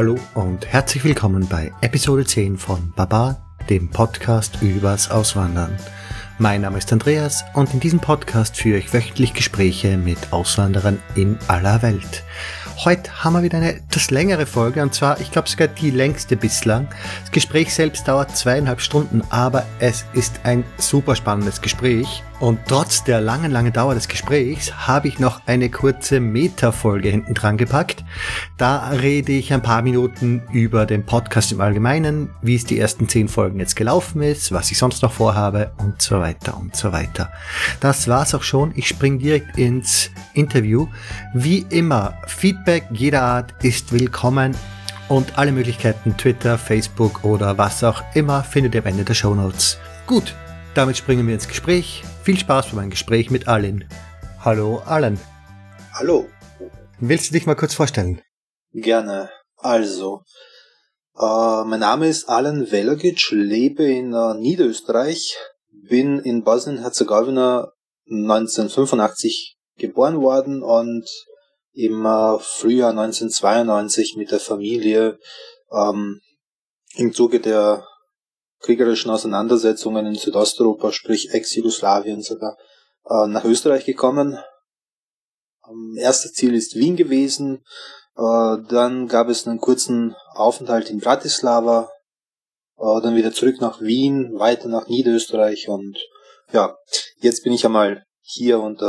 Hallo und herzlich willkommen bei Episode 10 von Baba, dem Podcast übers Auswandern. Mein Name ist Andreas und in diesem Podcast führe ich wöchentlich Gespräche mit Auswanderern in aller Welt. Heute haben wir wieder eine etwas längere Folge und zwar, ich glaube sogar die längste bislang. Das Gespräch selbst dauert zweieinhalb Stunden, aber es ist ein super spannendes Gespräch. Und trotz der langen, langen Dauer des Gesprächs habe ich noch eine kurze Meta-Folge hinten dran gepackt. Da rede ich ein paar Minuten über den Podcast im Allgemeinen, wie es die ersten zehn Folgen jetzt gelaufen ist, was ich sonst noch vorhabe und so weiter und so weiter. Das war's auch schon. Ich spring direkt ins Interview. Wie immer, Feedback jeder Art ist willkommen. Und alle Möglichkeiten, Twitter, Facebook oder was auch immer, findet ihr am Ende der Show Notes. Gut, damit springen wir ins Gespräch. Viel Spaß bei meinem Gespräch mit Alin. Hallo, Alan. Hallo. Willst du dich mal kurz vorstellen? Gerne. Also, äh, mein Name ist Alan Velgic, lebe in äh, Niederösterreich, bin in Bosnien-Herzegowina 1985 geboren worden und im äh, Frühjahr 1992 mit der Familie ähm, im Zuge der kriegerischen Auseinandersetzungen in Südosteuropa, sprich Ex-Jugoslawien sogar, äh, nach Österreich gekommen. Ähm, erstes Ziel ist Wien gewesen. Äh, dann gab es einen kurzen Aufenthalt in Bratislava, äh, dann wieder zurück nach Wien, weiter nach Niederösterreich und ja, jetzt bin ich einmal hier und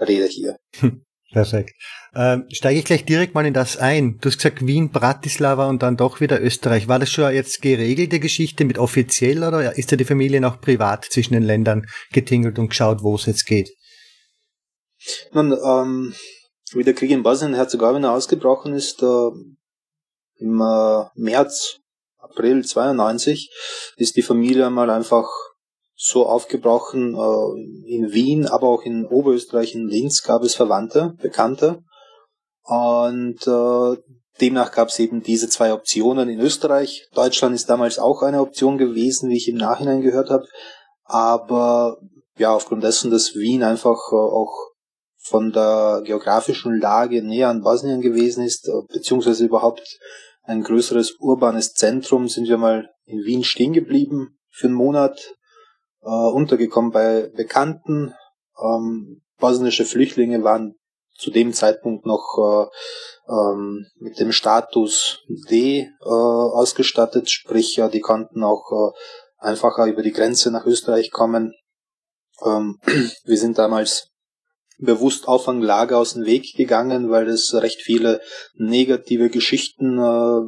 rede hier. Perfekt. Ähm, steige ich gleich direkt mal in das ein. Du hast gesagt Wien, Bratislava und dann doch wieder Österreich. War das schon jetzt geregelte Geschichte mit offiziell oder ist da die Familie noch privat zwischen den Ländern getingelt und geschaut, wo es jetzt geht? Nun, ähm, wie der Krieg in Bosnien-Herzegowina ausgebrochen ist, äh, im äh, März, April 92, ist die Familie mal einfach so aufgebrochen. Äh, in Wien, aber auch in Oberösterreich, in Linz gab es Verwandte, Bekannte. Und äh, demnach gab es eben diese zwei Optionen in Österreich. Deutschland ist damals auch eine Option gewesen, wie ich im Nachhinein gehört habe. Aber ja, aufgrund dessen, dass Wien einfach äh, auch von der geografischen Lage näher an Bosnien gewesen ist, äh, beziehungsweise überhaupt ein größeres urbanes Zentrum, sind wir mal in Wien stehen geblieben für einen Monat, äh, untergekommen bei Bekannten. Ähm, bosnische Flüchtlinge waren zu dem Zeitpunkt noch äh, ähm, mit dem Status D äh, ausgestattet, sprich ja, die konnten auch äh, einfacher über die Grenze nach Österreich kommen. Ähm, wir sind damals bewusst Auffanglager aus dem Weg gegangen, weil es recht viele negative Geschichten äh,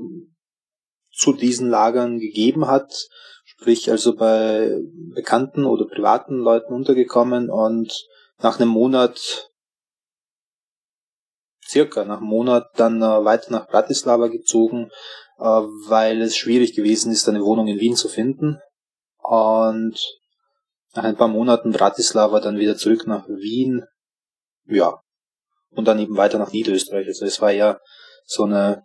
zu diesen Lagern gegeben hat sprich also bei bekannten oder privaten Leuten untergekommen und nach einem Monat, circa nach einem Monat, dann äh, weiter nach Bratislava gezogen, äh, weil es schwierig gewesen ist, eine Wohnung in Wien zu finden. Und nach ein paar Monaten Bratislava dann wieder zurück nach Wien, ja, und dann eben weiter nach Niederösterreich. Also es war ja so eine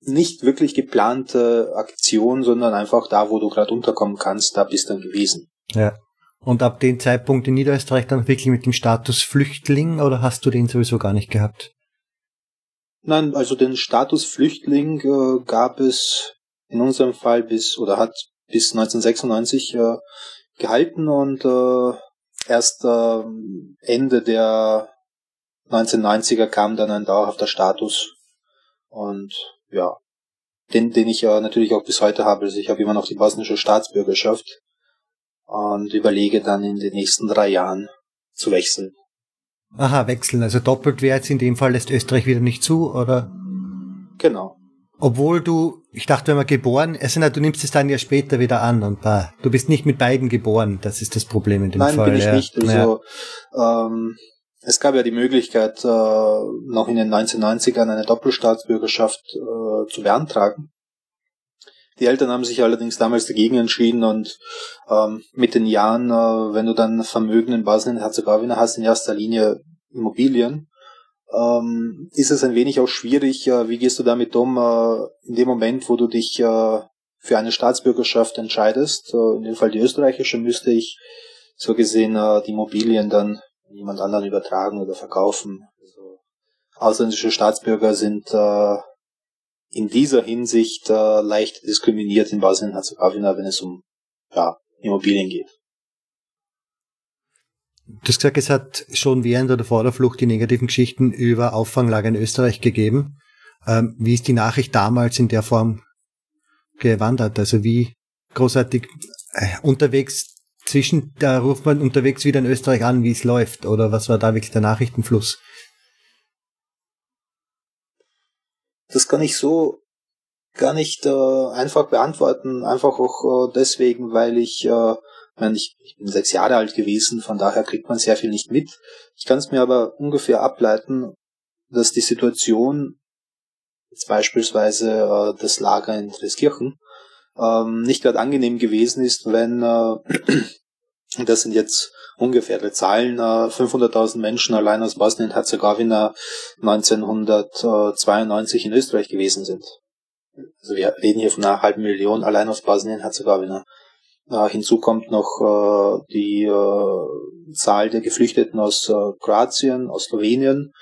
nicht wirklich geplante Aktion, sondern einfach da, wo du gerade unterkommen kannst, da bist du dann gewesen. Ja. Und ab dem Zeitpunkt in Niederösterreich dann wirklich mit dem Status Flüchtling oder hast du den sowieso gar nicht gehabt? Nein, also den Status Flüchtling äh, gab es in unserem Fall bis oder hat bis 1996 äh, gehalten und äh, erst äh, Ende der 1990er kam dann ein dauerhafter Status und ja, den, den ich ja natürlich auch bis heute habe. Also ich habe immer noch die bosnische Staatsbürgerschaft und überlege dann in den nächsten drei Jahren zu wechseln. Aha, wechseln. Also doppelt wäre jetzt in dem Fall lässt Österreich wieder nicht zu, oder? Genau. Obwohl du, ich dachte immer geboren, also na, du nimmst es dann ja später wieder an und da, du bist nicht mit beiden geboren, das ist das Problem in dem Nein, Fall. Nein, bin ich ja. nicht. Also, ja. ähm, es gab ja die Möglichkeit, äh, noch in den 1990ern eine Doppelstaatsbürgerschaft äh, zu beantragen. Die Eltern haben sich allerdings damals dagegen entschieden und ähm, mit den Jahren, äh, wenn du dann Vermögen in Bosnien-Herzegowina hast, in erster Linie Immobilien, ähm, ist es ein wenig auch schwierig, äh, wie gehst du damit um, äh, in dem Moment, wo du dich äh, für eine Staatsbürgerschaft entscheidest, äh, in dem Fall die österreichische, müsste ich so gesehen die Immobilien dann jemand anderen übertragen oder verkaufen. Also, ausländische Staatsbürger sind äh, in dieser Hinsicht äh, leicht diskriminiert in Bosnien-Herzegowina, wenn es um ja, Immobilien geht. Du hast gesagt, es hat schon während oder vor der Flucht die negativen Geschichten über Auffanglager in Österreich gegeben. Ähm, wie ist die Nachricht damals in der Form gewandert? Also wie großartig äh, unterwegs zwischen, da ruft man unterwegs wieder in Österreich an, wie es läuft, oder was war da wirklich der Nachrichtenfluss? Das kann ich so gar nicht äh, einfach beantworten, einfach auch äh, deswegen, weil ich, äh, meine, ich, ich bin sechs Jahre alt gewesen, von daher kriegt man sehr viel nicht mit. Ich kann es mir aber ungefähr ableiten, dass die Situation, jetzt beispielsweise äh, das Lager in Dreskirchen, ähm, nicht gerade angenehm gewesen ist, wenn, äh, das sind jetzt ungefähre Zahlen, äh, 500.000 Menschen allein aus Bosnien-Herzegowina 1992 in Österreich gewesen sind. Also wir reden hier von einer halben Million allein aus Bosnien-Herzegowina. Äh, hinzu kommt noch äh, die äh, Zahl der Geflüchteten aus äh, Kroatien, aus Slowenien.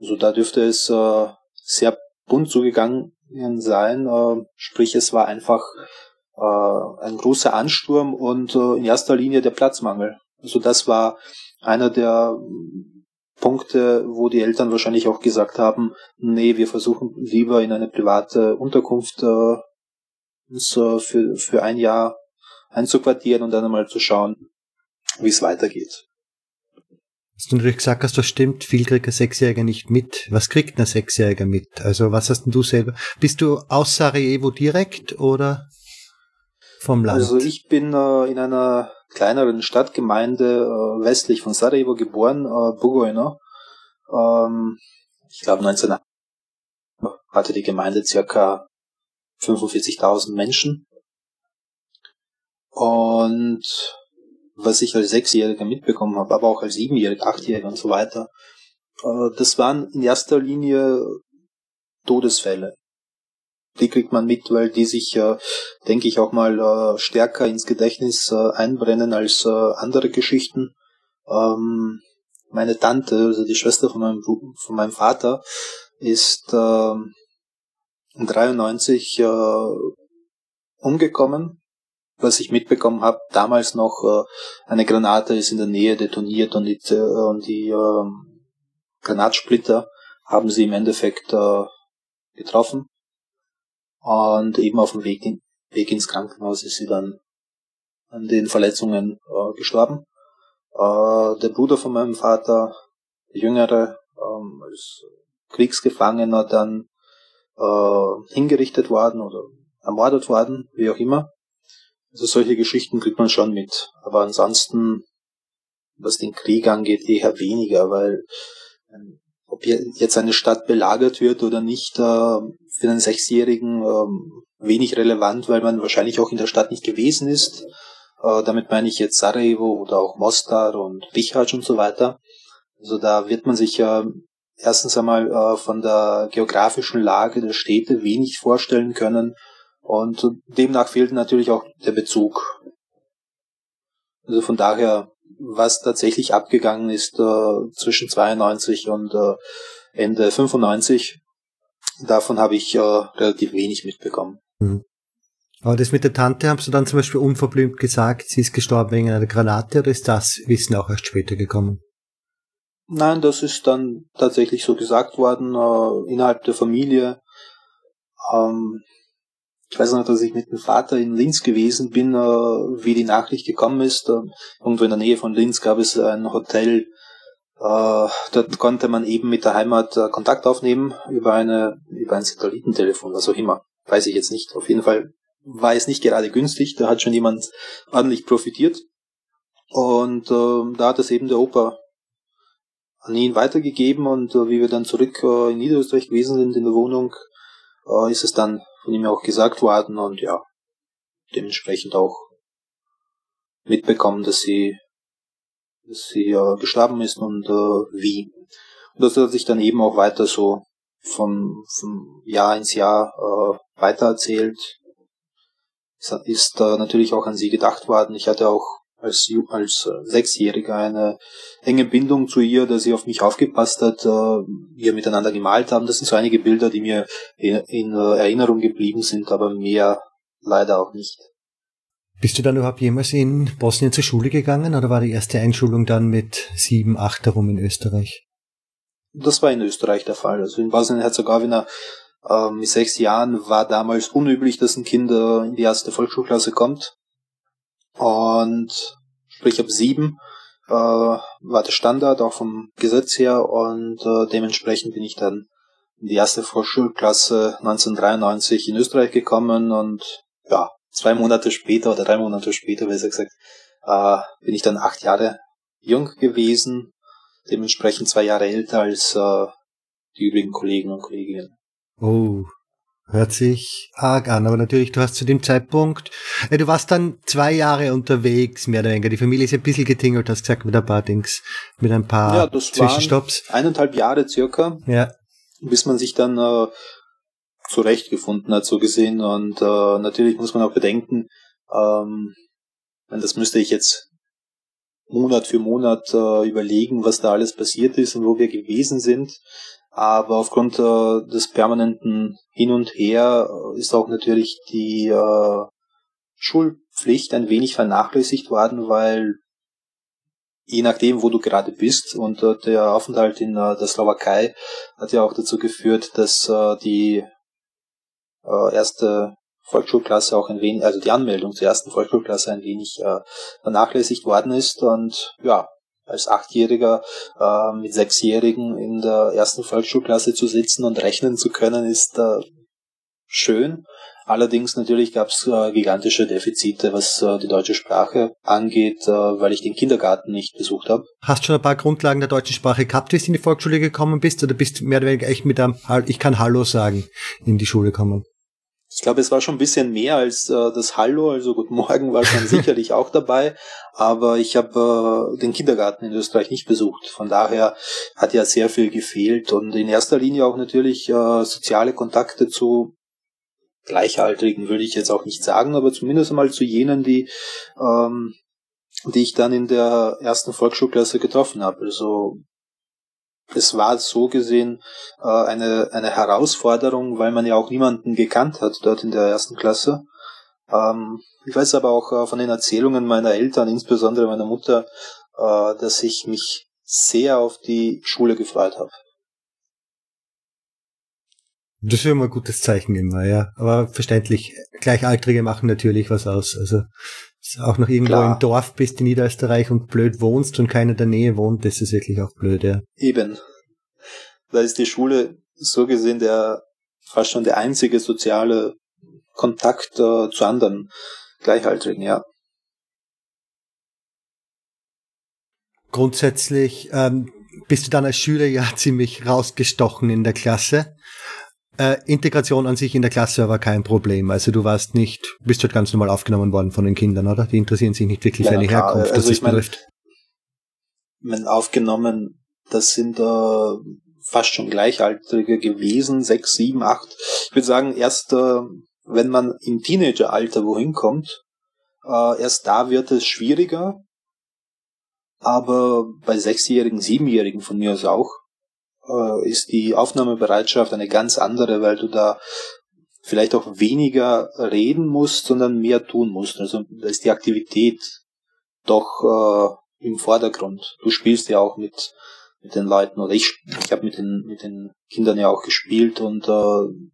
Also da dürfte es äh, sehr bunt zugegangen sein. Äh, sprich, es war einfach äh, ein großer Ansturm und äh, in erster Linie der Platzmangel. Also das war einer der Punkte, wo die Eltern wahrscheinlich auch gesagt haben, nee, wir versuchen lieber in eine private Unterkunft äh, uns äh, für, für ein Jahr einzuquartieren und dann einmal zu schauen, wie es weitergeht. Hast du natürlich gesagt hast, das stimmt, viel kriegt ein Sechsjähriger nicht mit. Was kriegt ein Sechsjähriger mit? Also was hast denn du selber? Bist du aus Sarajevo direkt oder? Vom Land? Also ich bin äh, in einer kleineren Stadtgemeinde äh, westlich von Sarajevo geboren, äh, Bugojno. Ähm, ich glaube 19 hatte die Gemeinde circa 45.000 Menschen. Und was ich als Sechsjähriger mitbekommen habe, aber auch als Siebenjähriger, Achtjähriger und so weiter, äh, das waren in erster Linie Todesfälle die kriegt man mit, weil die sich, äh, denke ich, auch mal äh, stärker ins Gedächtnis äh, einbrennen als äh, andere Geschichten. Ähm, meine Tante, also die Schwester von meinem, von meinem Vater, ist äh, 93 äh, umgekommen. Was ich mitbekommen habe, damals noch äh, eine Granate ist in der Nähe detoniert und die, äh, und die äh, Granatsplitter haben sie im Endeffekt äh, getroffen. Und eben auf dem Weg, in, Weg ins Krankenhaus ist sie dann an den Verletzungen äh, gestorben. Äh, der Bruder von meinem Vater, der Jüngere, ähm, als Kriegsgefangener dann äh, hingerichtet worden oder ermordet worden, wie auch immer. Also solche Geschichten kriegt man schon mit. Aber ansonsten, was den Krieg angeht, eher weniger, weil ob jetzt eine Stadt belagert wird oder nicht, äh, für einen Sechsjährigen ähm, wenig relevant, weil man wahrscheinlich auch in der Stadt nicht gewesen ist. Äh, damit meine ich jetzt Sarajevo oder auch Mostar und Bihać und so weiter. Also da wird man sich ja erstens einmal äh, von der geografischen Lage der Städte wenig vorstellen können und demnach fehlt natürlich auch der Bezug. Also von daher, was tatsächlich abgegangen ist äh, zwischen 92 und äh, Ende 95, Davon habe ich äh, relativ wenig mitbekommen. Mhm. Aber das mit der Tante haben Sie dann zum Beispiel unverblümt gesagt, sie ist gestorben wegen einer Granate oder ist das Wissen auch erst später gekommen? Nein, das ist dann tatsächlich so gesagt worden äh, innerhalb der Familie. Ähm, ich weiß noch, dass ich mit dem Vater in Linz gewesen bin, äh, wie die Nachricht gekommen ist. Äh, irgendwo in der Nähe von Linz gab es ein Hotel, äh, dort konnte man eben mit der Heimat äh, Kontakt aufnehmen über eine über ein Satellitentelefon, was auch immer. Weiß ich jetzt nicht. Auf jeden Fall war es nicht gerade günstig. Da hat schon jemand ordentlich profitiert. Und äh, da hat es eben der Opa an ihn weitergegeben und äh, wie wir dann zurück äh, in Niederösterreich gewesen sind in der Wohnung, äh, ist es dann von ihm auch gesagt worden und ja, dementsprechend auch mitbekommen, dass sie dass sie äh, gestorben ist und äh, wie. Und das hat sich dann eben auch weiter so vom, vom Jahr ins Jahr äh, weitererzählt. Es ist äh, natürlich auch an sie gedacht worden. Ich hatte auch als, als äh, Sechsjähriger eine enge Bindung zu ihr, dass sie auf mich aufgepasst hat, äh, wir miteinander gemalt haben. Das sind so einige Bilder, die mir in, in äh, Erinnerung geblieben sind, aber mehr leider auch nicht. Bist du dann überhaupt jemals in Bosnien zur Schule gegangen oder war die erste Einschulung dann mit sieben, acht herum in Österreich? Das war in Österreich der Fall. Also in Bosnien-Herzegowina äh, mit sechs Jahren war damals unüblich, dass ein Kind äh, in die erste Volksschulklasse kommt. Und sprich ab sieben äh, war der Standard auch vom Gesetz her. Und äh, dementsprechend bin ich dann in die erste Volksschulklasse 1993 in Österreich gekommen. Und ja, zwei Monate später oder drei Monate später, besser gesagt, äh, bin ich dann acht Jahre jung gewesen, dementsprechend zwei Jahre älter als äh, die übrigen Kollegen und Kolleginnen. Oh, hört sich arg an, aber natürlich, du hast zu dem Zeitpunkt, äh, du warst dann zwei Jahre unterwegs, mehr oder weniger. Die Familie ist ein bisschen getingelt, hast gesagt, mit ein paar Dings, mit ein paar ja, das Zwischenstopps. Waren eineinhalb Jahre circa. Ja. Bis man sich dann äh, zurechtgefunden hat, so gesehen. Und äh, natürlich muss man auch bedenken, ähm, das müsste ich jetzt Monat für Monat äh, überlegen, was da alles passiert ist und wo wir gewesen sind. Aber aufgrund äh, des permanenten Hin und Her äh, ist auch natürlich die äh, Schulpflicht ein wenig vernachlässigt worden, weil je nachdem, wo du gerade bist und äh, der Aufenthalt in äh, der Slowakei hat ja auch dazu geführt, dass äh, die äh, erste Volksschulklasse auch ein wenig, also die Anmeldung zur ersten Volksschulklasse ein wenig äh, vernachlässigt worden ist. Und ja, als Achtjähriger äh, mit Sechsjährigen in der ersten Volksschulklasse zu sitzen und rechnen zu können, ist äh, schön. Allerdings natürlich gab es äh, gigantische Defizite, was äh, die deutsche Sprache angeht, äh, weil ich den Kindergarten nicht besucht habe. Hast schon ein paar Grundlagen der deutschen Sprache gehabt, wie du in die Volksschule gekommen bist, oder bist du mehr oder weniger echt mit einem Ich kann Hallo sagen in die Schule gekommen? Ich glaube, es war schon ein bisschen mehr als äh, das Hallo, also Guten Morgen war schon sicherlich auch dabei, aber ich habe äh, den Kindergarten in Österreich nicht besucht. Von daher hat ja sehr viel gefehlt und in erster Linie auch natürlich äh, soziale Kontakte zu Gleichaltrigen, würde ich jetzt auch nicht sagen, aber zumindest einmal zu jenen, die ähm, die ich dann in der ersten Volksschulklasse getroffen habe. Also es war so gesehen äh, eine, eine Herausforderung, weil man ja auch niemanden gekannt hat dort in der ersten Klasse. Ähm, ich weiß aber auch äh, von den Erzählungen meiner Eltern, insbesondere meiner Mutter, äh, dass ich mich sehr auf die Schule gefreut habe. Das ist immer ein gutes Zeichen immer, ja. Aber verständlich, Gleichaltrige machen natürlich was aus. Also auch noch irgendwo Klar. im Dorf bist in Niederösterreich und blöd wohnst und keiner in der Nähe wohnt, das ist wirklich auch blöd, ja. Eben. Da ist die Schule so gesehen der fast schon der einzige soziale Kontakt äh, zu anderen Gleichaltrigen, ja. Grundsätzlich ähm, bist du dann als Schüler ja ziemlich rausgestochen in der Klasse. Äh, Integration an sich in der Klasse war kein Problem. Also du warst nicht, bist halt ganz normal aufgenommen worden von den Kindern, oder? Die interessieren sich nicht wirklich ja, für deine klar. Herkunft, also das mein, betrifft. Mein aufgenommen, das sind äh, fast schon Gleichaltrige gewesen, sechs, sieben, acht. Ich würde sagen, erst äh, wenn man im Teenageralter wohin kommt, äh, erst da wird es schwieriger. Aber bei Sechsjährigen, Siebenjährigen von mir aus auch, äh, ist die Aufnahmebereitschaft eine ganz andere, weil du da vielleicht auch weniger reden musst, sondern mehr tun musst. Also da ist die Aktivität doch äh, im Vordergrund. Du spielst ja auch mit mit den Leuten oder ich ich habe mit den mit den Kindern ja auch gespielt und äh,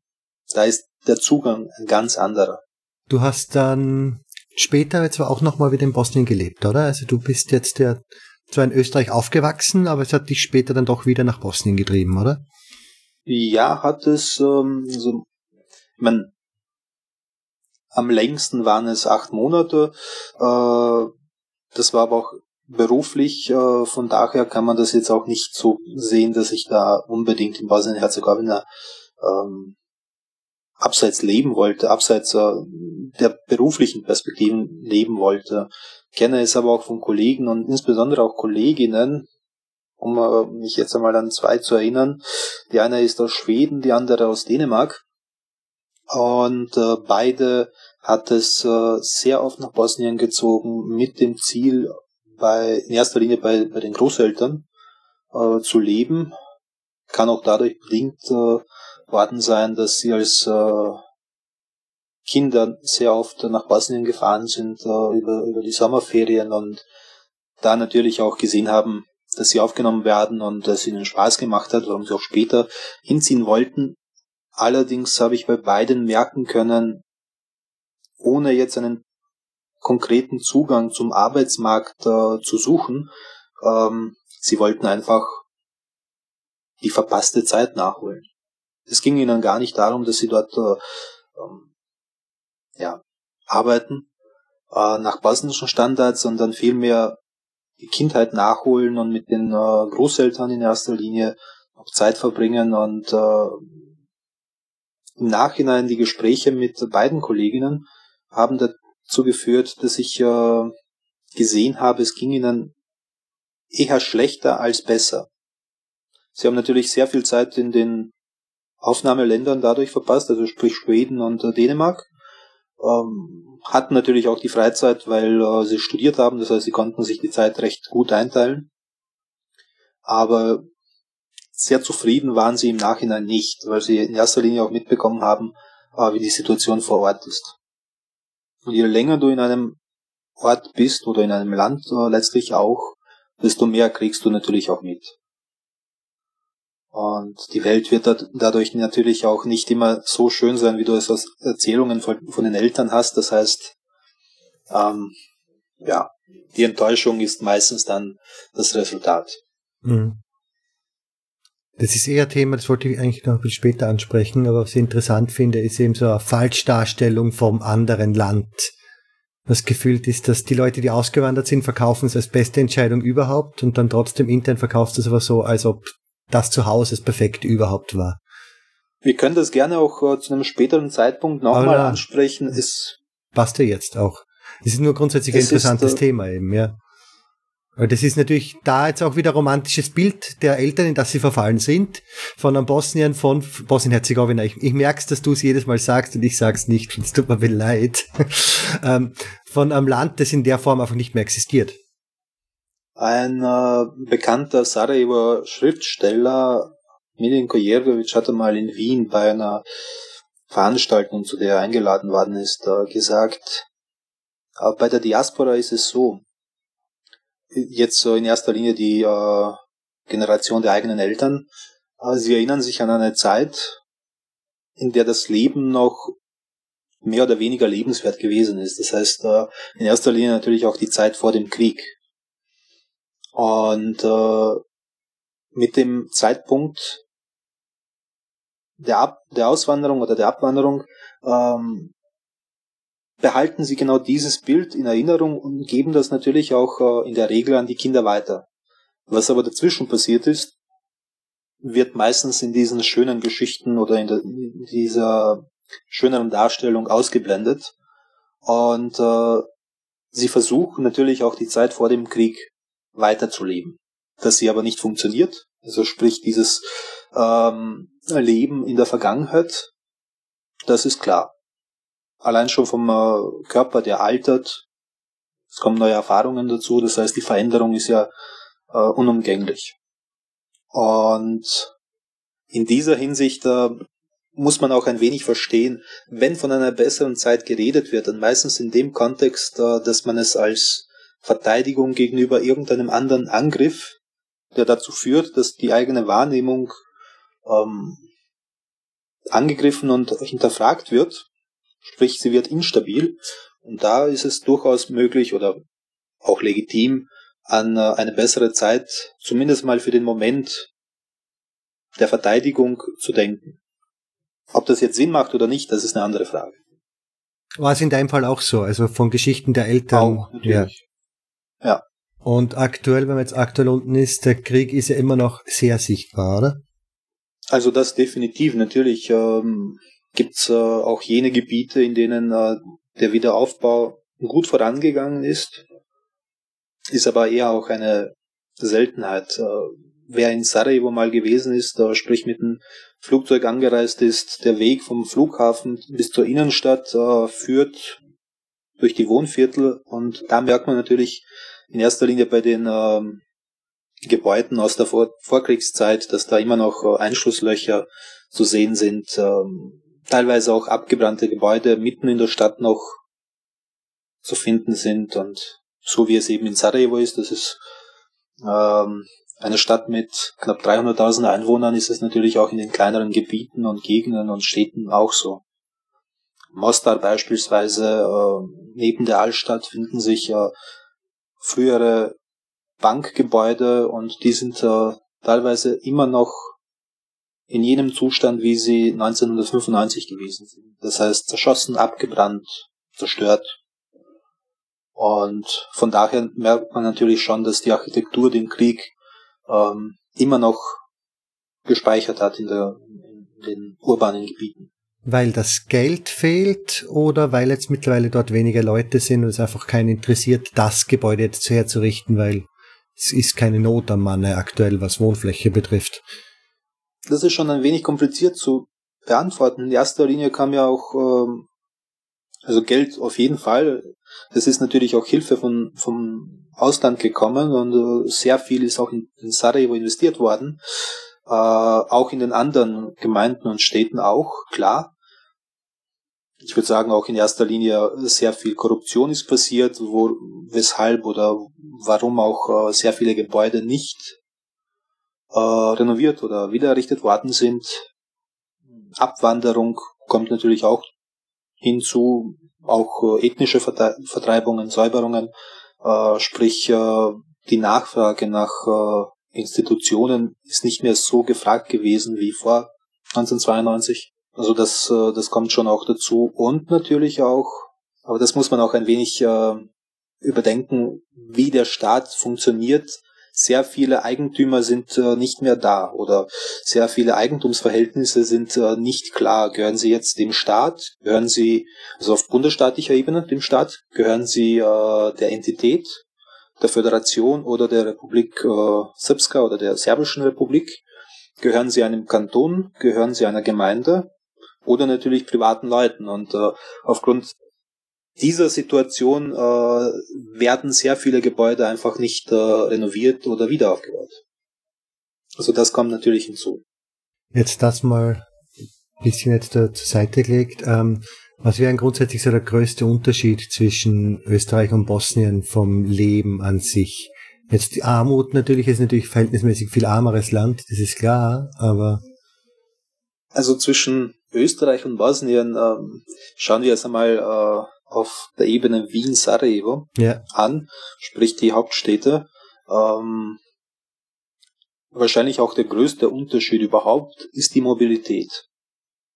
da ist der Zugang ein ganz anderer. Du hast dann später jetzt auch noch mal wieder in Bosnien gelebt, oder? Also du bist jetzt der zwar in Österreich aufgewachsen, aber es hat dich später dann doch wieder nach Bosnien getrieben, oder? Ja, hat es, ähm, also, ich mein, am längsten waren es acht Monate. Äh, das war aber auch beruflich, äh, von daher kann man das jetzt auch nicht so sehen, dass ich da unbedingt in Bosnien-Herzegowina ähm, abseits leben wollte, abseits äh, der beruflichen Perspektiven leben wollte kenne es aber auch von Kollegen und insbesondere auch Kolleginnen, um äh, mich jetzt einmal an zwei zu erinnern. Die eine ist aus Schweden, die andere aus Dänemark. Und äh, beide hat es äh, sehr oft nach Bosnien gezogen mit dem Ziel, bei, in erster Linie bei, bei den Großeltern äh, zu leben. Kann auch dadurch bedingt äh, worden sein, dass sie als äh, Kinder sehr oft nach Bosnien gefahren sind über, über die Sommerferien und da natürlich auch gesehen haben, dass sie aufgenommen werden und dass ihnen Spaß gemacht hat, warum sie auch später hinziehen wollten. Allerdings habe ich bei beiden merken können, ohne jetzt einen konkreten Zugang zum Arbeitsmarkt äh, zu suchen, ähm, sie wollten einfach die verpasste Zeit nachholen. Es ging ihnen gar nicht darum, dass sie dort äh, ähm, ja, arbeiten äh, nach bosnischen Standards, sondern vielmehr die Kindheit nachholen und mit den äh, Großeltern in erster Linie noch Zeit verbringen und äh, im Nachhinein die Gespräche mit beiden Kolleginnen haben dazu geführt, dass ich äh, gesehen habe, es ging ihnen eher schlechter als besser. Sie haben natürlich sehr viel Zeit in den Aufnahmeländern dadurch verpasst, also sprich Schweden und äh, Dänemark. Ähm, hatten natürlich auch die Freizeit, weil äh, sie studiert haben, das heißt, sie konnten sich die Zeit recht gut einteilen. Aber sehr zufrieden waren sie im Nachhinein nicht, weil sie in erster Linie auch mitbekommen haben, äh, wie die Situation vor Ort ist. Und je länger du in einem Ort bist oder in einem Land äh, letztlich auch, desto mehr kriegst du natürlich auch mit. Und die Welt wird dadurch natürlich auch nicht immer so schön sein, wie du es aus Erzählungen von, den Eltern hast. Das heißt, ähm, ja, die Enttäuschung ist meistens dann das Resultat. Mhm. Das ist eher Thema, das wollte ich eigentlich noch ein bisschen später ansprechen, aber was ich interessant finde, ist eben so eine Falschdarstellung vom anderen Land. Was gefühlt ist, dass die Leute, die ausgewandert sind, verkaufen es als beste Entscheidung überhaupt und dann trotzdem intern verkaufst du es aber so, als ob das Zuhause das perfekte überhaupt war. Wir können das gerne auch äh, zu einem späteren Zeitpunkt nochmal ansprechen. Es passt ja jetzt auch. Es ist nur grundsätzlich ein interessantes ist, äh, Thema eben, ja. Weil das ist natürlich da jetzt auch wieder romantisches Bild der Eltern, in das sie verfallen sind, von einem Bosnien, von Bosnien-Herzegowina. Ich, ich merk's, dass du es jedes Mal sagst und ich sag's nicht, es tut mir leid. ähm, von einem Land, das in der Form einfach nicht mehr existiert. Ein äh, bekannter Sarajevo Schriftsteller, Milinko Jergovic, hatte mal in Wien bei einer Veranstaltung, zu der er eingeladen worden ist, äh, gesagt, äh, bei der Diaspora ist es so, jetzt so in erster Linie die äh, Generation der eigenen Eltern, äh, sie erinnern sich an eine Zeit, in der das Leben noch mehr oder weniger lebenswert gewesen ist. Das heißt, äh, in erster Linie natürlich auch die Zeit vor dem Krieg. Und äh, mit dem Zeitpunkt der, Ab der Auswanderung oder der Abwanderung ähm, behalten sie genau dieses Bild in Erinnerung und geben das natürlich auch äh, in der Regel an die Kinder weiter. Was aber dazwischen passiert ist, wird meistens in diesen schönen Geschichten oder in, der, in dieser schöneren Darstellung ausgeblendet. Und äh, sie versuchen natürlich auch die Zeit vor dem Krieg weiterzuleben. Dass sie aber nicht funktioniert, also sprich dieses ähm, Leben in der Vergangenheit, das ist klar. Allein schon vom äh, Körper, der altert, es kommen neue Erfahrungen dazu, das heißt, die Veränderung ist ja äh, unumgänglich. Und in dieser Hinsicht äh, muss man auch ein wenig verstehen, wenn von einer besseren Zeit geredet wird, dann meistens in dem Kontext, äh, dass man es als Verteidigung gegenüber irgendeinem anderen Angriff, der dazu führt, dass die eigene Wahrnehmung ähm, angegriffen und hinterfragt wird, sprich sie wird instabil. Und da ist es durchaus möglich oder auch legitim, an äh, eine bessere Zeit, zumindest mal für den Moment der Verteidigung zu denken. Ob das jetzt Sinn macht oder nicht, das ist eine andere Frage. War es in deinem Fall auch so? Also von Geschichten der Eltern? Auch, natürlich. Ja. Und aktuell, wenn man jetzt aktuell unten ist, der Krieg ist ja immer noch sehr sichtbar, oder? Also das definitiv. Natürlich ähm, gibt äh, auch jene Gebiete, in denen äh, der Wiederaufbau gut vorangegangen ist. Ist aber eher auch eine Seltenheit. Äh, wer in Sarajevo mal gewesen ist, äh, sprich mit den Flugzeug angereist ist. Der Weg vom Flughafen bis zur Innenstadt äh, führt durch die Wohnviertel und da merkt man natürlich in erster Linie bei den ähm, Gebäuden aus der Vor Vorkriegszeit, dass da immer noch äh, Einschusslöcher zu sehen sind, ähm, teilweise auch abgebrannte Gebäude mitten in der Stadt noch zu finden sind und so wie es eben in Sarajevo ist, das ist ähm, eine Stadt mit knapp 300.000 Einwohnern, ist es natürlich auch in den kleineren Gebieten und Gegenden und Städten auch so. Mostar beispielsweise, äh, neben der Altstadt finden sich äh, frühere Bankgebäude und die sind äh, teilweise immer noch in jenem Zustand, wie sie 1995 gewesen sind. Das heißt, zerschossen, abgebrannt, zerstört. Und von daher merkt man natürlich schon, dass die Architektur den Krieg ähm, immer noch gespeichert hat in, der, in den urbanen Gebieten. Weil das Geld fehlt oder weil jetzt mittlerweile dort weniger Leute sind und es einfach keinen interessiert, das Gebäude jetzt herzurichten, weil es ist keine Not am Manne aktuell, was Wohnfläche betrifft. Das ist schon ein wenig kompliziert zu beantworten. In erster Linie kam ja auch, ähm, also Geld auf jeden Fall. Das ist natürlich auch Hilfe von, vom Ausland gekommen und äh, sehr viel ist auch in Sarajevo investiert worden. Äh, auch in den anderen Gemeinden und Städten auch, klar. Ich würde sagen, auch in erster Linie sehr viel Korruption ist passiert, wo, weshalb oder warum auch äh, sehr viele Gebäude nicht äh, renoviert oder wiedererrichtet worden sind. Abwanderung kommt natürlich auch hinzu, auch äh, ethnische Vertreibungen, Säuberungen, äh, sprich äh, die Nachfrage nach äh, Institutionen ist nicht mehr so gefragt gewesen wie vor 1992. Also das, äh, das kommt schon auch dazu. Und natürlich auch, aber das muss man auch ein wenig äh, überdenken, wie der Staat funktioniert sehr viele Eigentümer sind äh, nicht mehr da oder sehr viele Eigentumsverhältnisse sind äh, nicht klar. Gehören sie jetzt dem Staat? Gehören sie, also auf bundesstaatlicher Ebene dem Staat? Gehören sie äh, der Entität, der Föderation oder der Republik äh, Srpska oder der Serbischen Republik? Gehören sie einem Kanton? Gehören sie einer Gemeinde? Oder natürlich privaten Leuten. Und äh, aufgrund dieser Situation äh, werden sehr viele Gebäude einfach nicht äh, renoviert oder wieder aufgebaut. Also das kommt natürlich hinzu. Jetzt das mal ein bisschen jetzt da zur Seite gelegt. Ähm, was wäre grundsätzlich so der größte Unterschied zwischen Österreich und Bosnien vom Leben an sich? Jetzt die Armut natürlich ist natürlich verhältnismäßig viel armeres Land, das ist klar, aber also zwischen Österreich und Bosnien ähm, schauen wir jetzt einmal äh, auf der Ebene Wien-Sarajevo ja. an, sprich die Hauptstädte. Ähm, wahrscheinlich auch der größte Unterschied überhaupt ist die Mobilität.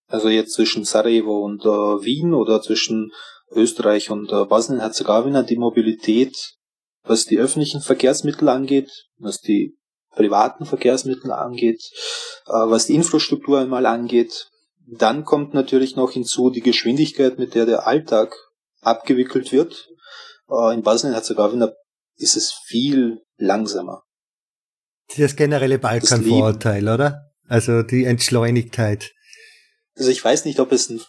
Also jetzt zwischen Sarajevo und äh, Wien oder zwischen Österreich und äh, Bosnien-Herzegowina die Mobilität, was die öffentlichen Verkehrsmittel angeht, was die privaten Verkehrsmittel angeht, äh, was die Infrastruktur einmal angeht. Dann kommt natürlich noch hinzu die Geschwindigkeit, mit der der Alltag abgewickelt wird. Äh, in Bosnien-Herzegowina ist es viel langsamer. Das generelle Balkan-Vorurteil, oder? Also die Entschleunigkeit. Also ich weiß nicht, ob es ein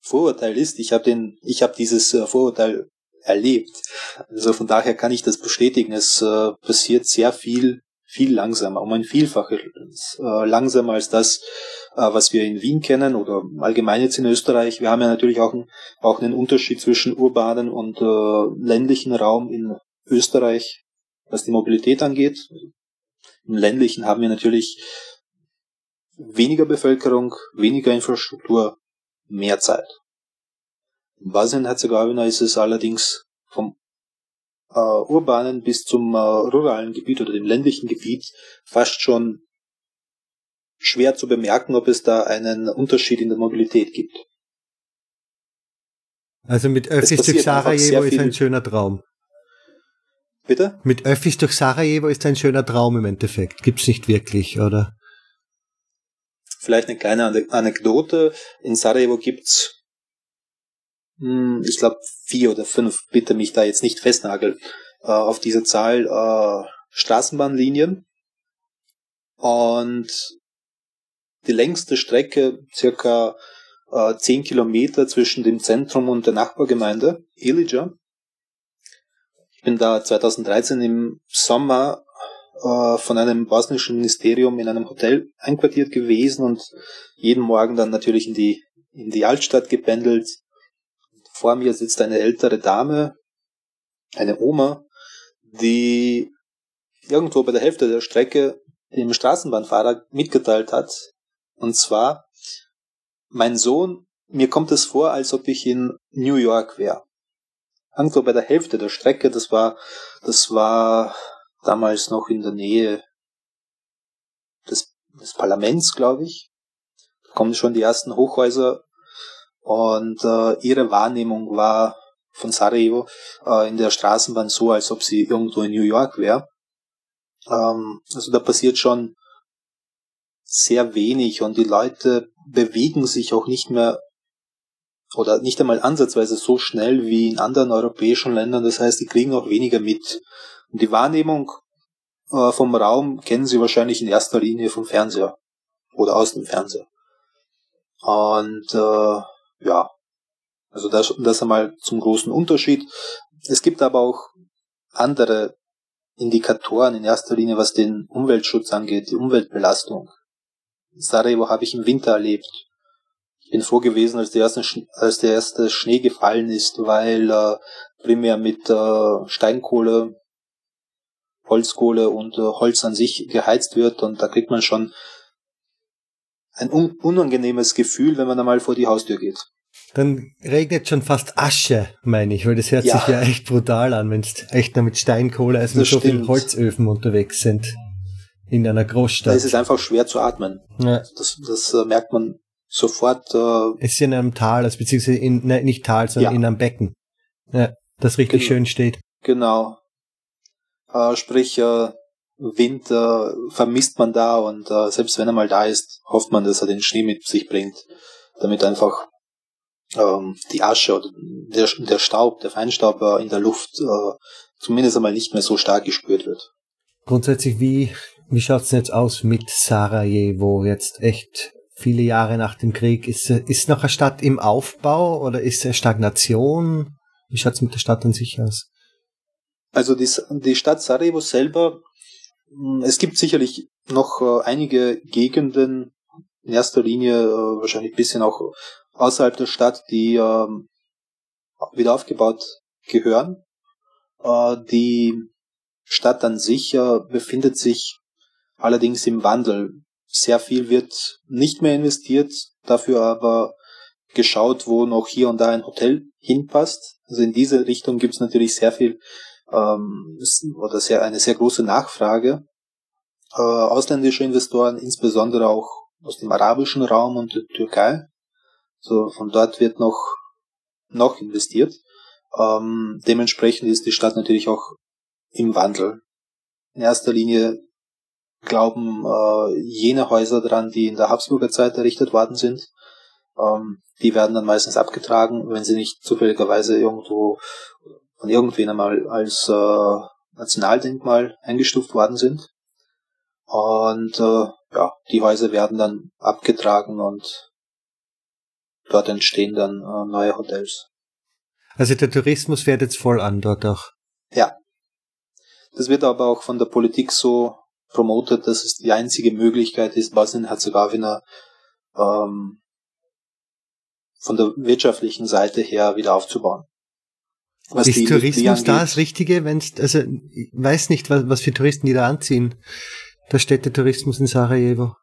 Vorurteil ist. Ich habe den, ich habe dieses äh, Vorurteil erlebt. Also von daher kann ich das bestätigen. Es äh, passiert sehr viel, viel langsamer, um ein Vielfaches äh, langsamer als das, äh, was wir in Wien kennen oder allgemein jetzt in Österreich. Wir haben ja natürlich auch, ein, auch einen Unterschied zwischen urbanen und äh, ländlichen Raum in Österreich, was die Mobilität angeht. Im ländlichen haben wir natürlich weniger Bevölkerung, weniger Infrastruktur, mehr Zeit. In Bosnien-Herzegowina ist es allerdings vom äh, urbanen bis zum äh, ruralen Gebiet oder dem ländlichen Gebiet fast schon schwer zu bemerken, ob es da einen Unterschied in der Mobilität gibt. Also mit Öffis durch Sarajevo ist ein schöner Traum. Bitte? Mit Öffis durch Sarajevo ist ein schöner Traum im Endeffekt. Gibt's nicht wirklich, oder? Vielleicht eine kleine Anekdote. In Sarajevo gibt's, hm, ich glaube, vier oder fünf, bitte mich da jetzt nicht festnageln, äh, auf diese Zahl äh, Straßenbahnlinien. Und die längste Strecke, circa äh, 10 Kilometer zwischen dem Zentrum und der Nachbargemeinde, Elija. Ich bin da 2013 im Sommer äh, von einem bosnischen Ministerium in einem Hotel einquartiert gewesen und jeden Morgen dann natürlich in die, in die Altstadt gependelt. Vor mir sitzt eine ältere Dame, eine Oma, die irgendwo bei der Hälfte der Strecke dem Straßenbahnfahrer mitgeteilt hat. Und zwar, mein Sohn, mir kommt es vor, als ob ich in New York wäre. Irgendwo bei der Hälfte der Strecke, das war, das war damals noch in der Nähe des, des Parlaments, glaube ich. Da kommen schon die ersten Hochhäuser und äh, ihre Wahrnehmung war von Sarajevo äh, in der Straßenbahn so, als ob sie irgendwo in New York wäre. Ähm, also da passiert schon sehr wenig und die Leute bewegen sich auch nicht mehr oder nicht einmal ansatzweise so schnell wie in anderen europäischen Ländern. Das heißt, die kriegen auch weniger mit. Und die Wahrnehmung äh, vom Raum kennen sie wahrscheinlich in erster Linie vom Fernseher oder aus dem Fernseher. Und äh, ja, also das, das einmal zum großen Unterschied. Es gibt aber auch andere Indikatoren in erster Linie, was den Umweltschutz angeht, die Umweltbelastung. Sarajevo habe ich im Winter erlebt. Ich bin froh gewesen, als der erste, als der erste Schnee gefallen ist, weil äh, primär mit äh, Steinkohle, Holzkohle und äh, Holz an sich geheizt wird und da kriegt man schon ein un unangenehmes Gefühl, wenn man einmal vor die Haustür geht. Dann regnet schon fast Asche, meine ich, weil das hört ja. sich ja echt brutal an, wenn es echt nur mit Steinkohle als mit so vielen Holzöfen unterwegs sind. In einer Großstadt. Da ist es einfach schwer zu atmen. Ja. Das, das äh, merkt man sofort. Äh, es ist in einem Tal, also beziehungsweise in, ne, nicht Tal, sondern ja. in einem Becken. Ja, das richtig Gen schön steht. Genau. Äh, sprich, äh, Wind äh, vermisst man da und äh, selbst wenn er mal da ist, hofft man, dass er den Schnee mit sich bringt, damit einfach ähm, die Asche oder der, der Staub, der Feinstaub äh, in der Luft äh, zumindest einmal nicht mehr so stark gespürt wird. Grundsätzlich, wie, wie schaut's jetzt aus mit Sarajevo jetzt echt viele Jahre nach dem Krieg? Ist, ist noch eine Stadt im Aufbau oder ist es Stagnation? Wie schaut's mit der Stadt an sich aus? Also die, die Stadt Sarajevo selber, hm, es gibt sicherlich noch äh, einige Gegenden, in erster Linie äh, wahrscheinlich ein bisschen auch außerhalb der Stadt, die ähm, wieder aufgebaut gehören. Äh, die Stadt an sich befindet sich allerdings im Wandel. Sehr viel wird nicht mehr investiert, dafür aber geschaut, wo noch hier und da ein Hotel hinpasst. Also in diese Richtung gibt es natürlich sehr viel ähm, oder sehr, eine sehr große Nachfrage. Äh, ausländische Investoren, insbesondere auch aus dem arabischen Raum und der Türkei, so, von dort wird noch, noch investiert. Ähm, dementsprechend ist die Stadt natürlich auch im Wandel. In erster Linie glauben äh, jene Häuser dran, die in der Habsburger Zeit errichtet worden sind. Ähm, die werden dann meistens abgetragen, wenn sie nicht zufälligerweise irgendwo von irgendwen einmal als äh, Nationaldenkmal eingestuft worden sind. Und äh, ja, die Häuser werden dann abgetragen und dort entstehen dann äh, neue Hotels. Also der Tourismus fährt jetzt voll an dort auch. Ja. Das wird aber auch von der Politik so promotet, dass es die einzige Möglichkeit ist, Bosnien-Herzegowina ähm, von der wirtschaftlichen Seite her wieder aufzubauen. Was ist Tourismus da das Richtige, wenn also ich weiß nicht, was, was für Touristen die da anziehen. Der Städtetourismus in Sarajevo.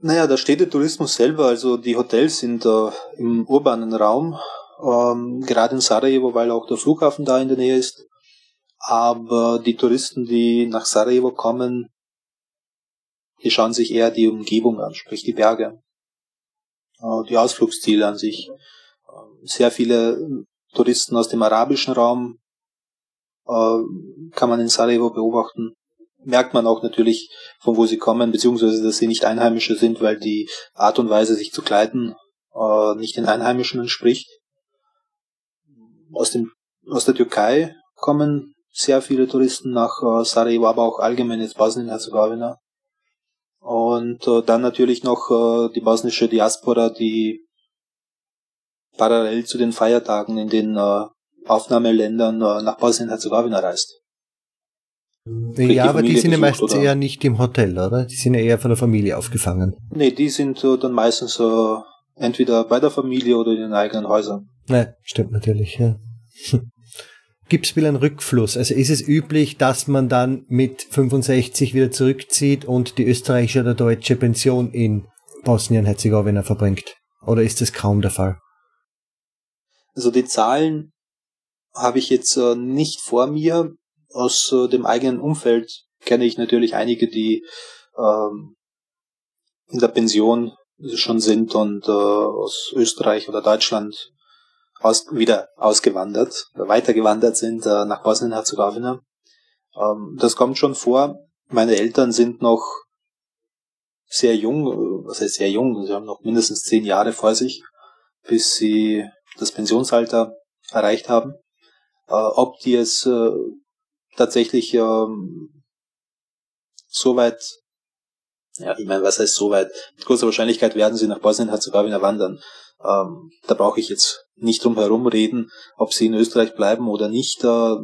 Naja, der Städtetourismus selber, also die Hotels sind äh, im urbanen Raum, ähm, gerade in Sarajevo, weil auch der Flughafen da in der Nähe ist. Aber die Touristen, die nach Sarajevo kommen, die schauen sich eher die Umgebung an, sprich die Berge, äh, die Ausflugsziele an sich. Äh, sehr viele Touristen aus dem arabischen Raum äh, kann man in Sarajevo beobachten merkt man auch natürlich, von wo sie kommen, beziehungsweise dass sie nicht Einheimische sind, weil die Art und Weise, sich zu kleiden, äh, nicht den Einheimischen entspricht. Aus, dem, aus der Türkei kommen sehr viele Touristen nach äh, Sarajevo, aber auch allgemein jetzt Bosnien-Herzegowina. Und äh, dann natürlich noch äh, die bosnische Diaspora, die parallel zu den Feiertagen in den äh, Aufnahmeländern äh, nach Bosnien-Herzegowina reist. Ja, aber die sind ja meistens oder? eher nicht im Hotel, oder? Die sind ja eher von der Familie aufgefangen. Nee, die sind äh, dann meistens äh, entweder bei der Familie oder in den eigenen Häusern. Ne, stimmt natürlich, ja. Gibt es wieder einen Rückfluss? Also ist es üblich, dass man dann mit 65 wieder zurückzieht und die österreichische oder deutsche Pension in Bosnien-Herzegowina verbringt? Oder ist das kaum der Fall? Also die Zahlen habe ich jetzt äh, nicht vor mir. Aus äh, dem eigenen Umfeld kenne ich natürlich einige, die ähm, in der Pension schon sind und äh, aus Österreich oder Deutschland aus, wieder ausgewandert, weitergewandert sind nach Bosnien-Herzegowina. Ähm, das kommt schon vor. Meine Eltern sind noch sehr jung, was heißt sehr jung, sie haben noch mindestens zehn Jahre vor sich, bis sie das Pensionsalter erreicht haben. Äh, ob die es äh, tatsächlich ähm, so weit, ja, ich meine, was heißt so weit? Mit großer Wahrscheinlichkeit werden sie nach Bosnien-Herzegowina wandern. Ähm, da brauche ich jetzt nicht drum herum reden, ob sie in Österreich bleiben oder nicht. Äh,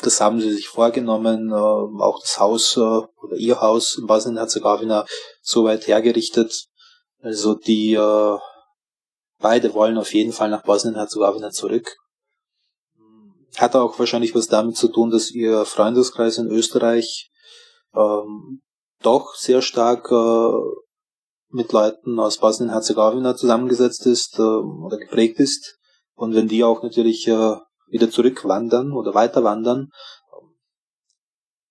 das haben sie sich vorgenommen, äh, auch das Haus äh, oder ihr Haus in Bosnien-Herzegowina so weit hergerichtet. Also die äh, beide wollen auf jeden Fall nach Bosnien-Herzegowina zurück. Hat auch wahrscheinlich was damit zu tun, dass ihr Freundeskreis in Österreich ähm, doch sehr stark äh, mit Leuten aus Bosnien-Herzegowina zusammengesetzt ist äh, oder geprägt ist. Und wenn die auch natürlich äh, wieder zurückwandern oder weiter wandern,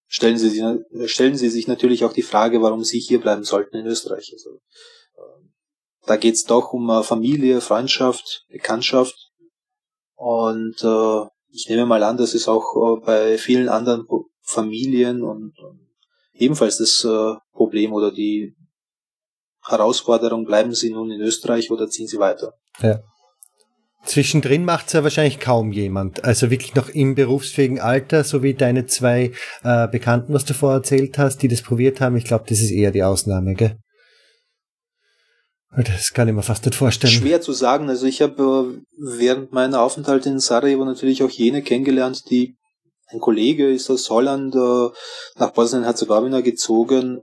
stellen sie, stellen sie sich natürlich auch die Frage, warum sie hier bleiben sollten in Österreich. Also, äh, da geht's doch um äh, Familie, Freundschaft, Bekanntschaft. Und äh, ich nehme mal an, das ist auch äh, bei vielen anderen Familien und, und ebenfalls das äh, Problem oder die Herausforderung, bleiben Sie nun in Österreich oder ziehen Sie weiter? Ja. Zwischendrin macht es ja wahrscheinlich kaum jemand. Also wirklich noch im berufsfähigen Alter, so wie deine zwei äh, Bekannten, was du vorher erzählt hast, die das probiert haben. Ich glaube, das ist eher die Ausnahme, gell? Das kann ich mir fast nicht vorstellen. Schwer zu sagen. Also ich habe äh, während meiner Aufenthalte in Sarajevo natürlich auch jene kennengelernt, die ein Kollege ist aus Holland äh, nach Bosnien-Herzegowina gezogen,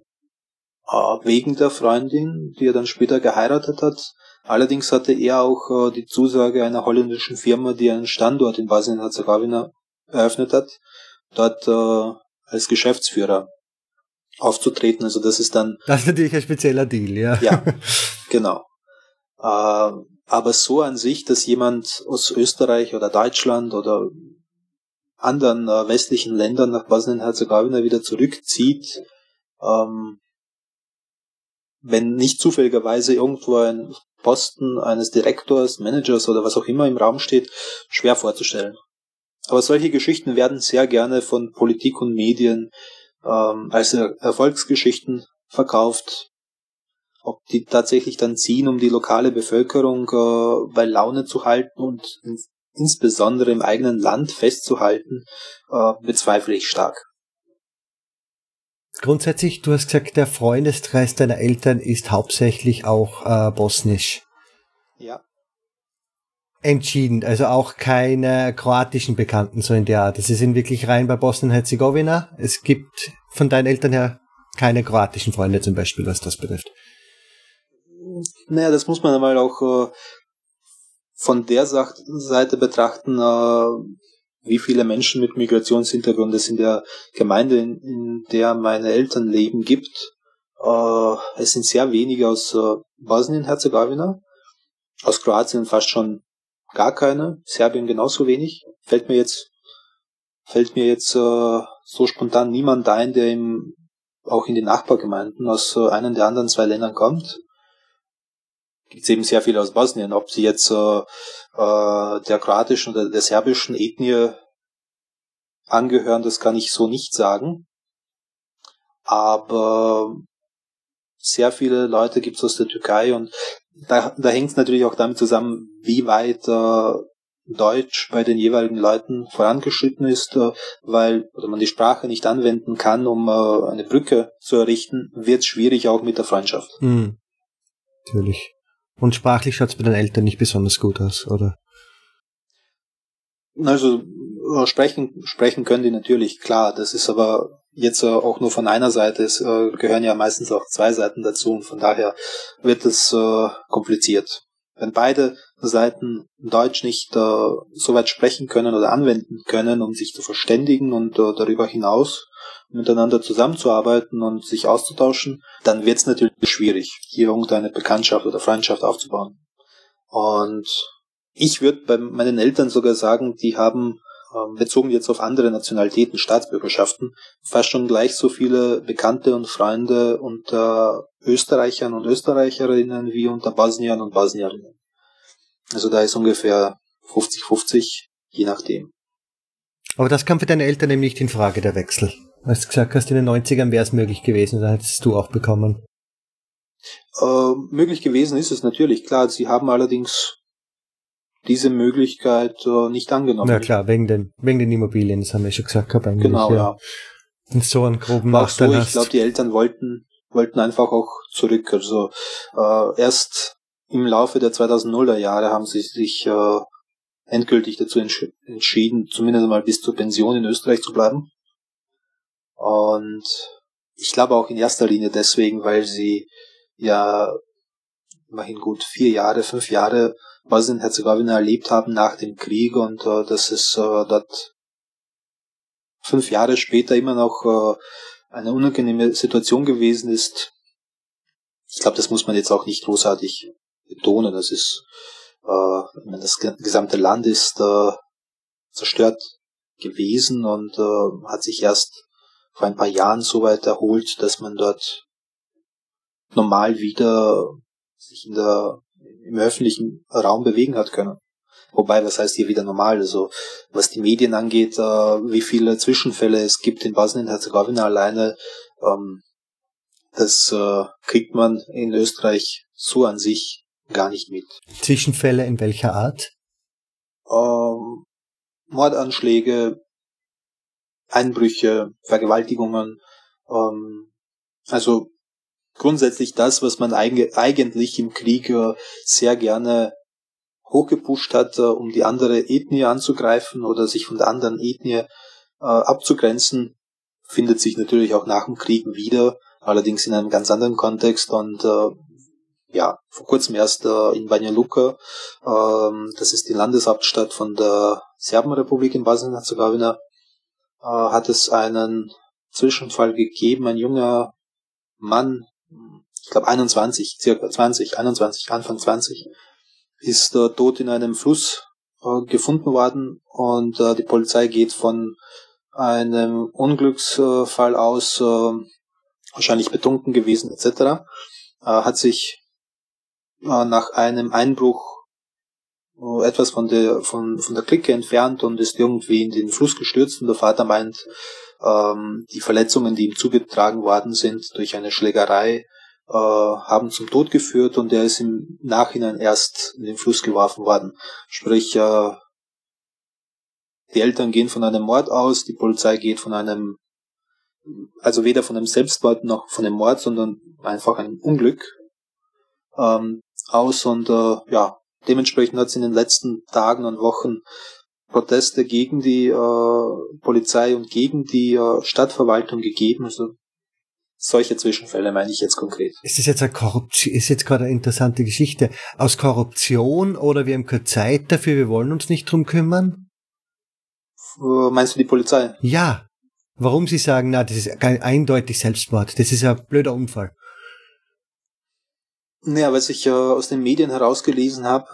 äh, wegen der Freundin, die er dann später geheiratet hat. Allerdings hatte er auch die Zusage einer holländischen Firma, die einen Standort in Bosnien-Herzegowina eröffnet hat, dort als Geschäftsführer aufzutreten. Also das ist dann. Das ist natürlich ein spezieller Deal, ja. Ja, genau. Äh, aber so an sich, dass jemand aus Österreich oder Deutschland oder anderen äh, westlichen Ländern nach Bosnien-Herzegowina wieder zurückzieht, ähm, wenn nicht zufälligerweise irgendwo ein Posten eines Direktors, Managers oder was auch immer im Raum steht, schwer vorzustellen. Aber solche Geschichten werden sehr gerne von Politik und Medien ähm, als Erfolgsgeschichten verkauft. Ob die tatsächlich dann ziehen, um die lokale Bevölkerung äh, bei Laune zu halten und in, insbesondere im eigenen Land festzuhalten, äh, bezweifle ich stark. Grundsätzlich, du hast gesagt, der Freundeskreis deiner Eltern ist hauptsächlich auch äh, bosnisch. Entschieden, also auch keine kroatischen Bekannten so in der Art. Sie sind wirklich rein bei Bosnien-Herzegowina. Es gibt von deinen Eltern her keine kroatischen Freunde zum Beispiel, was das betrifft. Naja, das muss man einmal auch äh, von der Seite betrachten. Äh, wie viele Menschen mit Migrationshintergrund es in der Gemeinde, in, der meine Eltern leben, gibt. Äh, es sind sehr wenige aus Bosnien-Herzegowina, aus Kroatien fast schon gar keine, Serbien genauso wenig. Fällt mir jetzt fällt mir jetzt äh, so spontan niemand ein, der im, auch in die Nachbargemeinden aus äh, einem der anderen zwei Ländern kommt. Gibt eben sehr viele aus Bosnien, ob sie jetzt äh, äh, der kroatischen oder der serbischen Ethnie angehören, das kann ich so nicht sagen. Aber sehr viele Leute gibt es aus der Türkei und da, da hängt es natürlich auch damit zusammen, wie weit äh, Deutsch bei den jeweiligen Leuten vorangeschritten ist, äh, weil oder man die Sprache nicht anwenden kann, um äh, eine Brücke zu errichten, wird es schwierig auch mit der Freundschaft. Mhm. Natürlich. Und sprachlich schaut es bei den Eltern nicht besonders gut aus, oder? Also äh, sprechen, sprechen können die natürlich, klar. Das ist aber jetzt äh, auch nur von einer Seite. Es äh, gehören ja meistens auch zwei Seiten dazu und von daher wird es äh, kompliziert. Wenn beide Seiten Deutsch nicht äh, so weit sprechen können oder anwenden können, um sich zu verständigen und äh, darüber hinaus miteinander zusammenzuarbeiten und sich auszutauschen, dann wird es natürlich schwierig, hier irgendeine Bekanntschaft oder Freundschaft aufzubauen. Und ich würde bei meinen Eltern sogar sagen, die haben bezogen jetzt auf andere Nationalitäten, Staatsbürgerschaften, fast schon gleich so viele Bekannte und Freunde unter Österreichern und Österreicherinnen wie unter Bosniern und Bosnierinnen. Also da ist ungefähr 50-50, je nachdem. Aber das kam für deine Eltern eben nicht in Frage, der Wechsel. Als du gesagt hast, in den 90ern wäre es möglich gewesen, dann hättest du auch bekommen. Äh, möglich gewesen ist es natürlich, klar. Sie haben allerdings diese Möglichkeit äh, nicht angenommen. Ja klar, wegen den, wegen den Immobilien, das haben wir schon gesagt gehabt eigentlich. Genau, ja. ja. So einen groben War so, ich glaube, die Eltern wollten, wollten einfach auch zurück. Also äh, erst im Laufe der 2000er Jahre haben sie sich äh, endgültig dazu entsch entschieden, zumindest mal bis zur Pension in Österreich zu bleiben. Und ich glaube auch in erster Linie deswegen, weil sie ja immerhin gut vier Jahre, fünf Jahre Bosnien-Herzegowina erlebt haben nach dem Krieg und äh, dass es äh, dort fünf Jahre später immer noch äh, eine unangenehme Situation gewesen ist. Ich glaube, das muss man jetzt auch nicht großartig betonen. Das ist, äh, das gesamte Land ist äh, zerstört gewesen und äh, hat sich erst vor ein paar Jahren so weit erholt, dass man dort normal wieder sich in der im öffentlichen Raum bewegen hat können. Wobei, was heißt hier wieder normal? Also, was die Medien angeht, äh, wie viele Zwischenfälle es gibt in Bosnien-Herzegowina alleine, ähm, das äh, kriegt man in Österreich so an sich gar nicht mit. Zwischenfälle in welcher Art? Ähm, Mordanschläge, Einbrüche, Vergewaltigungen, ähm, also grundsätzlich das, was man eigentlich im Krieg äh, sehr gerne hochgepusht hat, äh, um die andere Ethnie anzugreifen oder sich von der anderen Ethnie äh, abzugrenzen, findet sich natürlich auch nach dem Krieg wieder, allerdings in einem ganz anderen Kontext und ja, vor kurzem erst in Banja Luka, äh, das ist die Landeshauptstadt von der Serbenrepublik in Bosnien-Herzegowina, hat es einen Zwischenfall gegeben, ein junger Mann, ich glaube 21, circa 20, 21, Anfang 20, ist äh, tot in einem Fluss äh, gefunden worden und äh, die Polizei geht von einem Unglücksfall aus, äh, wahrscheinlich betrunken gewesen etc., äh, hat sich äh, nach einem Einbruch etwas von der, von, von der Clique entfernt und ist irgendwie in den Fluss gestürzt und der Vater meint, ähm, die Verletzungen, die ihm zugetragen worden sind durch eine Schlägerei, äh, haben zum Tod geführt und er ist im Nachhinein erst in den Fluss geworfen worden. Sprich, äh, die Eltern gehen von einem Mord aus, die Polizei geht von einem, also weder von einem Selbstmord noch von einem Mord, sondern einfach einem Unglück ähm, aus und äh, ja, dementsprechend hat es in den letzten Tagen und Wochen Proteste gegen die äh, Polizei und gegen die äh, Stadtverwaltung gegeben. Also solche Zwischenfälle meine ich jetzt konkret. Ist das jetzt eine Korruption, ist jetzt gerade eine interessante Geschichte. Aus Korruption oder wir haben keine Zeit dafür, wir wollen uns nicht drum kümmern? Äh, meinst du die Polizei? Ja. Warum sie sagen, na, das ist eindeutig Selbstmord. Das ist ein blöder Unfall. Naja, was ich äh, aus den Medien herausgelesen habe,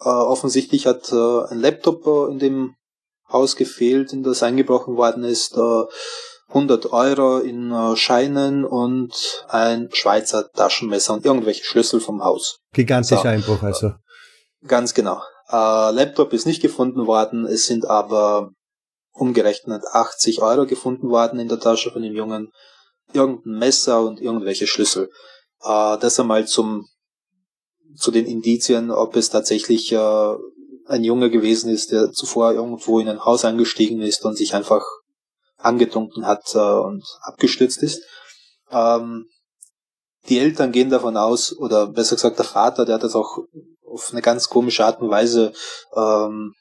äh, offensichtlich hat äh, ein Laptop äh, in dem Haus gefehlt, in das eingebrochen worden ist. Äh, 100 Euro in äh, Scheinen und ein Schweizer Taschenmesser und irgendwelche Schlüssel vom Haus. Gigantischer so. Einbruch also. Ganz genau. Äh, Laptop ist nicht gefunden worden, es sind aber umgerechnet 80 Euro gefunden worden in der Tasche von dem Jungen. Irgendein Messer und irgendwelche Schlüssel. Äh, das einmal zum, zu den Indizien, ob es tatsächlich äh, ein Junge gewesen ist, der zuvor irgendwo in ein Haus eingestiegen ist und sich einfach angetrunken hat äh, und abgestürzt ist. Ähm, die Eltern gehen davon aus, oder besser gesagt der Vater, der hat das auch auf eine ganz komische Art und Weise ähm,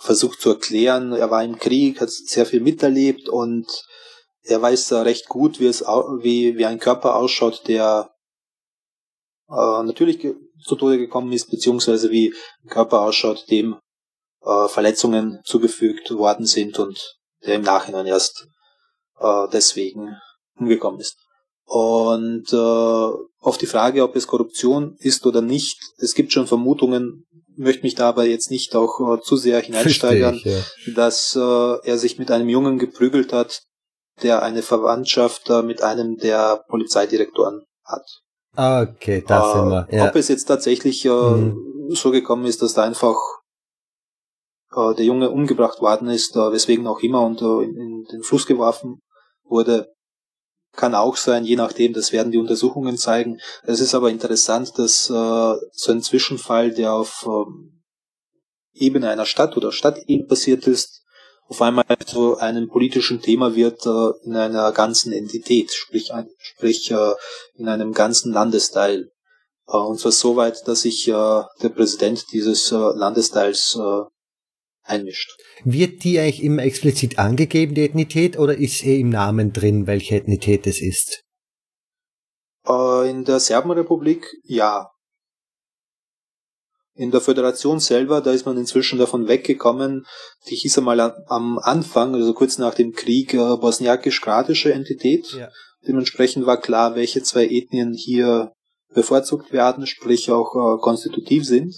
versucht zu erklären. Er war im Krieg, hat sehr viel miterlebt und er weiß da recht gut, wie es wie, wie ein Körper ausschaut, der äh, natürlich zu Tode gekommen ist, beziehungsweise wie ein Körper ausschaut, dem äh, Verletzungen zugefügt worden sind und der im Nachhinein erst äh, deswegen umgekommen ist. Und äh, auf die Frage, ob es Korruption ist oder nicht, es gibt schon Vermutungen, möchte mich da aber jetzt nicht auch äh, zu sehr hineinsteigern, ich, ja. dass äh, er sich mit einem Jungen geprügelt hat, der eine Verwandtschaft äh, mit einem der Polizeidirektoren hat. Okay, das äh, sind wir. Ja. Ob es jetzt tatsächlich äh, mhm. so gekommen ist, dass da einfach äh, der Junge umgebracht worden ist, äh, weswegen auch immer und äh, in, in den Fluss geworfen wurde, kann auch sein, je nachdem, das werden die Untersuchungen zeigen. Es ist aber interessant, dass äh, so ein Zwischenfall, der auf ähm, Ebene einer Stadt oder Stadtebene passiert ist, auf einmal zu einem politischen Thema wird äh, in einer ganzen Entität, sprich, ein, sprich äh, in einem ganzen Landesteil. Äh, und zwar so weit, dass sich äh, der Präsident dieses äh, Landesteils äh, einmischt. Wird die eigentlich immer explizit angegeben, die Ethnität, oder ist eh im Namen drin, welche Ethnität es ist? Äh, in der Serbenrepublik ja. In der Föderation selber, da ist man inzwischen davon weggekommen, die hieß einmal am Anfang, also kurz nach dem Krieg, äh, bosniakisch-kroatische Entität. Ja. Dementsprechend war klar, welche zwei Ethnien hier bevorzugt werden, sprich auch äh, konstitutiv sind.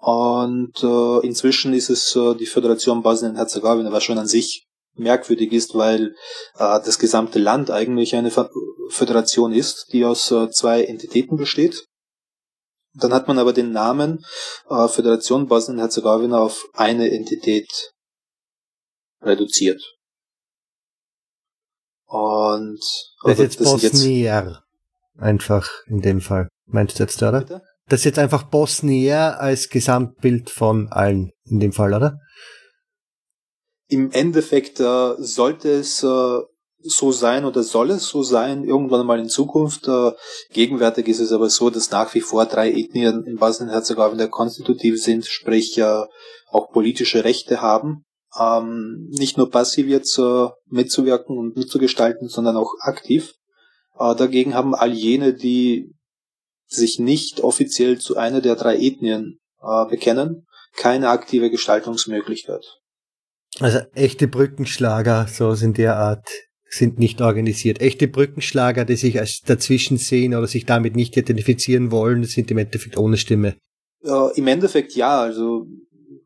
Und äh, inzwischen ist es äh, die Föderation Bosnien-Herzegowina, was schon an sich merkwürdig ist, weil äh, das gesamte Land eigentlich eine Föderation ist, die aus äh, zwei Entitäten besteht. Dann hat man aber den Namen äh, Föderation Bosnien-Herzegowina auf eine Entität reduziert. Und das ist jetzt das Bosnier einfach in dem Fall. Meinst du jetzt, oder? Bitte? Das ist jetzt einfach Bosnier als Gesamtbild von allen in dem Fall, oder? Im Endeffekt äh, sollte es äh, so sein oder soll es so sein, irgendwann mal in Zukunft. Äh, gegenwärtig ist es aber so, dass nach wie vor drei Ethnien in Bosnien-Herzegowina konstitutiv sind, sprich äh, auch politische Rechte haben. Ähm, nicht nur passiv jetzt äh, mitzuwirken und mitzugestalten, sondern auch aktiv. Äh, dagegen haben all jene, die sich nicht offiziell zu einer der drei Ethnien äh, bekennen, keine aktive Gestaltungsmöglichkeit. Also echte Brückenschlager, so in der Art, sind nicht organisiert. Echte Brückenschlager, die sich als dazwischen sehen oder sich damit nicht identifizieren wollen, sind im Endeffekt ohne Stimme. Äh, Im Endeffekt ja, also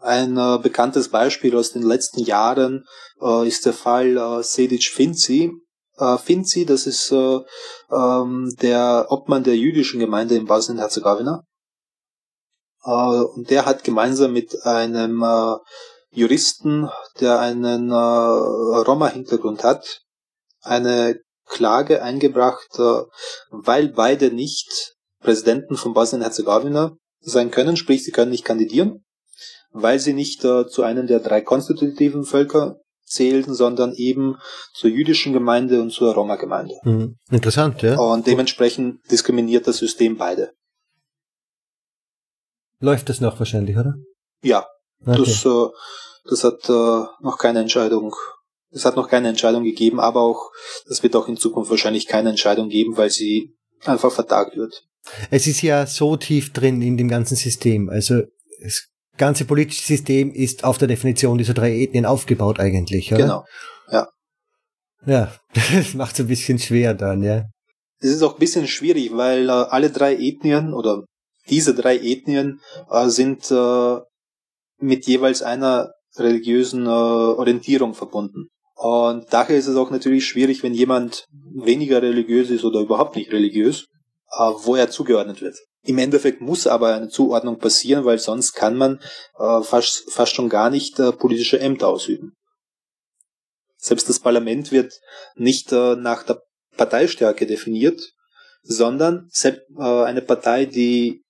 ein äh, bekanntes Beispiel aus den letzten Jahren äh, ist der Fall äh, Sedic Finzi, äh, Finzi, das ist äh, ähm, der Obmann der jüdischen Gemeinde in Bosnien-Herzegowina. Äh, und der hat gemeinsam mit einem äh, Juristen, der einen äh, Roma-Hintergrund hat, eine Klage eingebracht, äh, weil beide nicht Präsidenten von Bosnien-Herzegowina sein können, sprich sie können nicht kandidieren, weil sie nicht äh, zu einem der drei konstitutiven Völker zählten, sondern eben zur jüdischen Gemeinde und zur Roma-Gemeinde. Mhm. Interessant, ja. Und dementsprechend diskriminiert das System beide. Läuft das noch wahrscheinlich, oder? Ja. Okay. Das, äh, das hat äh, noch keine Entscheidung. Es hat noch keine Entscheidung gegeben, aber auch, das wird auch in Zukunft wahrscheinlich keine Entscheidung geben, weil sie einfach vertagt wird. Es ist ja so tief drin in dem ganzen System. Also es ganze politische System ist auf der Definition dieser drei Ethnien aufgebaut eigentlich, oder? Genau, ja. Ja, das macht es ein bisschen schwer dann, ja. Es ist auch ein bisschen schwierig, weil äh, alle drei Ethnien oder diese drei Ethnien äh, sind äh, mit jeweils einer religiösen äh, Orientierung verbunden. Und daher ist es auch natürlich schwierig, wenn jemand weniger religiös ist oder überhaupt nicht religiös, äh, wo er zugeordnet wird. Im Endeffekt muss aber eine Zuordnung passieren, weil sonst kann man äh, fast, fast schon gar nicht äh, politische Ämter ausüben. Selbst das Parlament wird nicht äh, nach der Parteistärke definiert, sondern äh, eine Partei, die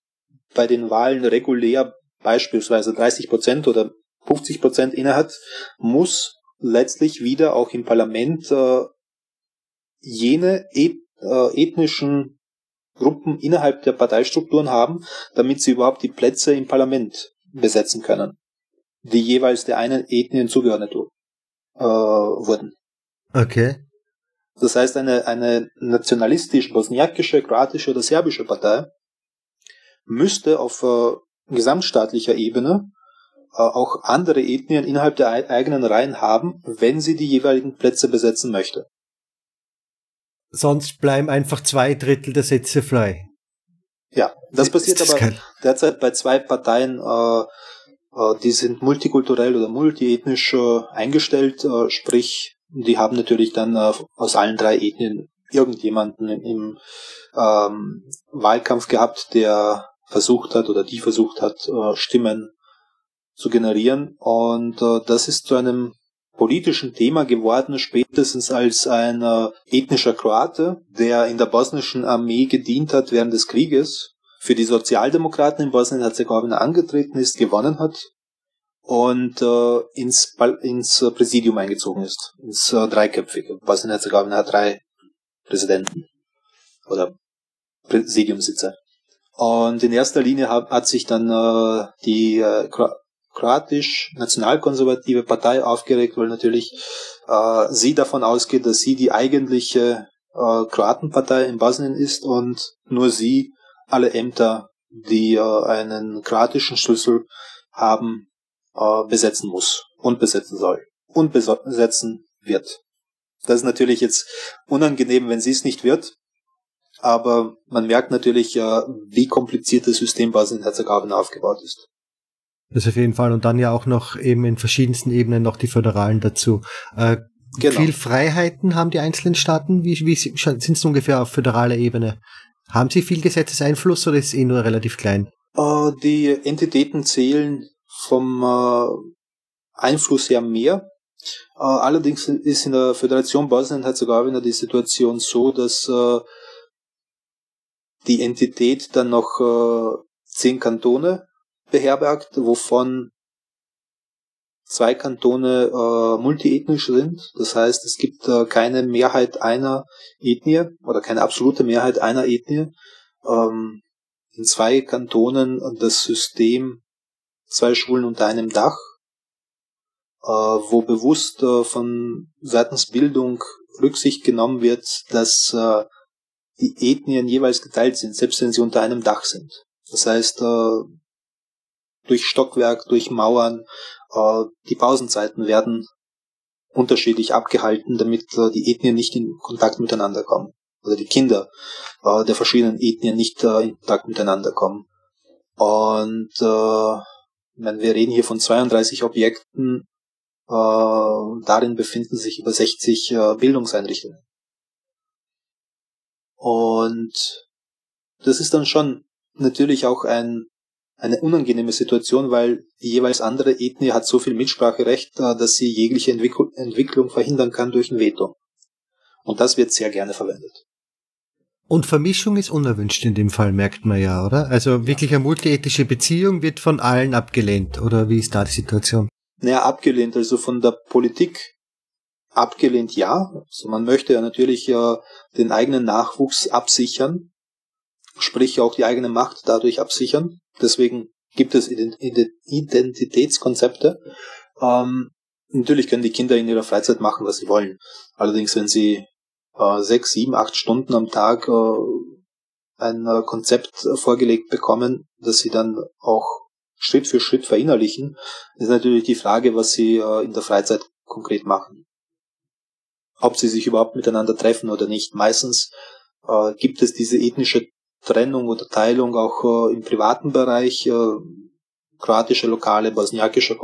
bei den Wahlen regulär beispielsweise 30 Prozent oder 50 Prozent innehat, muss letztlich wieder auch im Parlament äh, jene et, äh, ethnischen Gruppen innerhalb der Parteistrukturen haben, damit sie überhaupt die Plätze im Parlament besetzen können, die jeweils der einen Ethnien zugeordnet äh, wurden. Okay. Das heißt, eine, eine nationalistisch bosniakische, kroatische oder serbische Partei müsste auf äh, gesamtstaatlicher Ebene äh, auch andere Ethnien innerhalb der eigenen Reihen haben, wenn sie die jeweiligen Plätze besetzen möchte. Sonst bleiben einfach zwei Drittel der Sätze frei. Ja, das passiert das aber geil? derzeit bei zwei Parteien, äh, äh, die sind multikulturell oder multiethnisch äh, eingestellt, äh, sprich, die haben natürlich dann äh, aus allen drei Ethnien irgendjemanden im ähm, Wahlkampf gehabt, der versucht hat oder die versucht hat, äh, Stimmen zu generieren. Und das ist zu einem politischen Thema geworden, spätestens als ein äh, ethnischer Kroate, der in der bosnischen Armee gedient hat während des Krieges, für die Sozialdemokraten in Bosnien-Herzegowina angetreten ist, gewonnen hat und äh, ins, ins Präsidium eingezogen ist, ins äh, dreiköpfige. Bosnien-Herzegowina hat drei Präsidenten oder Präsidiumsitze. Und in erster Linie hat, hat sich dann äh, die äh, kroatisch-nationalkonservative Partei aufgeregt, weil natürlich äh, sie davon ausgeht, dass sie die eigentliche äh, Kroatenpartei in Bosnien ist und nur sie alle Ämter, die äh, einen kroatischen Schlüssel haben, äh, besetzen muss und besetzen soll und besetzen wird. Das ist natürlich jetzt unangenehm, wenn sie es nicht wird, aber man merkt natürlich, äh, wie kompliziert das System Bosnien-Herzegowina aufgebaut ist. Das auf jeden Fall. Und dann ja auch noch eben in verschiedensten Ebenen noch die Föderalen dazu. Äh, genau. Viel Freiheiten haben die einzelnen Staaten? Wie, wie sind es ungefähr auf föderaler Ebene? Haben sie viel Gesetzeseinfluss oder ist es eh nur relativ klein? Äh, die Entitäten zählen vom äh, Einfluss her mehr. Äh, allerdings ist in der Föderation Bosnien-Herzegowina die Situation so, dass äh, die Entität dann noch äh, zehn Kantone beherbergt, wovon zwei Kantone äh, multiethnisch sind. Das heißt, es gibt äh, keine Mehrheit einer Ethnie oder keine absolute Mehrheit einer Ethnie. Ähm, in zwei Kantonen das System zwei Schulen unter einem Dach, äh, wo bewusst äh, von seitens Bildung Rücksicht genommen wird, dass äh, die Ethnien jeweils geteilt sind, selbst wenn sie unter einem Dach sind. Das heißt, äh, durch Stockwerk, durch Mauern, äh, die Pausenzeiten werden unterschiedlich abgehalten, damit äh, die Ethnien nicht in Kontakt miteinander kommen. Oder die Kinder äh, der verschiedenen Ethnien nicht äh, in Kontakt miteinander kommen. Und äh, meine, wir reden hier von 32 Objekten, äh, darin befinden sich über 60 äh, Bildungseinrichtungen. Und das ist dann schon natürlich auch ein, eine unangenehme Situation, weil die jeweils andere Ethnie hat so viel Mitspracherecht, äh, dass sie jegliche Entwickl Entwicklung verhindern kann durch ein Veto. Und das wird sehr gerne verwendet. Und Vermischung ist unerwünscht in dem Fall, merkt man ja, oder? Also wirklich eine multiethische Beziehung wird von allen abgelehnt, oder wie ist da die Situation? Naja, abgelehnt, also von der Politik abgelehnt, ja. Also man möchte ja natürlich äh, den eigenen Nachwuchs absichern, sprich auch die eigene Macht dadurch absichern. Deswegen gibt es Identitätskonzepte. Ähm, natürlich können die Kinder in ihrer Freizeit machen, was sie wollen. Allerdings, wenn sie äh, sechs, sieben, acht Stunden am Tag äh, ein äh, Konzept vorgelegt bekommen, das sie dann auch Schritt für Schritt verinnerlichen, ist natürlich die Frage, was sie äh, in der Freizeit konkret machen ob sie sich überhaupt miteinander treffen oder nicht. Meistens äh, gibt es diese ethnische Trennung oder Teilung auch äh, im privaten Bereich, äh, kroatische Lokale, bosniakische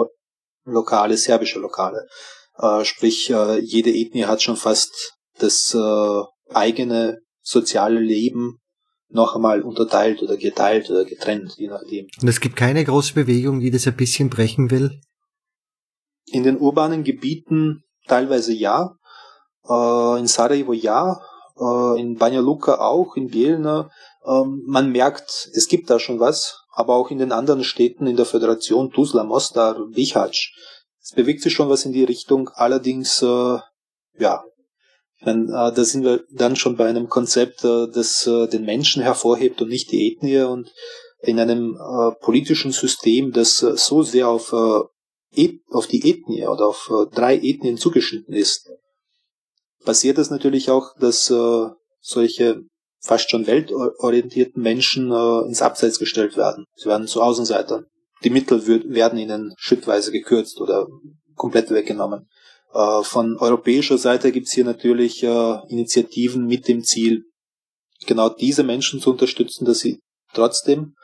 Lokale, serbische Lokale. Äh, sprich, jede Ethnie hat schon fast das eigene soziale Leben noch einmal unterteilt oder geteilt oder getrennt, je nachdem. Und es gibt keine große Bewegung, die das ein bisschen brechen will? In den urbanen Gebieten teilweise ja, in Sarajevo ja, in Banja Luka auch, in Bielna. Ähm, man merkt, es gibt da schon was, aber auch in den anderen Städten in der Föderation, Tuzla, Mostar, Bihać. Es bewegt sich schon was in die Richtung, allerdings, äh, ja, dann, äh, da sind wir dann schon bei einem Konzept, äh, das äh, den Menschen hervorhebt und nicht die Ethnie und in einem äh, politischen System, das äh, so sehr auf, äh, auf die Ethnie oder auf äh, drei Ethnien zugeschnitten ist, passiert es natürlich auch, dass äh, solche fast schon weltorientierten Menschen äh, ins Abseits gestellt werden. Sie werden zu Außenseitern. Die Mittel werden ihnen schrittweise gekürzt oder komplett weggenommen. Äh, von europäischer Seite gibt es hier natürlich äh, Initiativen mit dem Ziel, genau diese Menschen zu unterstützen, dass sie trotzdem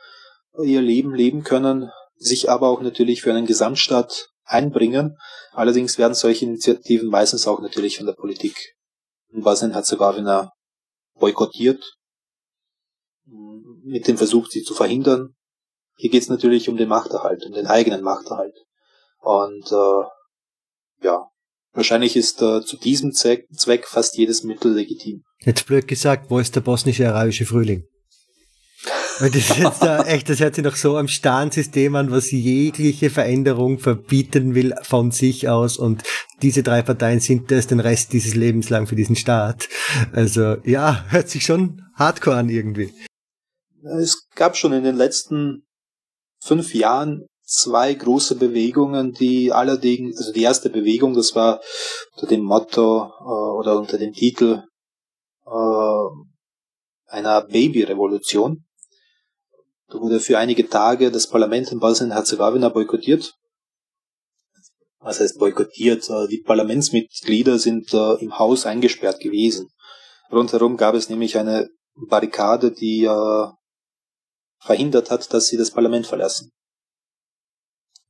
ihr Leben leben können, sich aber auch natürlich für einen Gesamtstaat einbringen. Allerdings werden solche Initiativen meistens auch natürlich von der Politik in Bosnien-Herzegowina boykottiert, mit dem Versuch, sie zu verhindern. Hier geht es natürlich um den Machterhalt, um den eigenen Machterhalt. Und äh, ja, wahrscheinlich ist äh, zu diesem Zweck, Zweck fast jedes Mittel legitim. Jetzt blöd gesagt, wo ist der bosnische arabische Frühling? Weil das jetzt da echt, das hört sich noch so am Stahnsystem an, was jegliche Veränderung verbieten will von sich aus und diese drei Parteien sind das den Rest dieses Lebens lang für diesen Staat. Also ja, hört sich schon hardcore an irgendwie. Es gab schon in den letzten fünf Jahren zwei große Bewegungen, die allerdings, also die erste Bewegung, das war unter dem Motto äh, oder unter dem Titel äh, einer Babyrevolution. Da wurde für einige Tage das Parlament in Bosnien-Herzegowina boykottiert. Was heißt boykottiert? Äh, die Parlamentsmitglieder sind äh, im Haus eingesperrt gewesen. Rundherum gab es nämlich eine Barrikade, die äh, verhindert hat, dass sie das Parlament verlassen.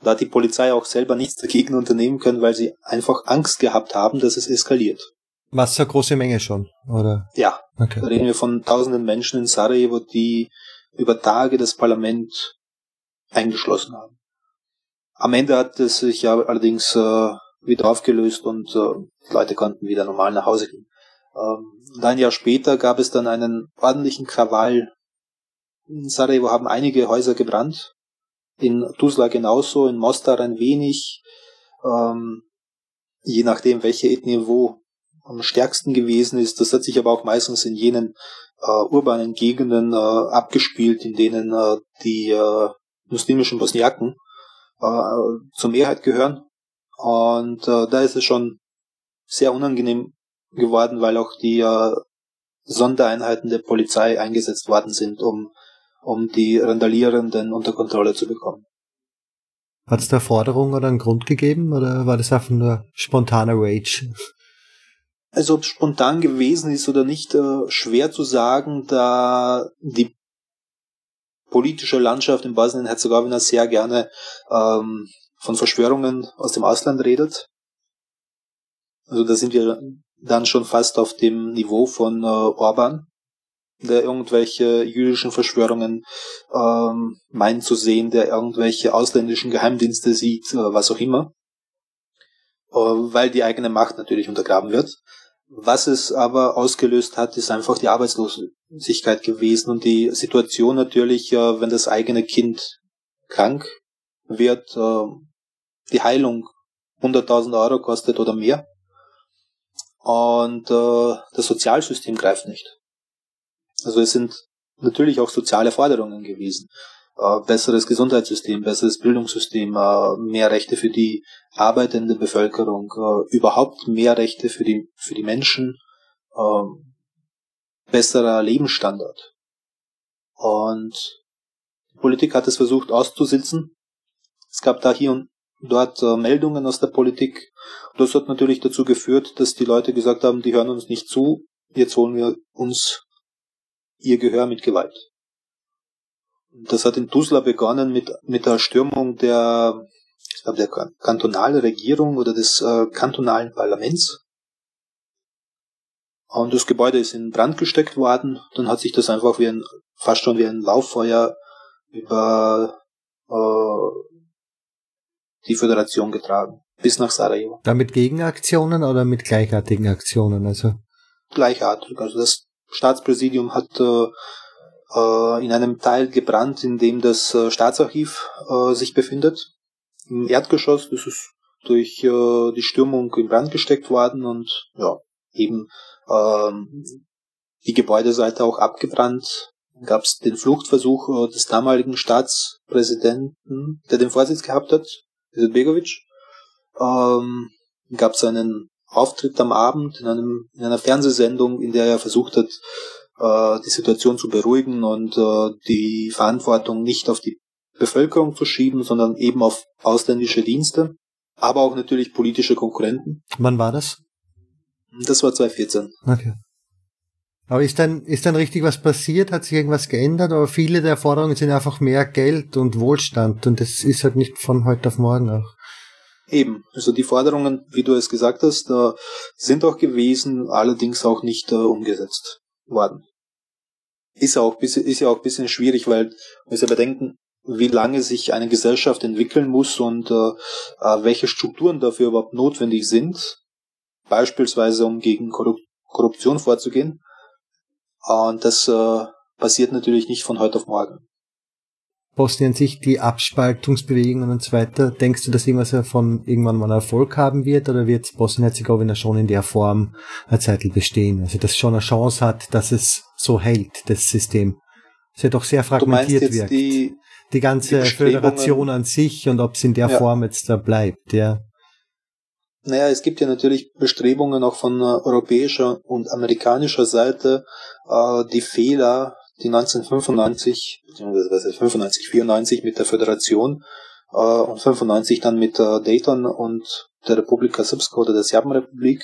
Da hat die Polizei auch selber nichts dagegen unternehmen können, weil sie einfach Angst gehabt haben, dass es eskaliert. Was eine große Menge schon, oder? Ja. Okay. Da reden wir von tausenden Menschen in Sarajevo, die über Tage das Parlament eingeschlossen haben. Am Ende hat es sich ja allerdings äh, wieder aufgelöst und äh, die Leute konnten wieder normal nach Hause gehen. Ähm, ein Jahr später gab es dann einen ordentlichen Krawall. In Sarajevo haben einige Häuser gebrannt, in Tuzla genauso, in Mostar ein wenig, ähm, je nachdem, welche Ethnie wo am stärksten gewesen ist. Das hat sich aber auch meistens in jenen äh, urbanen Gegenden äh, abgespielt, in denen äh, die äh, muslimischen Bosniaken äh, zur Mehrheit gehören. Und äh, da ist es schon sehr unangenehm geworden, weil auch die äh, Sondereinheiten der Polizei eingesetzt worden sind, um, um die Randalierenden unter Kontrolle zu bekommen. Hat es da Forderung oder einen Grund gegeben oder war das einfach nur spontaner Rage? Also ob es spontan gewesen ist oder nicht, äh, schwer zu sagen, da die politische Landschaft in Bosnien-Herzegowina sehr gerne ähm, von Verschwörungen aus dem Ausland redet. Also da sind wir dann schon fast auf dem Niveau von äh, Orban, der irgendwelche jüdischen Verschwörungen ähm, meint zu sehen, der irgendwelche ausländischen Geheimdienste sieht, äh, was auch immer, äh, weil die eigene Macht natürlich untergraben wird. Was es aber ausgelöst hat, ist einfach die Arbeitslosigkeit gewesen und die Situation natürlich, äh, wenn das eigene Kind krank wird, äh, die Heilung 100.000 Euro kostet oder mehr. Und äh, das Sozialsystem greift nicht. Also es sind natürlich auch soziale Forderungen gewesen äh, besseres Gesundheitssystem, besseres Bildungssystem, äh, mehr Rechte für die arbeitende Bevölkerung, äh, überhaupt mehr Rechte für die, für die Menschen, ähm, besserer Lebensstandard. Und die Politik hat es versucht auszusitzen. Es gab da hier und dort Meldungen aus der Politik. Das hat natürlich dazu geführt, dass die Leute gesagt haben, die hören uns nicht zu, jetzt holen wir uns ihr Gehör mit Gewalt. Das hat in Tuzla begonnen mit, mit der Stürmung der, ich glaube, der kantonalen Regierung oder des äh, kantonalen Parlaments. Und das Gebäude ist in Brand gesteckt worden. Dann hat sich das einfach wie ein, fast schon wie ein Lauffeuer über äh, die Föderation getragen. Bis nach Sarajevo. Da mit Gegenaktionen oder mit gleichartigen Aktionen? Also? Gleichartig. Also das Staatspräsidium hat äh, äh, in einem Teil gebrannt, in dem das äh, Staatsarchiv äh, sich befindet. Im Erdgeschoss, das ist durch die Stürmung in Brand gesteckt worden und ja, eben ähm, die Gebäudeseite auch abgebrannt. Gab es den Fluchtversuch des damaligen Staatspräsidenten, der den Vorsitz gehabt hat, Begovic. Ähm, Gab es einen Auftritt am Abend in, einem, in einer Fernsehsendung, in der er versucht hat, äh, die Situation zu beruhigen und äh, die Verantwortung nicht auf die Bevölkerung zu schieben, sondern eben auf ausländische Dienste, aber auch natürlich politische Konkurrenten. Wann war das? Das war 2014. Okay. Aber ist dann, ist dann richtig was passiert? Hat sich irgendwas geändert? Aber viele der Forderungen sind einfach mehr Geld und Wohlstand und das ist halt nicht von heute auf morgen auch. Eben, also die Forderungen, wie du es gesagt hast, äh, sind auch gewesen, allerdings auch nicht äh, umgesetzt worden. Ist, auch, ist ja auch ein bisschen schwierig, weil wir ja bedenken, wie lange sich eine Gesellschaft entwickeln muss und äh, äh, welche Strukturen dafür überhaupt notwendig sind, beispielsweise um gegen Korruption vorzugehen. Und das äh, passiert natürlich nicht von heute auf morgen. Bosnien sich die Abspaltungsbewegungen und so weiter, denkst du, dass irgendwas davon irgendwann mal Erfolg haben wird oder wird Bosnien-Herzegowina schon in der Form eine Zeit bestehen? Also dass schon eine Chance hat, dass es so hält, das System. Es ja doch sehr fragmentiert wirkt. Die, die ganze die Föderation an sich und ob es in der ja. Form jetzt da bleibt, ja. Naja, es gibt ja natürlich Bestrebungen auch von europäischer und amerikanischer Seite, äh, die Fehler die 1995, beziehungsweise 95, 94 mit der Föderation äh, und 95 dann mit äh, Dayton und der Republika Srpska oder der Serbenrepublik,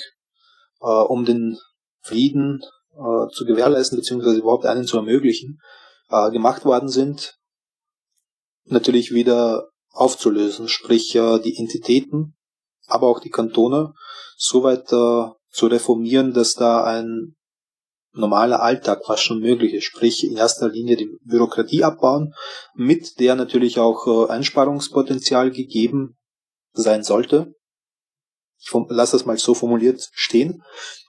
äh, um den Frieden äh, zu gewährleisten, beziehungsweise überhaupt einen zu ermöglichen, äh, gemacht worden sind, natürlich wieder aufzulösen, sprich äh, die Entitäten, aber auch die Kantone soweit äh, zu reformieren, dass da ein normaler Alltag fast schon möglich ist. Sprich, in erster Linie die Bürokratie abbauen, mit der natürlich auch äh, Einsparungspotenzial gegeben sein sollte. Ich lasse das mal so formuliert stehen.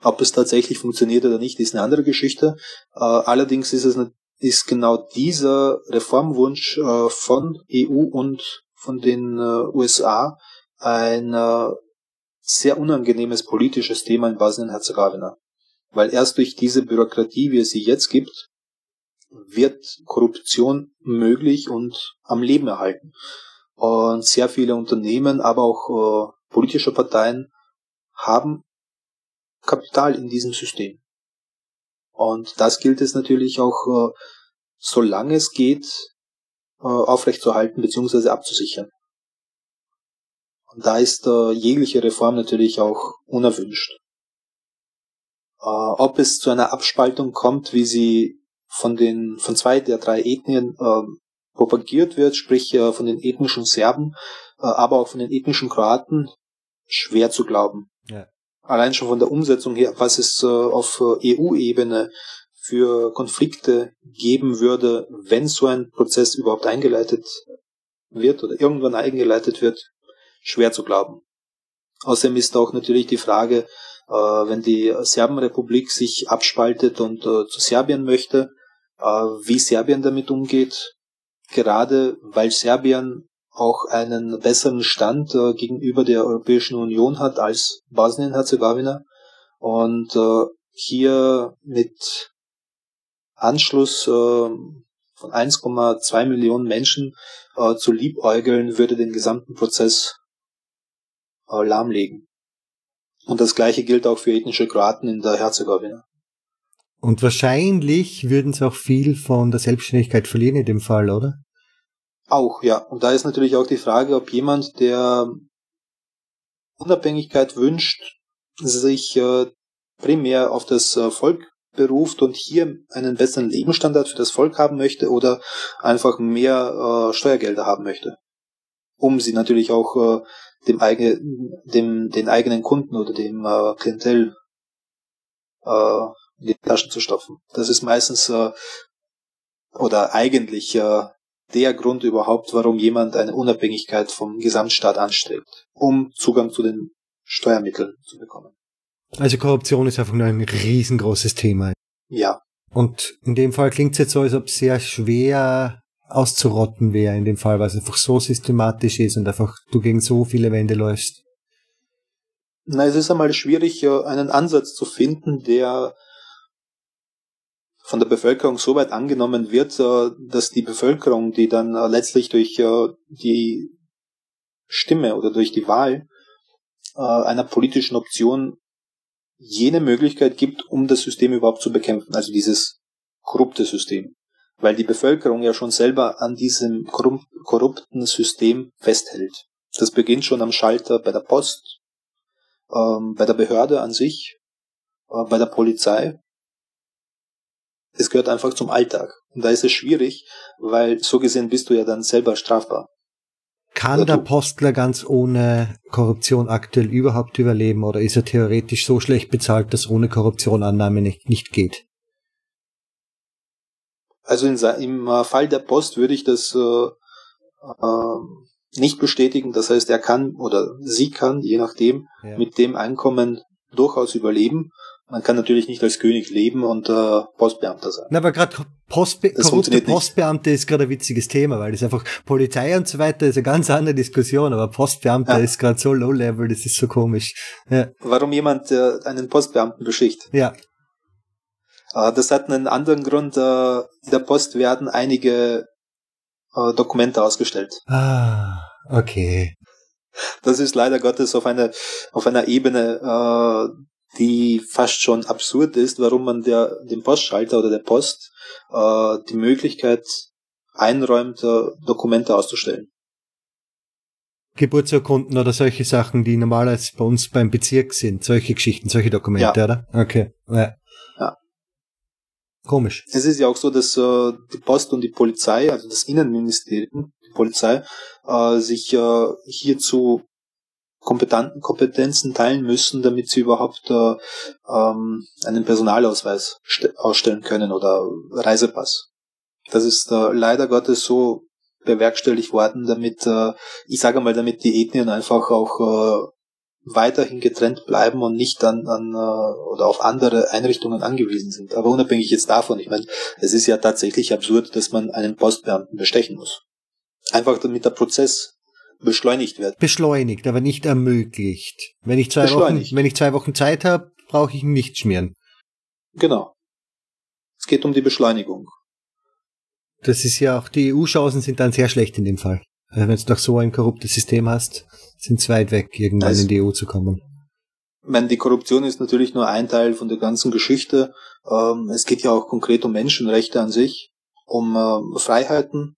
Ob es tatsächlich funktioniert oder nicht, ist eine andere Geschichte. Äh, allerdings ist es ist genau dieser Reformwunsch äh, von EU und von den USA ein sehr unangenehmes politisches Thema in Bosnien-Herzegowina. Weil erst durch diese Bürokratie, wie es sie jetzt gibt, wird Korruption möglich und am Leben erhalten. Und sehr viele Unternehmen, aber auch äh, politische Parteien haben Kapital in diesem System. Und das gilt es natürlich auch, äh, solange es geht, äh, aufrechtzuerhalten bzw. abzusichern. Und da ist äh, jegliche Reform natürlich auch unerwünscht. Äh, ob es zu einer Abspaltung kommt, wie sie von den von zwei der drei Ethnien äh, propagiert wird, sprich äh, von den ethnischen Serben, äh, aber auch von den ethnischen Kroaten, schwer zu glauben. Ja. Allein schon von der Umsetzung her, was es äh, auf äh, EU-Ebene für Konflikte geben würde, wenn so ein Prozess überhaupt eingeleitet wird oder irgendwann eingeleitet wird, schwer zu glauben. Außerdem ist auch natürlich die Frage, wenn die Serbenrepublik sich abspaltet und äh, zu Serbien möchte, äh, wie Serbien damit umgeht, gerade weil Serbien auch einen besseren Stand gegenüber der Europäischen Union hat als Bosnien-Herzegowina und hier mit Anschluss von 1,2 Millionen Menschen zu liebäugeln, würde den gesamten Prozess lahmlegen. Und das gleiche gilt auch für ethnische Kroaten in der Herzegowina. Und wahrscheinlich würden sie auch viel von der Selbstständigkeit verlieren in dem Fall, oder? Auch, ja. Und da ist natürlich auch die Frage, ob jemand, der Unabhängigkeit wünscht, sich äh, primär auf das äh, Volk beruft und hier einen besseren Lebensstandard für das Volk haben möchte oder einfach mehr äh, Steuergelder haben möchte. Um sie natürlich auch dem eigenen, dem, den eigenen Kunden oder dem äh, Klientel äh, in die Taschen zu stopfen. Das ist meistens äh, oder eigentlich äh, der Grund überhaupt, warum jemand eine Unabhängigkeit vom Gesamtstaat anstrebt, um Zugang zu den Steuermitteln zu bekommen. Also Korruption ist einfach nur ein riesengroßes Thema. Ja. Und in dem Fall klingt es jetzt so, als ob sehr schwer auszurotten wäre, in dem Fall, weil es einfach so systematisch ist und einfach du gegen so viele Wände läufst. Na, es ist einmal schwierig, einen Ansatz zu finden, der von der Bevölkerung so weit angenommen wird, äh, dass die Bevölkerung, die dann äh, letztlich durch äh, die Stimme oder durch die Wahl einer politischen Option jene Möglichkeit gibt, um das System überhaupt zu bekämpfen, also dieses korrupte System. Weil die Bevölkerung ja schon selber an diesem korrupten System festhält. Das beginnt schon am Schalter bei der Post, ähm, bei der Behörde an sich, äh, bei der Polizei es gehört einfach zum Alltag. Und da ist es schwierig, weil so gesehen bist du ja dann selber strafbar. Kann der Postler ganz ohne Korruption aktuell überhaupt überleben oder ist er theoretisch so schlecht bezahlt, dass ohne Korruption Annahme nicht, nicht geht? Also in, im äh, Fall der Post würde ich das äh, äh, nicht bestätigen. Das heißt, er kann oder sie kann, je nachdem, ja. mit dem Einkommen durchaus überleben. Man kann natürlich nicht als König leben und äh, Postbeamter sein. Na, aber gerade Postbe korrupte Postbeamte ist gerade ein witziges Thema, weil das einfach Polizei und so weiter ist eine ganz andere Diskussion, aber Postbeamter ja. ist gerade so low level, das ist so komisch. Ja. Warum jemand äh, einen Postbeamten beschicht? Ja. Äh, das hat einen anderen Grund. Äh, in der Post werden einige äh, Dokumente ausgestellt. Ah, okay. Das ist leider Gottes auf einer auf einer Ebene, die fast schon absurd ist, warum man der, dem Postschalter oder der Post die Möglichkeit einräumt, Dokumente auszustellen. Geburtsurkunden oder solche Sachen, die normalerweise bei uns beim Bezirk sind, solche Geschichten, solche Dokumente, ja. oder? Okay. Ja. Komisch. Es ist ja auch so, dass äh, die Post und die Polizei, also das Innenministerium, die Polizei, äh, sich äh, hierzu Kompetenzen teilen müssen, damit sie überhaupt äh, ähm, einen Personalausweis ausstellen können oder Reisepass. Das ist äh, leider Gottes so bewerkstelligt worden, damit, äh, ich sage mal, damit die Ethnien einfach auch äh, weiterhin getrennt bleiben und nicht an, an äh, oder auf andere Einrichtungen angewiesen sind. Aber unabhängig jetzt davon, ich meine, es ist ja tatsächlich absurd, dass man einen Postbeamten bestechen muss. Einfach damit der Prozess beschleunigt wird. Beschleunigt, aber nicht ermöglicht. Wenn ich zwei Wochen, wenn ich zwei Wochen Zeit habe, brauche ich ihn nicht schmieren. Genau. Es geht um die Beschleunigung. Das ist ja auch, die EU-Chancen sind dann sehr schlecht in dem Fall. Also wenn du doch so ein korruptes System hast, sind es weit weg, irgendwann also, in die EU zu kommen. Ich meine, die Korruption ist natürlich nur ein Teil von der ganzen Geschichte. Ähm, es geht ja auch konkret um Menschenrechte an sich, um ähm, Freiheiten,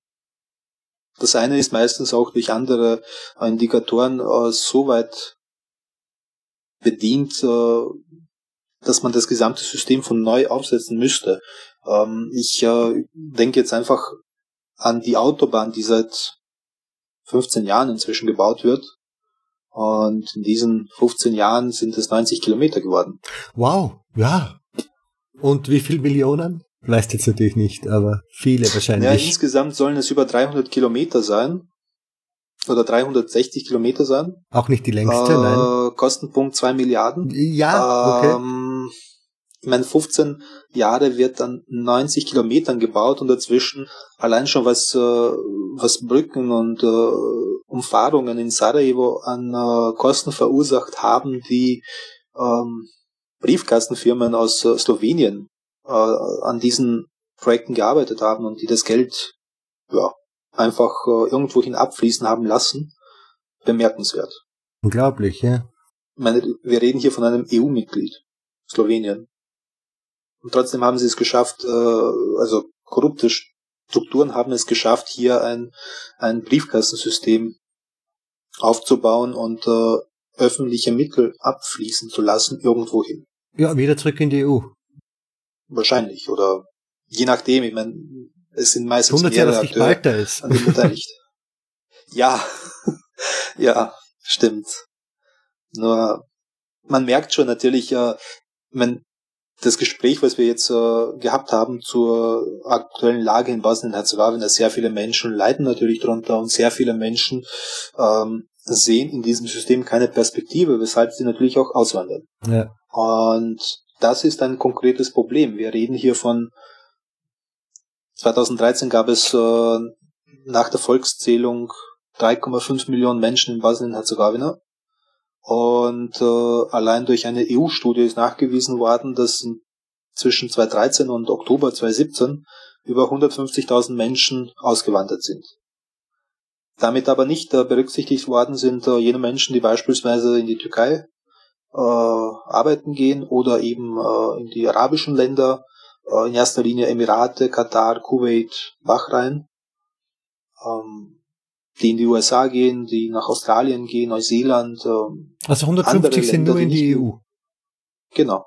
das eine ist meistens auch durch andere Indikatoren äh, so weit bedient, äh, dass man das gesamte System von neu aufsetzen müsste. Ähm, ich äh, denke jetzt einfach an die Autobahn, die seit 15 Jahren inzwischen gebaut wird. Und in diesen 15 Jahren sind es 90 Kilometer geworden. Wow, ja. Und wie viel Millionen? Weißt jetzt natürlich nicht, aber viele wahrscheinlich. Ja, insgesamt sollen es über 300 Kilometer sein. Oder 360 Kilometer sein. Auch nicht die längste, äh, nein. Kostenpunkt 2 Milliarden. Ja, okay. Ähm, ich meine, 15 Jahre wird an 90 Kilometern gebaut und dazwischen allein schon was, äh, was Brücken und äh, Umfahrungen in Sarajevo an äh, Kosten verursacht haben, die ähm, Briefkastenfirmen aus äh, Slowenien äh, an diesen Projekten gearbeitet haben und die das Geld ja, einfach äh, irgendwohin abfließen haben lassen, bemerkenswert. Unglaublich, ja. Ich meine, wir reden hier von einem EU-Mitglied, Slowenien. Und trotzdem haben sie es geschafft, äh, also korrupte Strukturen haben es geschafft, hier ein, ein Briefkastensystem aufzubauen und äh, öffentliche Mittel abfließen zu lassen, irgendwohin. Ja, wieder zurück in die EU. Wahrscheinlich. Oder je nachdem, ich meine, es sind meistens mehrere ja, Akteure ist. an dem beteiligt. ja, ja, stimmt. Nur man merkt schon natürlich, äh, man, das Gespräch, was wir jetzt äh, gehabt haben zur aktuellen Lage in Bosnien-Herzegowina, sehr viele Menschen leiden natürlich darunter und sehr viele Menschen ähm, sehen in diesem System keine Perspektive, weshalb sie natürlich auch auswandern. Ja. Und das ist ein konkretes Problem. Wir reden hier von 2013 gab es äh, nach der Volkszählung 3,5 Millionen Menschen in Bosnien-Herzegowina. Und äh, allein durch eine EU-Studie ist nachgewiesen worden, dass zwischen 2013 und Oktober 2017 über 150.000 Menschen ausgewandert sind. Damit aber nicht äh, berücksichtigt worden sind äh, jene Menschen, die beispielsweise in die Türkei äh, arbeiten gehen oder eben äh, in die arabischen Länder, äh, in erster Linie Emirate, Katar, Kuwait, Bahrain, ähm, die in die USA gehen, die nach Australien gehen, Neuseeland. Ähm, also 150 sind nur in die EU. Genau.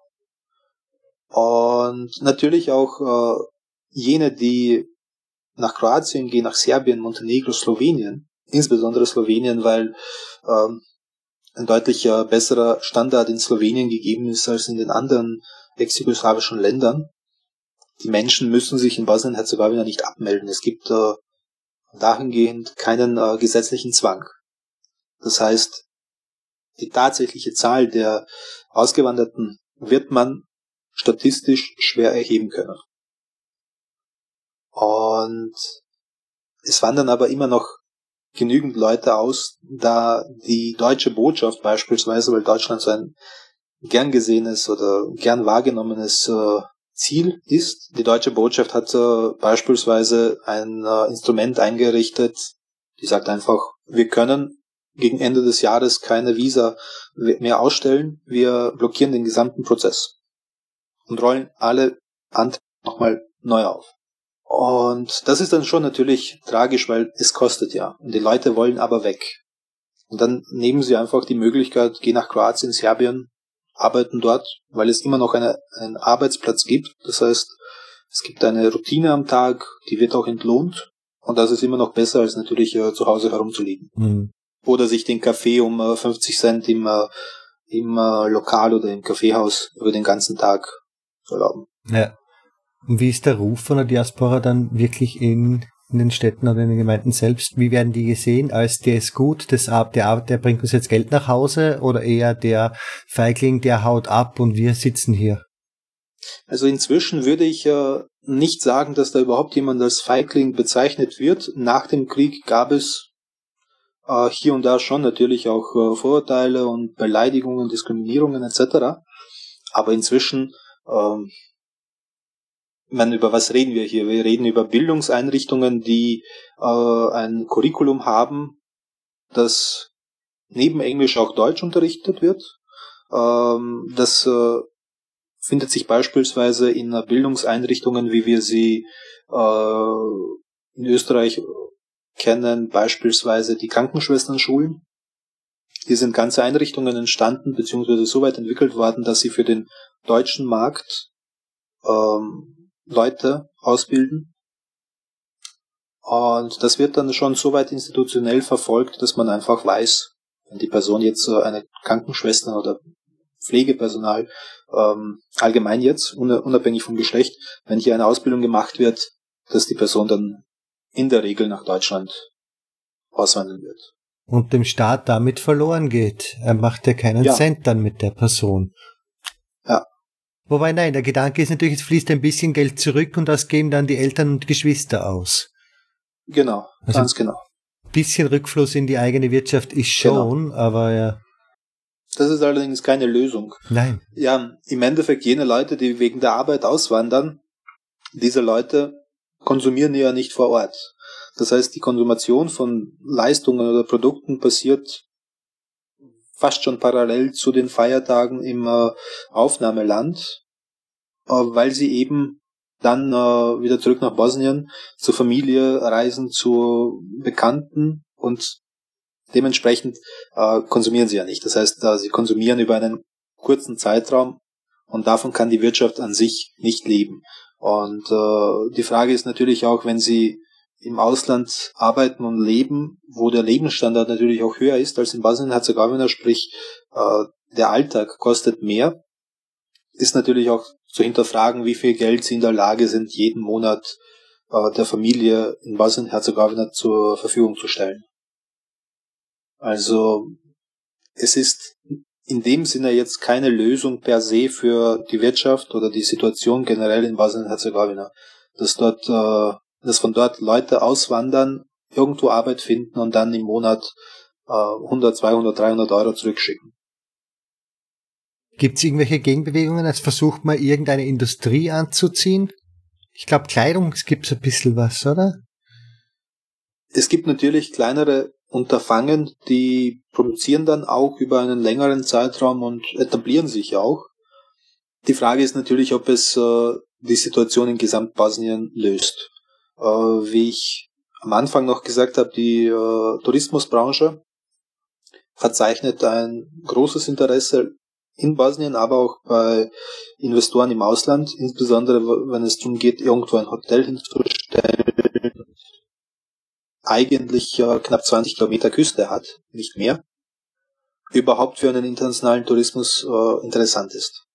Und natürlich auch äh, jene, die nach Kroatien gehen, nach Serbien, Montenegro, Slowenien, insbesondere Slowenien, weil ähm, ein deutlich äh, besserer Standard in Slowenien gegeben ist als in den anderen ex-jugoslawischen Ländern. Die Menschen müssen sich in Bosnien-Herzegowina nicht abmelden. Es gibt äh, dahingehend keinen äh, gesetzlichen Zwang. Das heißt, die tatsächliche Zahl der Ausgewanderten wird man statistisch schwer erheben können. Und es wandern aber immer noch genügend Leute aus, da die deutsche Botschaft beispielsweise, weil Deutschland so ein gern gesehenes oder gern wahrgenommenes äh, Ziel ist. Die deutsche Botschaft hat äh, beispielsweise ein äh, Instrument eingerichtet, die sagt einfach, wir können gegen Ende des Jahres keine Visa mehr ausstellen, wir blockieren den gesamten Prozess und rollen alle Anträge nochmal neu auf. Und das ist dann schon natürlich tragisch, weil es kostet ja. Und die Leute wollen aber weg. Und dann nehmen sie einfach die Möglichkeit, gehen nach Kroatien, Serbien, arbeiten dort, weil es immer noch eine, einen Arbeitsplatz gibt. Das heißt, es gibt eine Routine am Tag, die wird auch entlohnt. Und das ist immer noch besser, als natürlich äh, zu Hause herumzuliegen. Mhm. Oder sich den Kaffee um äh, 50 Cent im, äh, im äh, Lokal oder im Kaffeehaus über den ganzen Tag zu erlauben. Ja. Und wie ist der Ruf von der Diaspora dann wirklich in, in den Städten oder in den Gemeinden selbst? Wie werden die gesehen? Als der ist gut, das, der, der bringt uns jetzt Geld nach Hause oder eher der Feigling, der haut ab und wir sitzen hier? Also inzwischen würde ich äh, nicht sagen, dass da überhaupt jemand als Feigling bezeichnet wird. Nach dem Krieg gab es äh, hier und da schon natürlich auch äh, Vorurteile und Beleidigungen, Diskriminierungen etc. Aber inzwischen ähm, meine, über was reden wir hier? Wir reden über Bildungseinrichtungen, die äh, ein Curriculum haben, das neben Englisch auch Deutsch unterrichtet wird. Ähm, das äh, findet sich beispielsweise in Bildungseinrichtungen, wie wir sie äh, in Österreich kennen, beispielsweise die Krankenschwesternschulen. Hier sind ganze Einrichtungen entstanden, beziehungsweise so weit entwickelt worden, dass sie für den deutschen Markt ähm, Leute ausbilden. Und das wird dann schon so weit institutionell verfolgt, dass man einfach weiß, wenn die Person jetzt eine Krankenschwester oder Pflegepersonal, ähm, allgemein jetzt, unabhängig vom Geschlecht, wenn hier eine Ausbildung gemacht wird, dass die Person dann in der Regel nach Deutschland auswandern wird. Und dem Staat damit verloren geht. Er macht ja keinen ja. Cent dann mit der Person. Wobei nein, der Gedanke ist natürlich, es fließt ein bisschen Geld zurück und das geben dann die Eltern und Geschwister aus. Genau, also ganz genau. Bisschen Rückfluss in die eigene Wirtschaft ist schon, genau. aber ja. Das ist allerdings keine Lösung. Nein. Ja, im Endeffekt jene Leute, die wegen der Arbeit auswandern, diese Leute konsumieren ja nicht vor Ort. Das heißt, die Konsumation von Leistungen oder Produkten passiert fast schon parallel zu den Feiertagen im äh, Aufnahmeland, weil sie eben dann äh, wieder zurück nach Bosnien zur Familie reisen, zu Bekannten und dementsprechend äh, konsumieren sie ja nicht. Das heißt, äh, sie konsumieren über einen kurzen Zeitraum und davon kann die Wirtschaft an sich nicht leben. Und äh, die Frage ist natürlich auch, wenn sie im Ausland arbeiten und leben, wo der Lebensstandard natürlich auch höher ist als in Bosnien-Herzegowina, sprich äh, der Alltag kostet mehr, ist natürlich auch zu hinterfragen, wie viel Geld sie in der Lage sind, jeden Monat äh, der Familie in Bosnien-Herzegowina zur Verfügung zu stellen. Also es ist in dem Sinne jetzt keine Lösung per se für die Wirtschaft oder die Situation generell in Bosnien-Herzegowina. Dass dort, äh, dass von dort Leute auswandern, irgendwo Arbeit finden und dann im Monat äh, 100, 200, 300 Euro zurückschicken. Gibt es irgendwelche Gegenbewegungen, als versucht man irgendeine Industrie anzuziehen? Ich glaube, Kleidung gibt es ein bisschen was, oder? Es gibt natürlich kleinere Unterfangen, die produzieren dann auch über einen längeren Zeitraum und etablieren sich auch. Die Frage ist natürlich, ob es äh, die Situation in Gesamtbosnien löst. Äh, wie ich am Anfang noch gesagt habe, die äh, Tourismusbranche verzeichnet ein großes Interesse in Bosnien, aber auch bei Investoren im Ausland, insbesondere wenn es darum geht, irgendwo ein Hotel hinzustellen, eigentlich äh, knapp 20 Kilometer Küste hat, nicht mehr, überhaupt für einen internationalen Tourismus äh, interessant ist.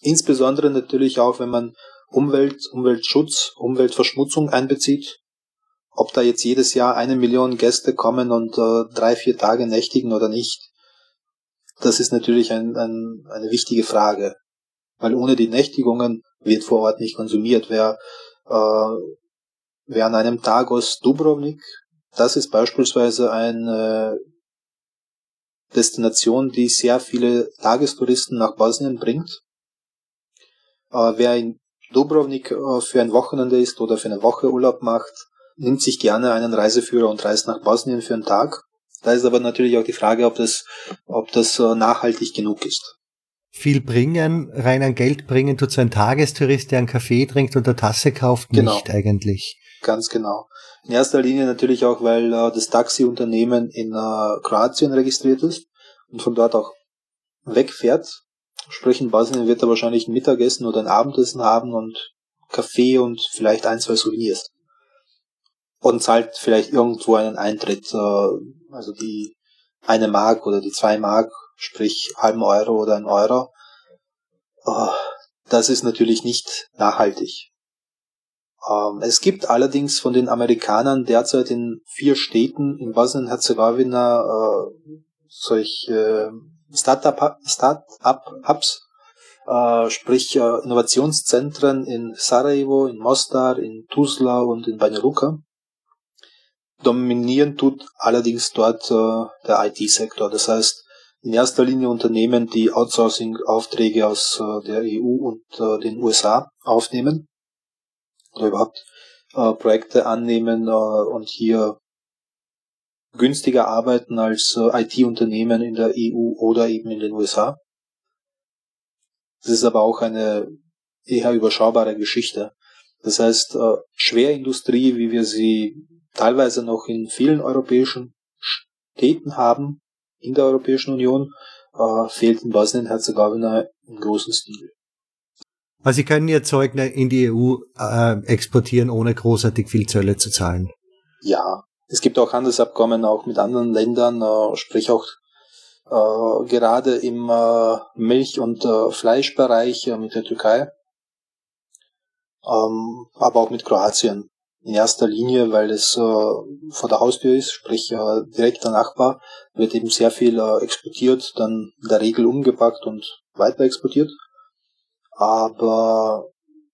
Insbesondere natürlich auch, wenn man Umwelt, Umweltschutz, Umweltverschmutzung einbezieht. Ob da jetzt jedes Jahr eine Million Gäste kommen und äh, drei, vier Tage nächtigen oder nicht, das ist natürlich ein, ein, eine wichtige Frage. Weil ohne die Nächtigungen wird vor Ort nicht konsumiert. Wer, äh, wer an einem Tag aus Dubrovnik, das ist beispielsweise eine Destination, die sehr viele Tagestouristen nach Bosnien bringt. Äh, wer in Dubrovnik äh, für ein Wochenende ist oder für eine Woche Urlaub macht, nimmt sich gerne einen Reiseführer und reist nach Bosnien für einen Tag. Da ist aber natürlich auch die Frage, ob das, ob das äh, nachhaltig genug ist. Viel bringen, rein an Geld bringen tut so ein Tagestourist, der einen Kaffee trinkt und eine Tasse kauft, genau. nicht eigentlich. Ganz genau. In erster Linie natürlich auch, weil äh, das Taxiunternehmen in äh, Kroatien registriert ist und von dort auch wegfährt. Sprich, in Bosnien wird er wahrscheinlich ein Mittagessen oder ein Abendessen haben und Kaffee und vielleicht ein, zwei Souvenirs und zahlt vielleicht irgendwo einen Eintritt, äh, also die eine Mark oder die zwei Mark, sprich halben Euro oder ein Euro. Oh, das ist natürlich nicht nachhaltig. Ähm, es gibt allerdings von den Amerikanern derzeit in vier Städten in Bosnien-Herzegowina äh, solche Start-up-Hubs, äh, sprich äh, Innovationszentren in Sarajevo, in Mostar, in Tuzla und in Banja Luka. Dominieren tut allerdings dort äh, der IT-Sektor. Das heißt, in erster Linie Unternehmen, die Outsourcing-Aufträge aus äh, der EU und äh, den USA aufnehmen oder überhaupt äh, Projekte annehmen äh, und hier günstiger arbeiten als äh, IT-Unternehmen in der EU oder eben in den USA. Das ist aber auch eine eher überschaubare Geschichte. Das heißt, Schwerindustrie, wie wir sie teilweise noch in vielen europäischen Städten haben, in der Europäischen Union, äh, fehlt in Bosnien-Herzegowina im großen Stil. Also Sie können Ihr Zeug in die EU äh, exportieren, ohne großartig viel Zölle zu zahlen. Ja, es gibt auch Handelsabkommen auch mit anderen Ländern, äh, sprich auch äh, gerade im äh, Milch- und äh, Fleischbereich äh, mit der Türkei, ähm, aber auch mit Kroatien in erster Linie, weil es äh, vor der Haustür ist, sprich äh, direkter Nachbar, wird eben sehr viel äh, exportiert, dann in der Regel umgepackt und weiter exportiert. Aber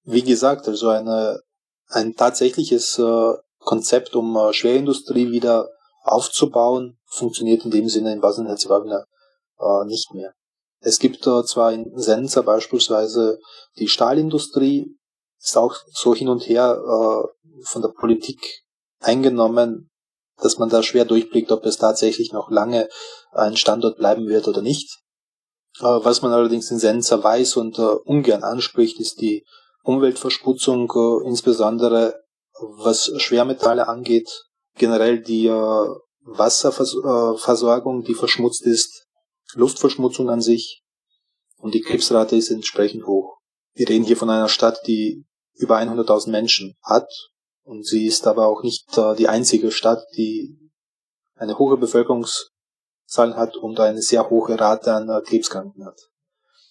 wie gesagt, also eine, ein tatsächliches äh, Konzept, um äh, Schwerindustrie wieder aufzubauen, funktioniert in dem Sinne in Bosnien-Herzegowina äh, nicht mehr. Es gibt äh, zwar in Senza beispielsweise die Stahlindustrie, ist auch so hin und her äh, von der Politik eingenommen, dass man da schwer durchblickt, ob es tatsächlich noch lange ein Standort bleiben wird oder nicht. Äh, was man allerdings in Senza weiß und äh, ungern anspricht, ist die Umweltverschmutzung, äh, insbesondere was Schwermetalle angeht, generell die äh, Wasserversorgung, die verschmutzt ist, Luftverschmutzung an sich und die Krebsrate ist entsprechend hoch. Wir reden hier von einer Stadt, die über 100.000 Menschen hat. Und sie ist aber auch nicht äh, die einzige Stadt, die eine hohe Bevölkerungszahl hat und eine sehr hohe Rate an äh, Krebskranken hat.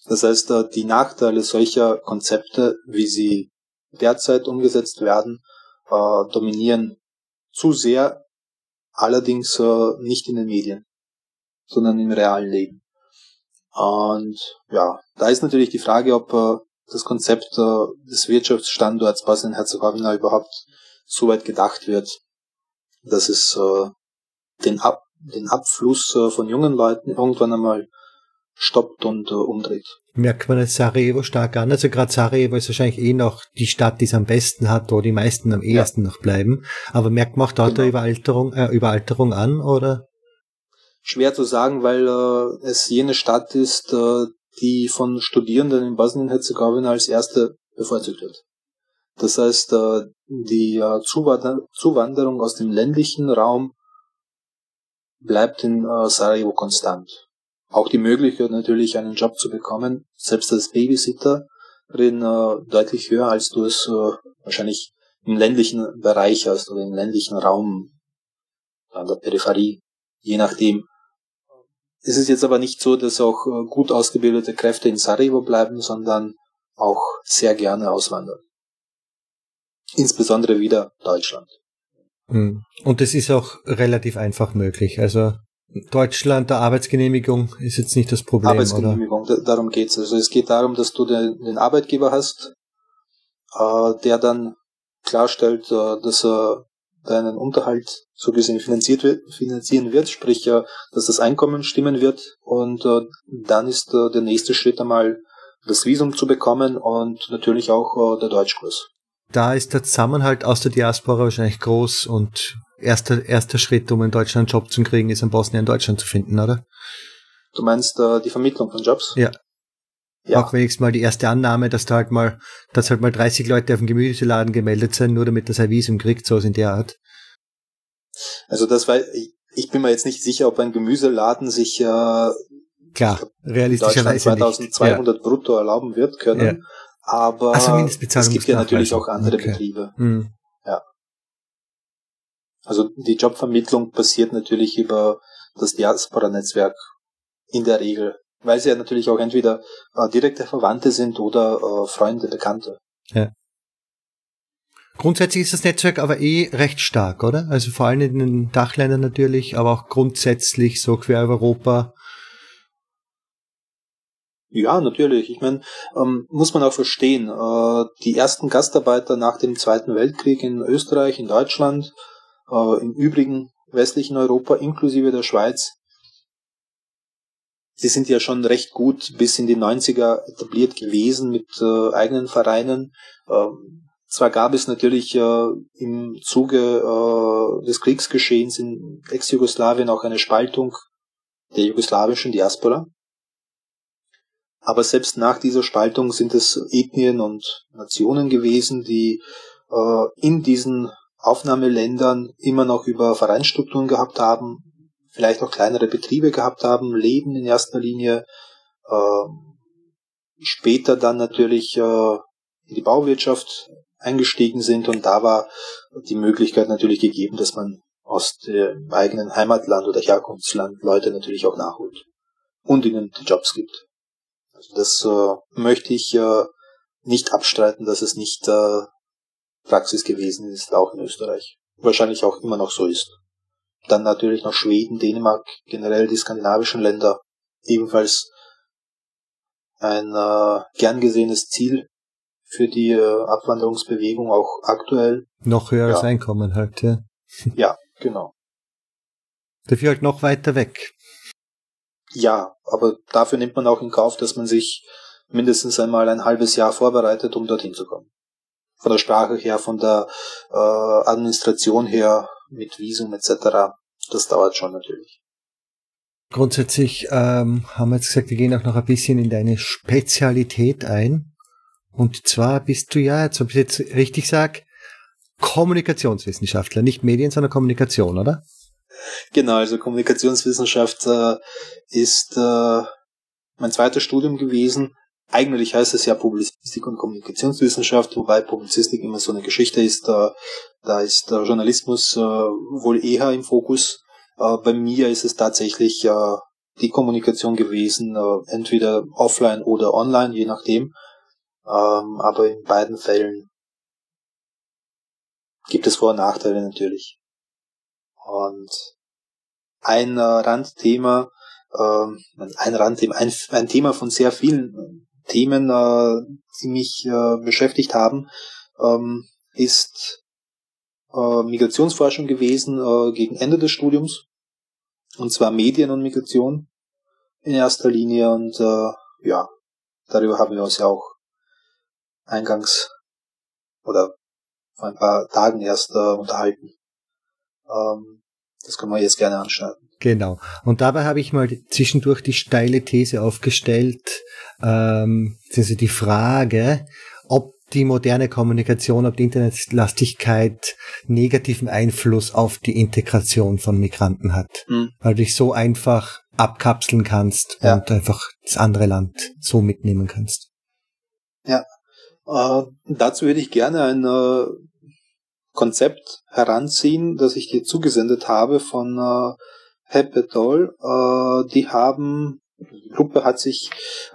Das heißt, äh, die Nachteile solcher Konzepte, wie sie derzeit umgesetzt werden, äh, dominieren zu sehr, allerdings äh, nicht in den Medien, sondern im realen Leben. Und ja, da ist natürlich die Frage, ob äh, das Konzept des Wirtschaftsstandorts Bosnien-Herzegowina überhaupt so weit gedacht wird, dass es äh, den, Ab den Abfluss äh, von jungen Leuten irgendwann einmal stoppt und äh, umdreht. Merkt man jetzt Sarajevo stark an. Also gerade Sarajevo ist wahrscheinlich eh noch die Stadt, die es am besten hat, wo die meisten am ehesten ja. noch bleiben. Aber merkt man auch dort genau. Überalterung, äh, Überalterung an, oder? Schwer zu sagen, weil äh, es jene Stadt ist, äh, die von Studierenden in Bosnien-Herzegowina als erste bevorzugt wird. Das heißt, äh, die äh, Zuwanderung aus dem ländlichen Raum bleibt in äh, Sarajevo konstant. Auch die Möglichkeit natürlich einen Job zu bekommen, selbst als Babysitterin deutlich höher, als du es wahrscheinlich im ländlichen Bereich hast oder im ländlichen Raum an der Peripherie, je nachdem, es ist jetzt aber nicht so, dass auch äh, gut ausgebildete Kräfte in Sarajevo bleiben, sondern auch sehr gerne auswandern. Insbesondere wieder Deutschland. Hm. Und es ist auch relativ einfach möglich. Also Deutschland, der Arbeitsgenehmigung ist jetzt nicht das Problem. Arbeitsgenehmigung, oder? darum geht's. Also es geht darum, dass du den, den Arbeitgeber hast, äh, der dann klarstellt, äh, dass er deinen Unterhalt so gesehen finanziert wird, finanzieren wird, sprich dass das Einkommen stimmen wird und äh, dann ist äh, der nächste Schritt einmal das Visum zu bekommen und natürlich auch äh, der Deutschkurs. Da ist der Zusammenhalt aus der Diaspora wahrscheinlich groß und erster, erster Schritt, um in Deutschland einen Job zu kriegen, ist in Bosnien in Deutschland zu finden, oder? Du meinst äh, die Vermittlung von Jobs? Ja. Ja. Auch wenigstens mal die erste Annahme, dass da halt mal, dass halt mal 30 Leute auf dem Gemüseladen gemeldet sind, nur damit das ein Visum kriegt, so in der Art. Also das war, ich bin mir jetzt nicht sicher, ob ein Gemüseladen sich äh, Klar, realistischerweise 2200 ja. brutto erlauben wird können. Ja. Aber also es gibt ja natürlich auch andere okay. Betriebe. Mhm. Ja. Also die Jobvermittlung passiert natürlich über das Diaspora-Netzwerk in der Regel, weil sie ja natürlich auch entweder äh, direkte Verwandte sind oder äh, Freunde, Bekannte. Ja. Grundsätzlich ist das Netzwerk aber eh recht stark, oder? Also vor allem in den Dachländern natürlich, aber auch grundsätzlich so quer über Europa. Ja, natürlich. Ich meine, ähm, muss man auch verstehen, äh, die ersten Gastarbeiter nach dem Zweiten Weltkrieg in Österreich, in Deutschland, äh, im übrigen westlichen Europa, inklusive der Schweiz, die sind ja schon recht gut bis in die 90er etabliert gewesen mit äh, eigenen Vereinen. Ähm, zwar gab es natürlich äh, im Zuge äh, des Kriegsgeschehens in Ex-Jugoslawien auch eine Spaltung der jugoslawischen Diaspora. Aber selbst nach dieser Spaltung sind es Ethnien und Nationen gewesen, die äh, in diesen Aufnahmeländern immer noch über Vereinsstrukturen gehabt haben, vielleicht auch kleinere Betriebe gehabt haben, Leben in erster Linie, äh, später dann natürlich äh, in die Bauwirtschaft eingestiegen sind und da war die Möglichkeit natürlich gegeben, dass man aus dem eigenen Heimatland oder Herkunftsland Leute natürlich auch nachholt und ihnen die Jobs gibt. Also das äh, möchte ich äh, nicht abstreiten, dass es nicht äh, Praxis gewesen ist, auch in Österreich. Wahrscheinlich auch immer noch so ist. Dann natürlich noch Schweden, Dänemark, generell die skandinavischen Länder, ebenfalls ein äh, gern gesehenes Ziel für die äh, Abwanderungsbewegung auch aktuell. Noch höheres ja. Einkommen halt, ja. Ja, genau. Dafür halt noch weiter weg. Ja, aber dafür nimmt man auch in Kauf, dass man sich mindestens einmal ein halbes Jahr vorbereitet, um dorthin zu kommen. Von der Sprache her, von der äh, Administration her, mit Visum etc. Das dauert schon natürlich. Grundsätzlich ähm, haben wir jetzt gesagt, wir gehen auch noch ein bisschen in deine Spezialität ein. Und zwar bist du ja, jetzt ob ich jetzt richtig sage, Kommunikationswissenschaftler, nicht Medien, sondern Kommunikation, oder? Genau, also Kommunikationswissenschaft äh, ist äh, mein zweites Studium gewesen. Eigentlich heißt es ja Publizistik und Kommunikationswissenschaft, wobei Publizistik immer so eine Geschichte ist. Äh, da ist der Journalismus äh, wohl eher im Fokus. Äh, bei mir ist es tatsächlich äh, die Kommunikation gewesen, äh, entweder offline oder online, je nachdem. Ähm, aber in beiden Fällen gibt es Vor- und Nachteile natürlich. Und ein äh, Randthema, äh, ein Randthema, ein, ein Thema von sehr vielen Themen, äh, die mich äh, beschäftigt haben, ähm, ist äh, Migrationsforschung gewesen äh, gegen Ende des Studiums. Und zwar Medien und Migration in erster Linie. Und äh, ja, darüber haben wir uns ja auch eingangs oder vor ein paar Tagen erst äh, unterhalten. Ähm, das können wir jetzt gerne anschneiden. Genau. Und dabei habe ich mal zwischendurch die steile These aufgestellt, ähm, also die Frage, ob die moderne Kommunikation, ob die Internetlastigkeit negativen Einfluss auf die Integration von Migranten hat. Mhm. Weil du dich so einfach abkapseln kannst ja. und einfach das andere Land so mitnehmen kannst. Ja. Äh, dazu würde ich gerne ein äh, Konzept heranziehen, das ich dir zugesendet habe von äh, Hepetol. Äh, die haben die Gruppe hat sich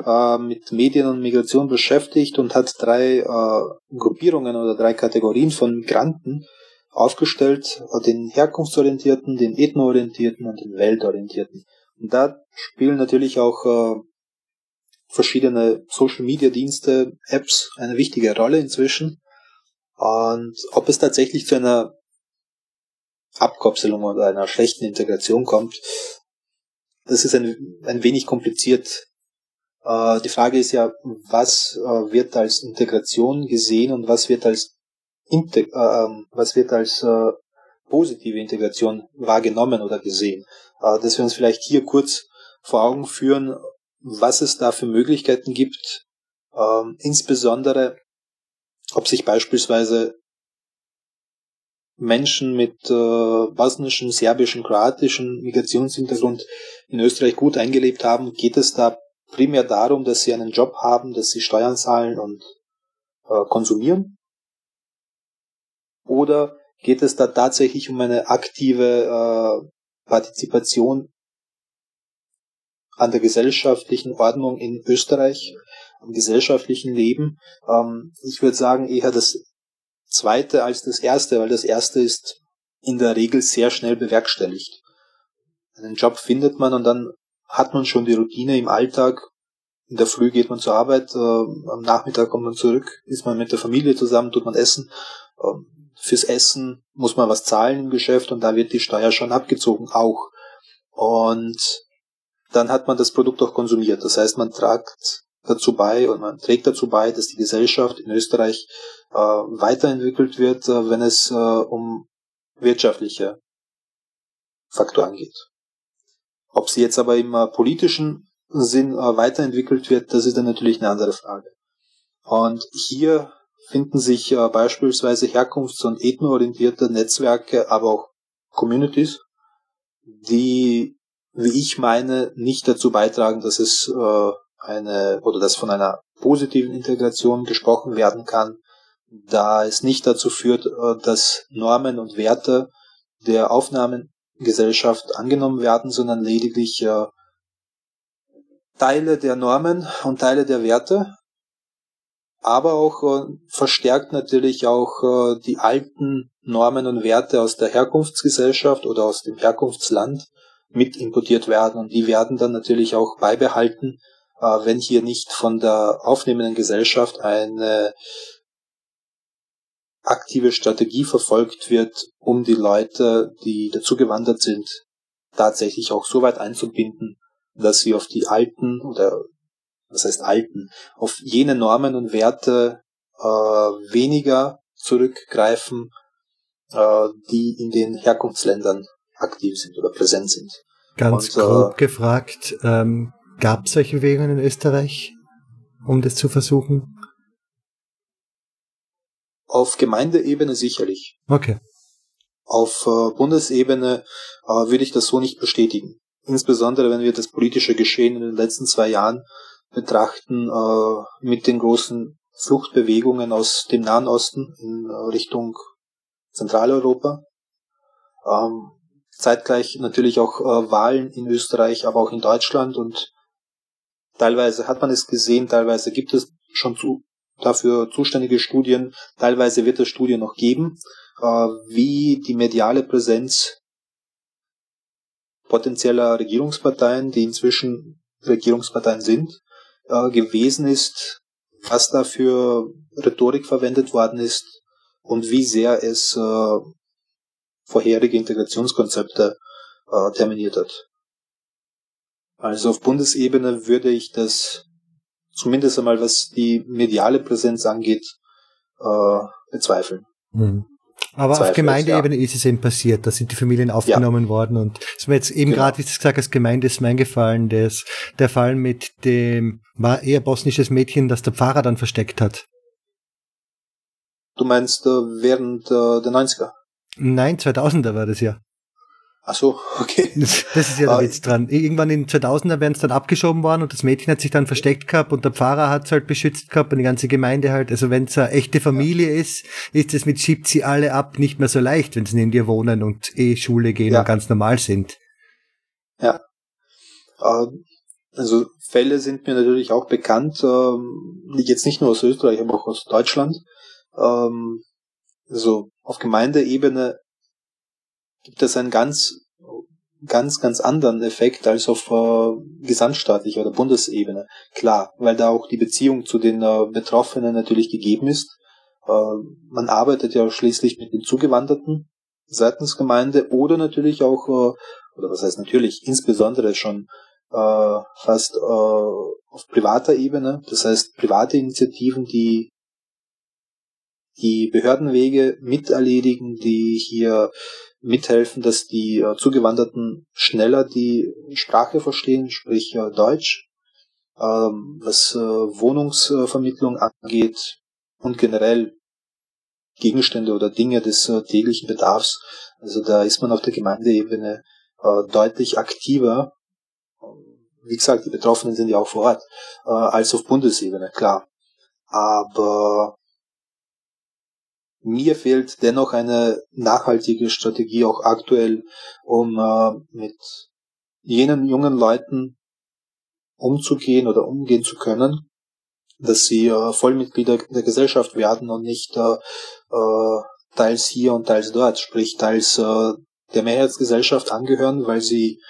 äh, mit Medien und Migration beschäftigt und hat drei äh, Gruppierungen oder drei Kategorien von Migranten aufgestellt, äh, den herkunftsorientierten, den ethnoorientierten und den weltorientierten. Und da spielen natürlich auch äh, verschiedene Social Media Dienste, Apps eine wichtige Rolle inzwischen. Und ob es tatsächlich zu einer Abkopselung oder einer schlechten Integration kommt, das ist ein, ein wenig kompliziert. Äh, die Frage ist ja, was äh, wird als Integration gesehen und was wird als Integ äh, ähm, was wird als äh, positive Integration wahrgenommen oder gesehen. Dass wir uns vielleicht hier kurz vor Augen führen, was es da für Möglichkeiten gibt, ähm, insbesondere ob sich beispielsweise Menschen mit äh, bosnischem, serbischem, kroatischem Migrationshintergrund in Österreich gut eingelebt haben, geht es da primär darum, dass sie einen Job haben, dass sie Steuern zahlen und äh, konsumieren? Oder geht es da tatsächlich um eine aktive äh, Partizipation an der gesellschaftlichen Ordnung in Österreich, am gesellschaftlichen Leben? Ähm, ich würde sagen eher das zweite als das erste, weil das erste ist in der Regel sehr schnell bewerkstelligt. Einen Job findet man und dann hat man schon die Routine im Alltag. In der Früh geht man zur Arbeit, äh, am Nachmittag kommt man zurück, ist man mit der Familie zusammen, tut man essen. Ähm, fürs Essen muss man was zahlen im Geschäft und da wird die Steuer schon abgezogen auch. Und dann hat man das Produkt auch konsumiert. Das heißt, man tragt dazu bei und man trägt dazu bei, dass die Gesellschaft in Österreich äh, weiterentwickelt wird, äh, wenn es äh, um wirtschaftliche Faktoren geht. Ob sie jetzt aber im äh, politischen Sinn äh, weiterentwickelt wird, das ist dann natürlich eine andere Frage. Und hier finden sich äh, beispielsweise herkunfts- und ethnoorientierte Netzwerke, aber auch Communities, die, wie ich meine, nicht dazu beitragen, dass es äh, eine oder dass von einer positiven Integration gesprochen werden kann, da es nicht dazu führt, äh, dass Normen und Werte der Aufnahmegesellschaft angenommen werden, sondern lediglich äh, Teile der Normen und Teile der Werte, aber auch äh, verstärkt natürlich auch die alten Normen und Werte aus der Herkunftsgesellschaft oder aus dem Herkunftsland mit importiert werden. Und die werden dann natürlich auch beibehalten, wenn hier nicht von der aufnehmenden Gesellschaft eine aktive Strategie verfolgt wird, um die Leute, die dazugewandert sind, tatsächlich auch so weit einzubinden, dass sie auf die alten oder was heißt alten, auf jene Normen und Werte äh, weniger zurückgreifen, äh, die in den Herkunftsländern aktiv sind oder präsent sind. Ganz und, grob äh, gefragt, ähm, gab es solche Bewegungen in Österreich, um das zu versuchen? Auf Gemeindeebene sicherlich. Okay. Auf äh, Bundesebene äh, würde ich das so nicht bestätigen. Insbesondere wenn wir das politische Geschehen in den letzten zwei Jahren betrachten, äh, mit den großen Fluchtbewegungen aus dem Nahen Osten in äh, Richtung Zentraleuropa. Ähm, zeitgleich natürlich auch äh, Wahlen in Österreich, aber auch in Deutschland und teilweise hat man es gesehen, teilweise gibt es schon zu dafür zuständige Studien. Teilweise wird es Studien noch geben, äh, wie die mediale Präsenz potenzieller Regierungsparteien, die inzwischen Regierungsparteien sind, äh, gewesen ist, was da für Rhetorik verwendet worden ist und wie sehr es äh, vorherige Integrationskonzepte äh, terminiert hat. Also auf Bundesebene würde ich das zumindest einmal, was die mediale Präsenz angeht, äh, bezweifeln. Mhm. Aber Zweifel, auf Gemeindeebene ja. ist es eben passiert, da sind die Familien aufgenommen ja. worden und es mir jetzt eben genau. gerade, wie du gesagt hast, Gemeinde ist mir eingefallen, das, der Fall mit dem, war eher bosnisches Mädchen, das der Pfarrer dann versteckt hat. Du meinst äh, während äh, der 90er? Nein, 2000er war das ja. Ach so, okay. Das, das ist ja der ah, Witz dran. Irgendwann in den 2000er werden es dann abgeschoben worden und das Mädchen hat sich dann versteckt gehabt und der Pfarrer hat es halt beschützt gehabt und die ganze Gemeinde halt. Also wenn es eine echte Familie ja. ist, ist es mit schiebt sie alle ab nicht mehr so leicht, wenn sie neben dir wohnen und eh Schule gehen ja. und ganz normal sind. Ja. Ähm, also Fälle sind mir natürlich auch bekannt, ähm, jetzt nicht nur aus Österreich, aber auch aus Deutschland. Ähm, also auf Gemeindeebene gibt es einen ganz, ganz, ganz anderen Effekt als auf äh, gesamtstaatlicher oder Bundesebene. Klar, weil da auch die Beziehung zu den äh, Betroffenen natürlich gegeben ist. Äh, man arbeitet ja schließlich mit den Zugewanderten seitens Gemeinde oder natürlich auch, äh, oder was heißt natürlich, insbesondere schon äh, fast äh, auf privater Ebene. Das heißt, private Initiativen, die die Behördenwege miterledigen, die hier mithelfen, dass die äh, Zugewanderten schneller die Sprache verstehen, sprich äh, Deutsch, ähm, was äh, Wohnungsvermittlung angeht und generell Gegenstände oder Dinge des täglichen Bedarfs. Also da ist man auf der Gemeindeebene deutlich aktiver. Wie gesagt, die Betroffenen sind ja auch vor Ort, als auf Bundesebene, klar. Aber mir fehlt dennoch eine nachhaltige Strategie auch aktuell, um äh, mit jenen jungen Leuten umzugehen oder umgehen zu können, dass sie äh, Vollmitglieder der Gesellschaft werden und nicht äh, äh, teils hier und teils dort, sprich teils äh, der Mehrheitsgesellschaft angehören, weil sie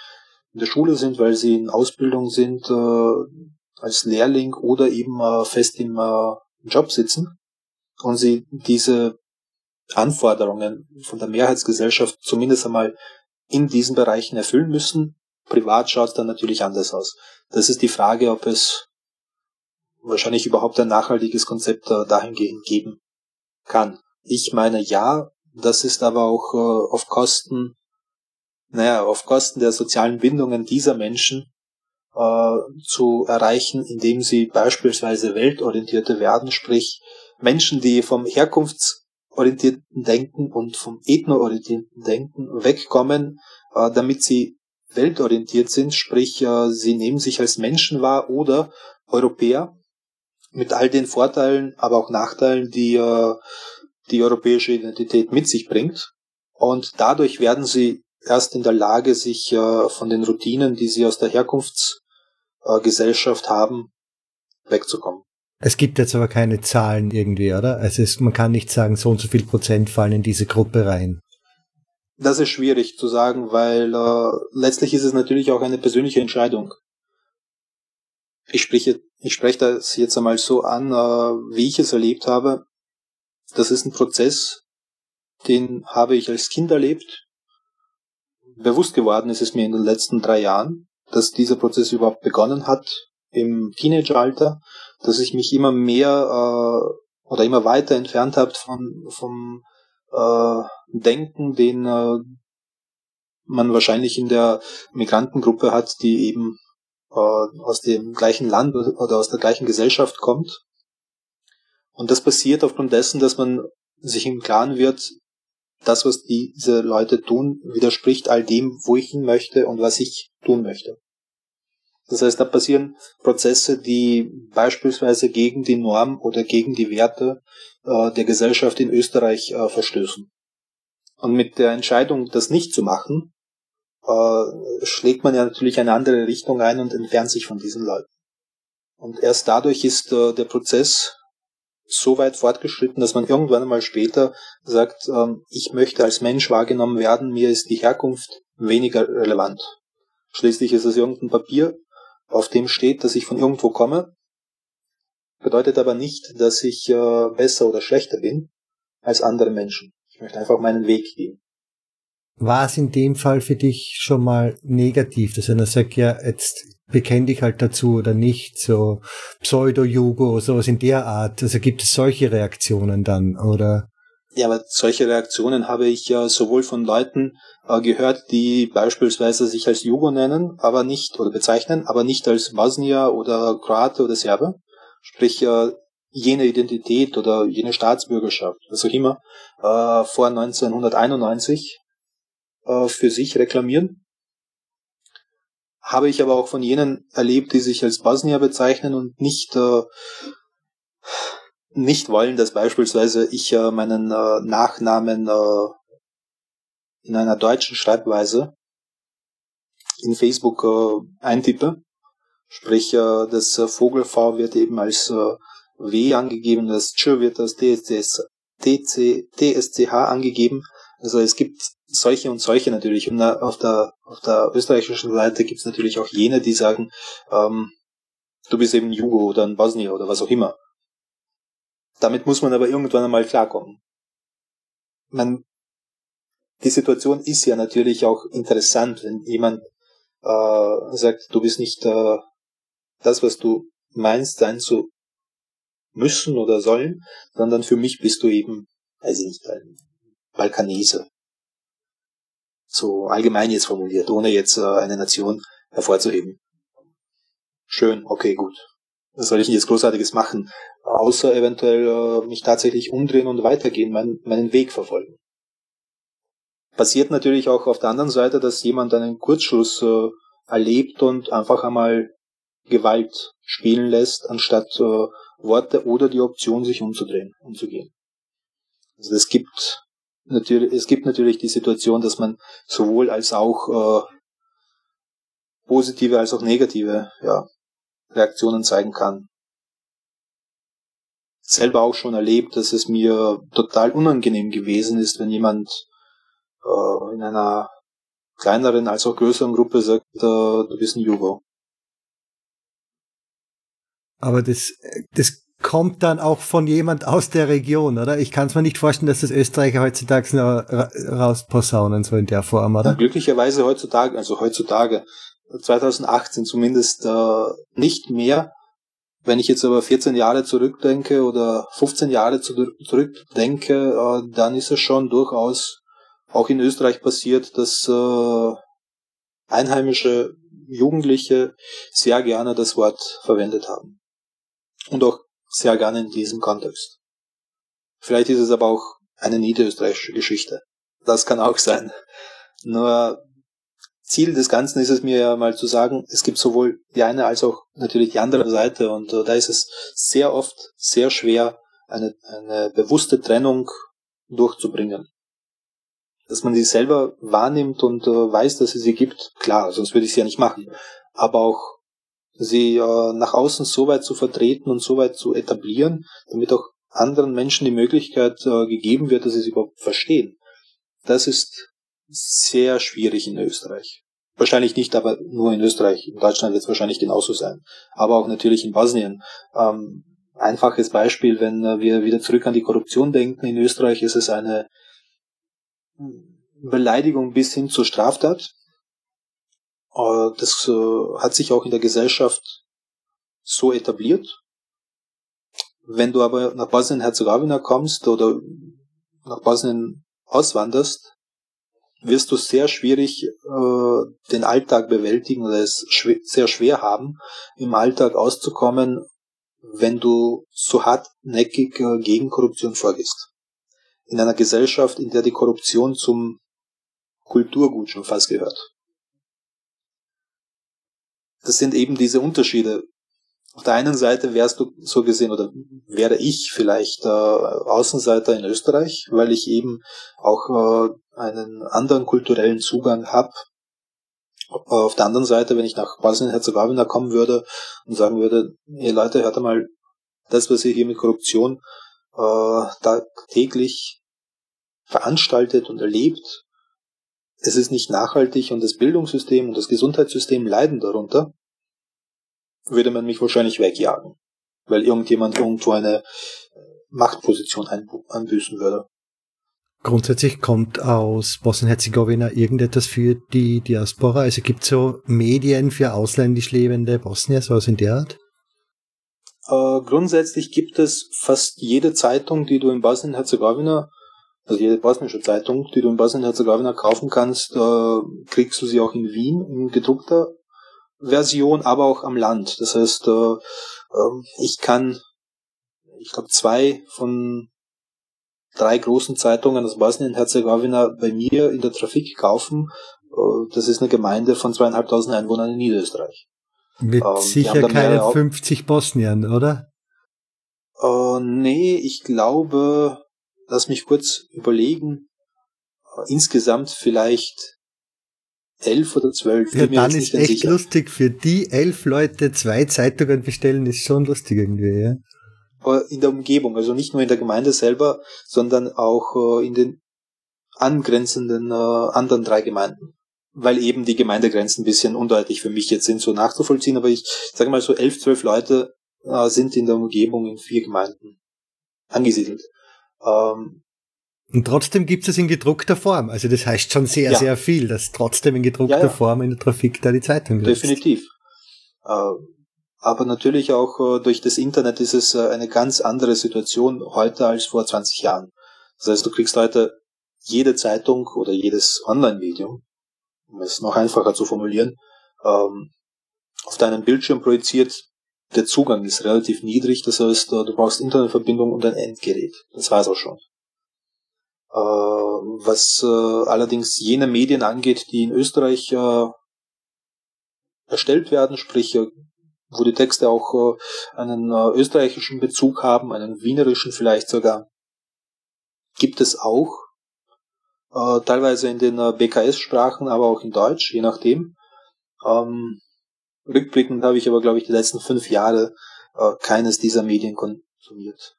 in der Schule sind, weil sie in Ausbildung sind, äh, als Lehrling oder eben fest im Job sitzen und sie diese Anforderungen von der Mehrheitsgesellschaft zumindest einmal in diesen Bereichen erfüllen müssen. Privat schaut es dann natürlich anders aus. Das ist die Frage, ob es wahrscheinlich überhaupt ein nachhaltiges Konzept dahingehend geben kann. Ich meine ja, das ist aber auch äh, auf Kosten, naja, auf Kosten der sozialen Bindungen dieser Menschen äh, zu erreichen, indem sie beispielsweise weltorientierte werden, sprich Menschen, die vom Herkunfts orientierten Denken und vom ethno-orientierten Denken wegkommen, äh, damit sie weltorientiert sind, sprich äh, sie nehmen sich als Menschen wahr oder Europäer mit all den Vorteilen, aber auch Nachteilen, die äh, die europäische Identität mit sich bringt. Und dadurch werden sie erst in der Lage, sich äh, von den Routinen, die sie aus der Herkunftsgesellschaft haben, wegzukommen. Es gibt jetzt aber keine Zahlen irgendwie, oder? Also es, man kann nicht sagen, so und so viel Prozent fallen in diese Gruppe rein. Das ist schwierig zu sagen, weil äh, letztlich ist es natürlich auch eine persönliche Entscheidung. Ich spreche, ich spreche das jetzt einmal so an, äh, wie ich es erlebt habe. Das ist ein Prozess, den habe ich als Kind erlebt. Bewusst geworden ist es mir in den letzten drei Jahren, dass dieser Prozess überhaupt begonnen hat im Teenageralter dass ich mich immer mehr äh, oder immer weiter entfernt habe von vom äh, Denken, den äh, man wahrscheinlich in der Migrantengruppe hat, die eben äh, aus dem gleichen Land oder aus der gleichen Gesellschaft kommt. Und das passiert aufgrund dessen, dass man sich im Klaren wird, das, was diese Leute tun, widerspricht all dem, wo ich hin möchte und was ich tun möchte. Das heißt, da passieren Prozesse, die beispielsweise gegen die Norm oder gegen die Werte äh, der Gesellschaft in Österreich äh, verstößen. Und mit der Entscheidung, das nicht zu machen, äh, schlägt man ja natürlich eine andere Richtung ein und entfernt sich von diesen Leuten. Und erst dadurch ist äh, der Prozess so weit fortgeschritten, dass man irgendwann einmal später sagt, ähm, ich möchte als Mensch wahrgenommen werden, mir ist die Herkunft weniger relevant. Schließlich ist es irgendein Papier, auf dem steht, dass ich von irgendwo komme. Bedeutet aber nicht, dass ich äh, besser oder schlechter bin als andere Menschen. Ich möchte einfach meinen Weg gehen. War es in dem Fall für dich schon mal negativ, dass einer sagt, ja, jetzt bekenn dich halt dazu oder nicht, so Pseudo-Jugo, sowas in der Art. Also gibt es solche Reaktionen dann, oder? Ja, aber solche Reaktionen habe ich ja sowohl von Leuten äh, gehört, die beispielsweise sich als Jugo nennen, aber nicht, oder bezeichnen, aber nicht als Bosnier oder Kroate oder Serbe. Sprich, äh, jene Identität oder jene Staatsbürgerschaft, was auch immer, äh, vor 1991 äh, für sich reklamieren. Habe ich aber auch von jenen erlebt, die sich als Bosnier bezeichnen und nicht äh, nicht wollen, dass beispielsweise ich äh, meinen äh, Nachnamen äh, in einer deutschen Schreibweise in Facebook äh, eintippe. Sprich, äh, das äh, Vogel-V wird eben als äh, W angegeben, das Ch wird als TSCS, TC, TSCH angegeben. Also es gibt solche und solche natürlich. Und auf der, auf der österreichischen Seite gibt es natürlich auch jene, die sagen, ähm, du bist eben Jugo oder ein Bosnier oder was auch immer. Damit muss man aber irgendwann einmal klarkommen. Man, die Situation ist ja natürlich auch interessant, wenn jemand äh, sagt, du bist nicht äh, das, was du meinst, sein zu müssen oder sollen, sondern für mich bist du eben, weiß ich nicht, ein Balkanese. So allgemein jetzt formuliert, ohne jetzt äh, eine Nation hervorzuheben. Schön, okay, gut. Was soll ich denn jetzt Großartiges machen? Außer eventuell äh, mich tatsächlich umdrehen und weitergehen, mein, meinen Weg verfolgen. Passiert natürlich auch auf der anderen Seite, dass jemand einen Kurzschluss äh, erlebt und einfach einmal Gewalt spielen lässt, anstatt äh, Worte oder die Option, sich umzudrehen, umzugehen. Also es gibt natürlich, es gibt natürlich die Situation, dass man sowohl als auch äh, positive als auch negative ja, Reaktionen zeigen kann selber auch schon erlebt, dass es mir total unangenehm gewesen ist, wenn jemand äh, in einer kleineren als auch größeren Gruppe sagt, äh, du bist ein Jugo. Aber das, das kommt dann auch von jemand aus der Region, oder? Ich kann es mir nicht vorstellen, dass das Österreicher heutzutage noch rausposaunen, so in der Form, oder? Ja, glücklicherweise heutzutage, also heutzutage, 2018 zumindest äh, nicht mehr, wenn ich jetzt aber 14 Jahre zurückdenke oder 15 Jahre zurückdenke, äh, dann ist es schon durchaus auch in Österreich passiert, dass äh, einheimische Jugendliche sehr gerne das Wort verwendet haben. Und auch sehr gerne in diesem Kontext. Vielleicht ist es aber auch eine niederösterreichische Geschichte. Das kann auch sein. Nur Ziel des Ganzen ist es mir ja mal zu sagen, es gibt sowohl die eine als auch natürlich die andere Seite und äh, da ist es sehr oft sehr schwer, eine, eine bewusste Trennung durchzubringen. Dass man sie selber wahrnimmt und äh, weiß, dass es sie gibt, klar, sonst würde ich sie ja nicht machen. Aber auch sie äh, nach außen so weit zu vertreten und so weit zu etablieren, damit auch anderen Menschen die Möglichkeit äh, gegeben wird, dass sie es überhaupt verstehen. Das ist sehr schwierig in Österreich. Wahrscheinlich nicht, aber nur in Österreich. In Deutschland wird es wahrscheinlich genauso sein. Aber auch natürlich in Bosnien. Ähm, einfaches Beispiel, wenn äh, wir wieder zurück an die Korruption denken. In Österreich ist es eine Beleidigung bis hin zur Straftat. Äh, das äh, hat sich auch in der Gesellschaft so etabliert. Wenn du aber nach Bosnien-Herzegowina kommst oder nach Bosnien auswanderst, wirst du sehr schwierig äh, den Alltag bewältigen oder es schw sehr schwer haben, im Alltag auszukommen, wenn du so hartnäckig äh, gegen Korruption vorgehst. In einer Gesellschaft, in der die Korruption zum Kulturgut schon fast gehört. Das sind eben diese Unterschiede. Auf der einen Seite wärst du so gesehen oder wäre ich vielleicht äh, Außenseiter in Österreich, weil ich eben auch äh, einen anderen kulturellen Zugang habe. Auf der anderen Seite, wenn ich nach Bosnien-Herzegowina kommen würde und sagen würde, ihr Leute, hört mal, das, was ihr hier mit Korruption äh, täglich veranstaltet und erlebt, es ist nicht nachhaltig und das Bildungssystem und das Gesundheitssystem leiden darunter, würde man mich wahrscheinlich wegjagen, weil irgendjemand irgendwo eine Machtposition einbüßen würde. Grundsätzlich kommt aus Bosnien-Herzegowina irgendetwas für die Diaspora? Also gibt es so Medien für ausländisch lebende Bosnier, sowas in der Art? Äh, grundsätzlich gibt es fast jede Zeitung, die du in Bosnien-Herzegowina, also jede bosnische Zeitung, die du in Bosnien-Herzegowina kaufen kannst, äh, kriegst du sie auch in Wien in gedruckter Version, aber auch am Land. Das heißt, äh, ähm, ich kann, ich glaube, zwei von drei großen Zeitungen aus Bosnien-Herzegowina bei mir in der Trafik kaufen. Äh, das ist eine Gemeinde von zweieinhalbtausend Einwohnern in Niederösterreich. Mit ähm, sicher keine 50 Bosnien, oder? Äh, nee, ich glaube, lass mich kurz überlegen, äh, insgesamt vielleicht elf oder zwölf. Ja, dann ist echt sicher. lustig. Für die elf Leute zwei Zeitungen bestellen, ist schon lustig irgendwie, ja in der Umgebung, also nicht nur in der Gemeinde selber, sondern auch äh, in den angrenzenden äh, anderen drei Gemeinden. Weil eben die Gemeindegrenzen ein bisschen undeutlich für mich jetzt sind, so nachzuvollziehen, aber ich sage mal so elf, zwölf Leute äh, sind in der Umgebung in vier Gemeinden angesiedelt. Ähm, und trotzdem gibt es in gedruckter Form. Also das heißt schon sehr, ja. sehr viel, dass trotzdem in gedruckter ja, ja. Form in der Trafik da die Zeitung ist. Definitiv. Äh, aber natürlich auch äh, durch das Internet ist es äh, eine ganz andere Situation heute als vor 20 Jahren. Das heißt, du kriegst heute jede Zeitung oder jedes Online-Medium, um es noch einfacher zu formulieren, ähm, auf deinem Bildschirm projiziert. Der Zugang ist relativ niedrig, das heißt, äh, du brauchst Internetverbindung und ein Endgerät. Das war's auch schon. Was allerdings jene Medien angeht, die in Österreich erstellt werden, sprich wo die Texte auch äh, einen äh, österreichischen Bezug haben, einen wienerischen vielleicht sogar. Gibt es auch, äh, teilweise in den BKS-Sprachen, aber auch in Deutsch, je nachdem. Ähm, rückblickend habe ich aber, glaube ich, die letzten fünf Jahre keines dieser Medien konsumiert.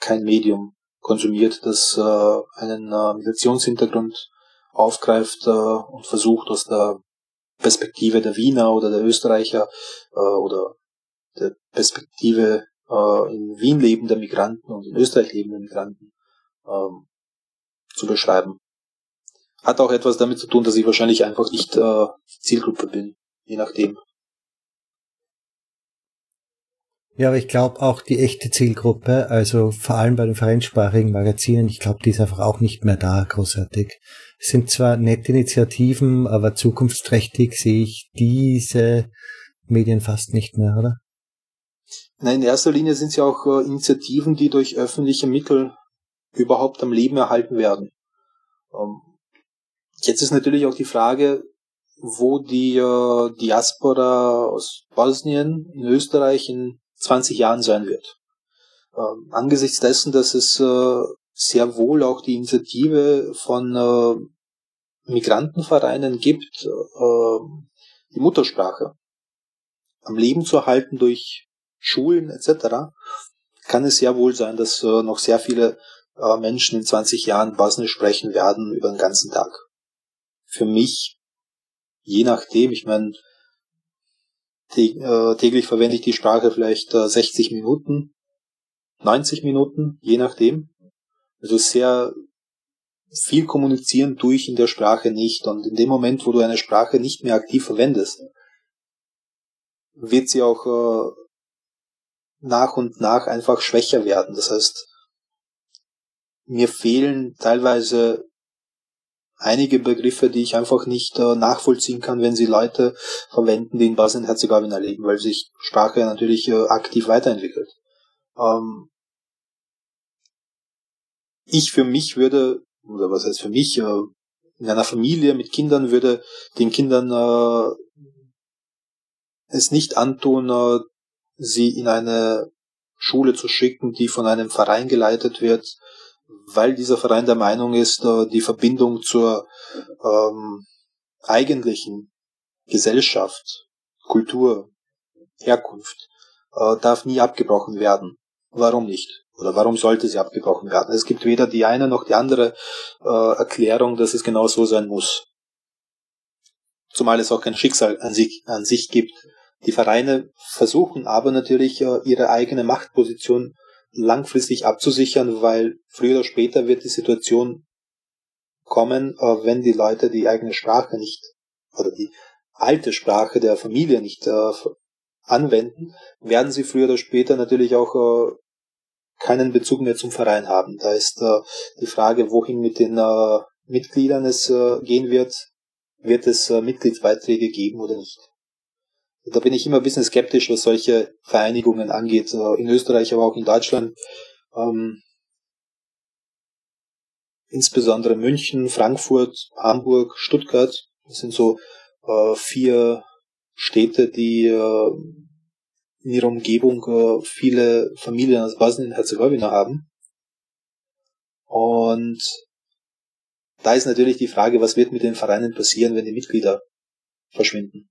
Kein Medium konsumiert, das einen Migrationshintergrund aufgreift und versucht, aus der Perspektive der Wiener oder der Österreicher äh, oder der Perspektive äh, in Wien lebender Migranten und in Österreich lebender Migranten ähm, zu beschreiben. Hat auch etwas damit zu tun, dass ich wahrscheinlich einfach nicht äh, Zielgruppe bin, je nachdem. Ja, aber ich glaube auch die echte Zielgruppe, also vor allem bei den fremdsprachigen Magazinen, ich glaube, die ist einfach auch nicht mehr da, großartig. Es sind zwar nette Initiativen, aber zukunftsträchtig sehe ich diese Medien fast nicht mehr, oder? Nein, in erster Linie sind es ja auch äh, Initiativen, die durch öffentliche Mittel überhaupt am Leben erhalten werden. Ähm, jetzt ist natürlich auch die Frage, wo die äh, Diaspora aus Bosnien in Österreich in 20 Jahren sein wird. Ähm, angesichts dessen, dass es äh, sehr wohl auch die Initiative von äh, Migrantenvereinen gibt, äh, die Muttersprache am Leben zu erhalten durch Schulen etc., kann es sehr wohl sein, dass äh, noch sehr viele äh, Menschen in 20 Jahren Bosnisch sprechen werden über den ganzen Tag. Für mich, je nachdem, ich meine, täglich verwende ich die Sprache vielleicht 60 Minuten, 90 Minuten, je nachdem. Also sehr viel kommunizieren tue ich in der Sprache nicht. Und in dem Moment, wo du eine Sprache nicht mehr aktiv verwendest, wird sie auch äh, nach und nach einfach schwächer werden. Das heißt, mir fehlen teilweise einige Begriffe, die ich einfach nicht äh, nachvollziehen kann, wenn sie Leute verwenden, die in Bosnien-Herzegowina leben, weil sich Sprache natürlich äh, aktiv weiterentwickelt. Ähm, ich für mich würde, oder was heißt für mich, äh, in einer Familie mit Kindern würde den Kindern äh, es nicht antun, äh, sie in eine Schule zu schicken, die von einem Verein geleitet wird, weil dieser Verein der Meinung ist, äh, die Verbindung zur ähm, eigentlichen Gesellschaft, Kultur, Herkunft äh, darf nie abgebrochen werden. Warum nicht? Oder warum sollte sie abgebrochen werden? Es gibt weder die eine noch die andere äh, Erklärung, dass es genau so sein muss. zumal es auch kein Schicksal an sich, an sich gibt. Die Vereine versuchen aber natürlich äh, ihre eigene Machtposition langfristig abzusichern, weil früher oder später wird die Situation kommen, äh, wenn die Leute die eigene Sprache nicht oder die alte Sprache der Familie nicht äh, anwenden, werden sie früher oder später natürlich auch äh, keinen Bezug mehr zum Verein haben. Da ist die Frage, wohin mit den Mitgliedern es gehen wird. Wird es Mitgliedsbeiträge geben oder nicht? Da bin ich immer ein bisschen skeptisch, was solche Vereinigungen angeht. Äh, in Österreich, aber auch in Deutschland. Ähm, insbesondere München, Frankfurt, Hamburg, Stuttgart. Das sind so äh, vier Städte, die äh, in ihrer Umgebung äh, viele Familien aus Bosnien-Herzegowina haben. Und da ist natürlich die Frage, was wird mit den Vereinen passieren, wenn die Mitglieder verschwinden.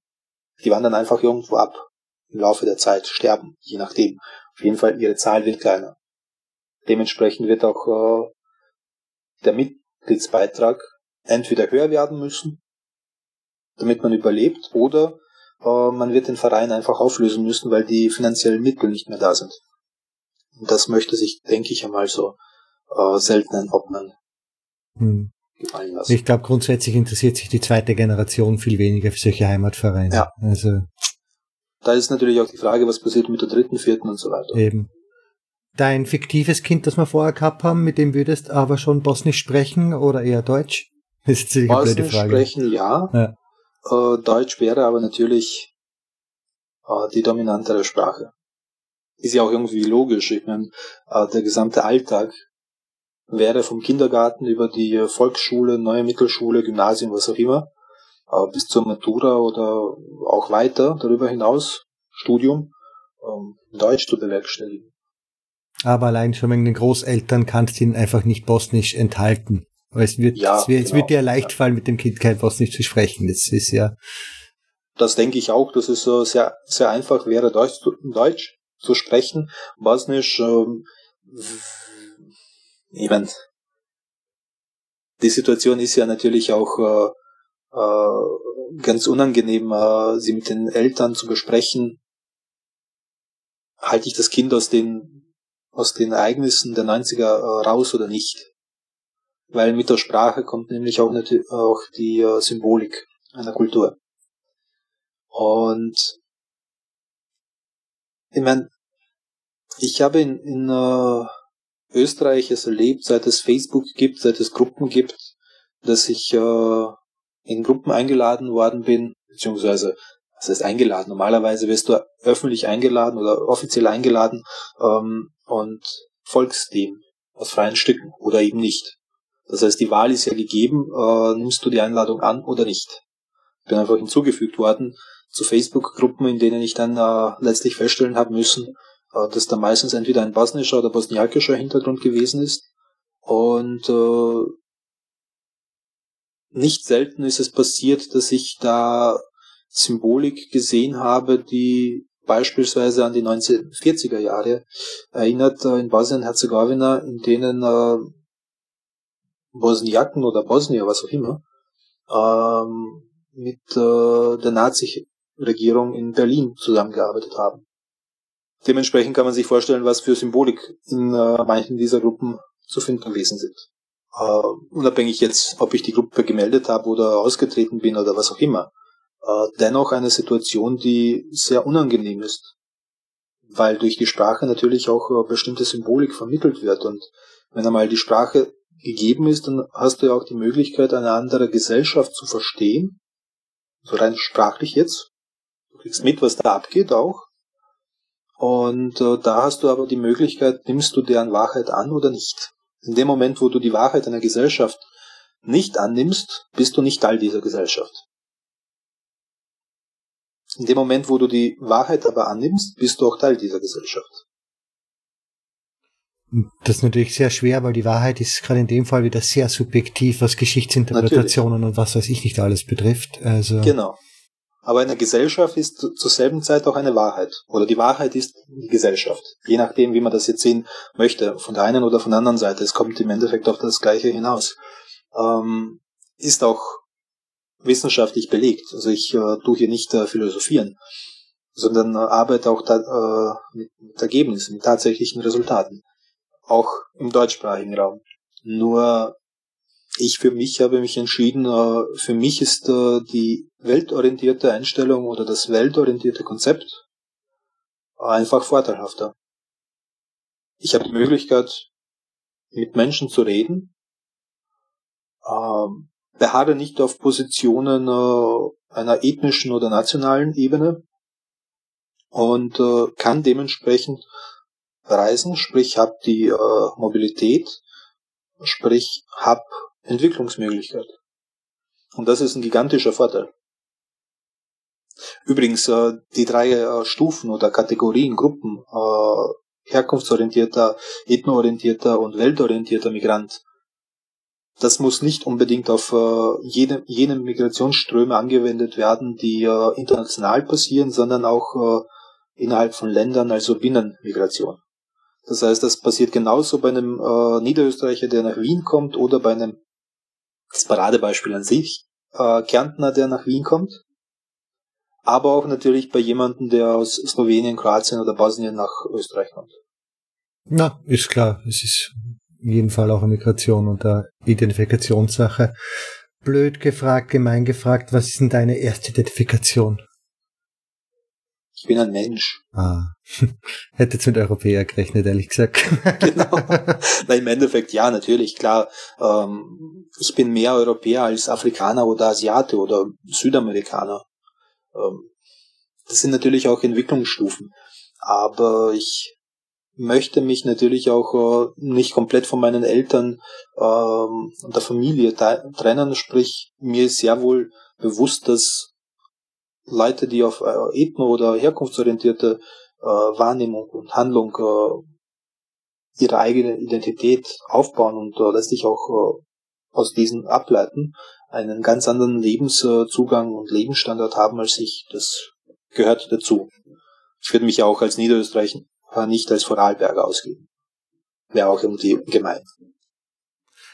Die wandern einfach irgendwo ab im Laufe der Zeit, sterben, je nachdem. Auf jeden Fall, ihre Zahl wird kleiner. Dementsprechend wird auch äh, der Mitgliedsbeitrag entweder höher werden müssen, damit man überlebt, oder äh, man wird den Verein einfach auflösen müssen, weil die finanziellen Mittel nicht mehr da sind. Und das möchte sich, denke ich einmal so, äh, selten Obmann hm. Gefallen lassen. Ich glaube, grundsätzlich interessiert sich die zweite Generation viel weniger für solche Heimatvereine. Ja. Also, da ist natürlich auch die Frage, was passiert mit der dritten, vierten und so weiter. Eben. Dein fiktives Kind, das wir vorher gehabt haben, mit dem würdest aber schon Bosnisch sprechen oder eher Deutsch? Das ist eine blöde Frage. sprechen, ja. ja. Äh, Deutsch wäre aber natürlich äh, die dominantere Sprache. Ist ja auch irgendwie logisch. Ich meine, äh, der gesamte Alltag wäre vom Kindergarten über die Volksschule, neue Mittelschule, Gymnasium, was auch immer, äh, bis zur Matura oder auch weiter darüber hinaus, Studium, ähm, Deutsch zu bewerkstelligen. Aber allein schon wegen den Großeltern kannst du ihn einfach nicht bosnisch enthalten. Es wird, ja, es wird, genau. es wird dir leicht fallen, mit dem Kind kein Bosnisch zu sprechen. Das ist ja. Das denke ich auch, dass es so sehr, sehr einfach wäre, Deutsch, Deutsch zu sprechen. Bosnisch, ähm, ich meine, die Situation ist ja natürlich auch äh, äh, ganz unangenehm, äh, sie mit den Eltern zu besprechen. Halte ich das Kind aus den, aus den Ereignissen der 90er äh, raus oder nicht? weil mit der Sprache kommt nämlich auch, auch die äh, Symbolik einer Kultur. Und ich meine, ich habe in, in uh, Österreich es erlebt, seit es Facebook gibt, seit es Gruppen gibt, dass ich uh, in Gruppen eingeladen worden bin, beziehungsweise was heißt eingeladen? Normalerweise wirst du öffentlich eingeladen oder offiziell eingeladen ähm, und folgst dem aus freien Stücken oder eben nicht. Das heißt, die Wahl ist ja gegeben, äh, nimmst du die Einladung an oder nicht. Ich bin einfach hinzugefügt worden zu Facebook-Gruppen, in denen ich dann äh, letztlich feststellen habe müssen, äh, dass da meistens entweder ein bosnischer oder bosniakischer Hintergrund gewesen ist. Und äh, nicht selten ist es passiert, dass ich da Symbolik gesehen habe, die beispielsweise an die 1940er Jahre erinnert äh, in Bosnien-Herzegowina, in denen äh, Bosniaken oder Bosnier, was auch immer, ähm, mit äh, der Nazi-Regierung in Berlin zusammengearbeitet haben. Dementsprechend kann man sich vorstellen, was für Symbolik in äh, manchen dieser Gruppen zu finden gewesen sind. Äh, unabhängig jetzt, ob ich die Gruppe gemeldet habe oder ausgetreten bin oder was auch immer. Äh, dennoch eine Situation, die sehr unangenehm ist, weil durch die Sprache natürlich auch äh, bestimmte Symbolik vermittelt wird und wenn einmal die Sprache gegeben ist, dann hast du ja auch die Möglichkeit, eine andere Gesellschaft zu verstehen. So rein sprachlich jetzt. Du kriegst mit, was da abgeht auch. Und äh, da hast du aber die Möglichkeit, nimmst du deren Wahrheit an oder nicht. In dem Moment, wo du die Wahrheit einer Gesellschaft nicht annimmst, bist du nicht Teil dieser Gesellschaft. In dem Moment, wo du die Wahrheit aber annimmst, bist du auch Teil dieser Gesellschaft. Das ist natürlich sehr schwer, weil die Wahrheit ist gerade in dem Fall wieder sehr subjektiv, was Geschichtsinterpretationen natürlich. und was weiß ich nicht alles betrifft. Also genau. Aber eine Gesellschaft ist zur selben Zeit auch eine Wahrheit. Oder die Wahrheit ist die Gesellschaft. Je nachdem, wie man das jetzt sehen möchte. Von der einen oder von der anderen Seite. Es kommt im Endeffekt auf das Gleiche hinaus. Ähm, ist auch wissenschaftlich belegt. Also ich äh, tue hier nicht äh, philosophieren, sondern äh, arbeite auch da, äh, mit, mit Ergebnissen, mit tatsächlichen Resultaten. Auch im deutschsprachigen Raum. Nur ich für mich habe mich entschieden, äh, für mich ist äh, die weltorientierte Einstellung oder das weltorientierte Konzept einfach vorteilhafter. Ich habe die Möglichkeit, mit Menschen zu reden, ähm, beharre nicht auf Positionen äh, einer ethnischen oder nationalen Ebene und äh, kann dementsprechend reisen, sprich habe die äh, Mobilität, sprich habe Entwicklungsmöglichkeit. Und das ist ein gigantischer Vorteil. Übrigens, äh, die drei äh, Stufen oder Kategorien, Gruppen, äh, herkunftsorientierter, ethnoorientierter und weltorientierter Migrant, das muss nicht unbedingt auf jene, Migrationsströme angewendet werden, die international passieren, sondern auch innerhalb von Ländern, also Binnenmigration. Das heißt, das passiert genauso bei einem Niederösterreicher, der nach Wien kommt, oder bei einem, das Paradebeispiel an sich, äh, Kärntner, der nach Wien kommt, aber auch natürlich bei jemandem, der aus Slowenien, Kroatien oder Bosnien nach Österreich kommt. Na, ist klar, es ist in jedem Fall auch eine Migration und eine Identifikationssache. Blöd gefragt, gemein gefragt, was ist denn deine erste Identifikation? Ich bin ein Mensch. Ah. Hätte jetzt mit Europäer gerechnet, ehrlich gesagt. genau. Na, Im Endeffekt ja, natürlich, klar. Ähm, ich bin mehr Europäer als Afrikaner oder Asiate oder Südamerikaner. Ähm, das sind natürlich auch Entwicklungsstufen. Aber ich möchte mich natürlich auch äh, nicht komplett von meinen Eltern ähm, und der Familie trennen. Sprich, mir ist sehr wohl bewusst, dass Leute, die auf äh, ethno- oder herkunftsorientierte äh, Wahrnehmung und Handlung äh, ihre eigene Identität aufbauen und äh, letztlich auch äh, aus diesen ableiten, einen ganz anderen Lebenszugang und Lebensstandard haben als ich. Das gehört dazu. Ich würde mich auch als Niederösterreicher nicht als Vorarlberger ausgeben. Wäre auch irgendwie gemein.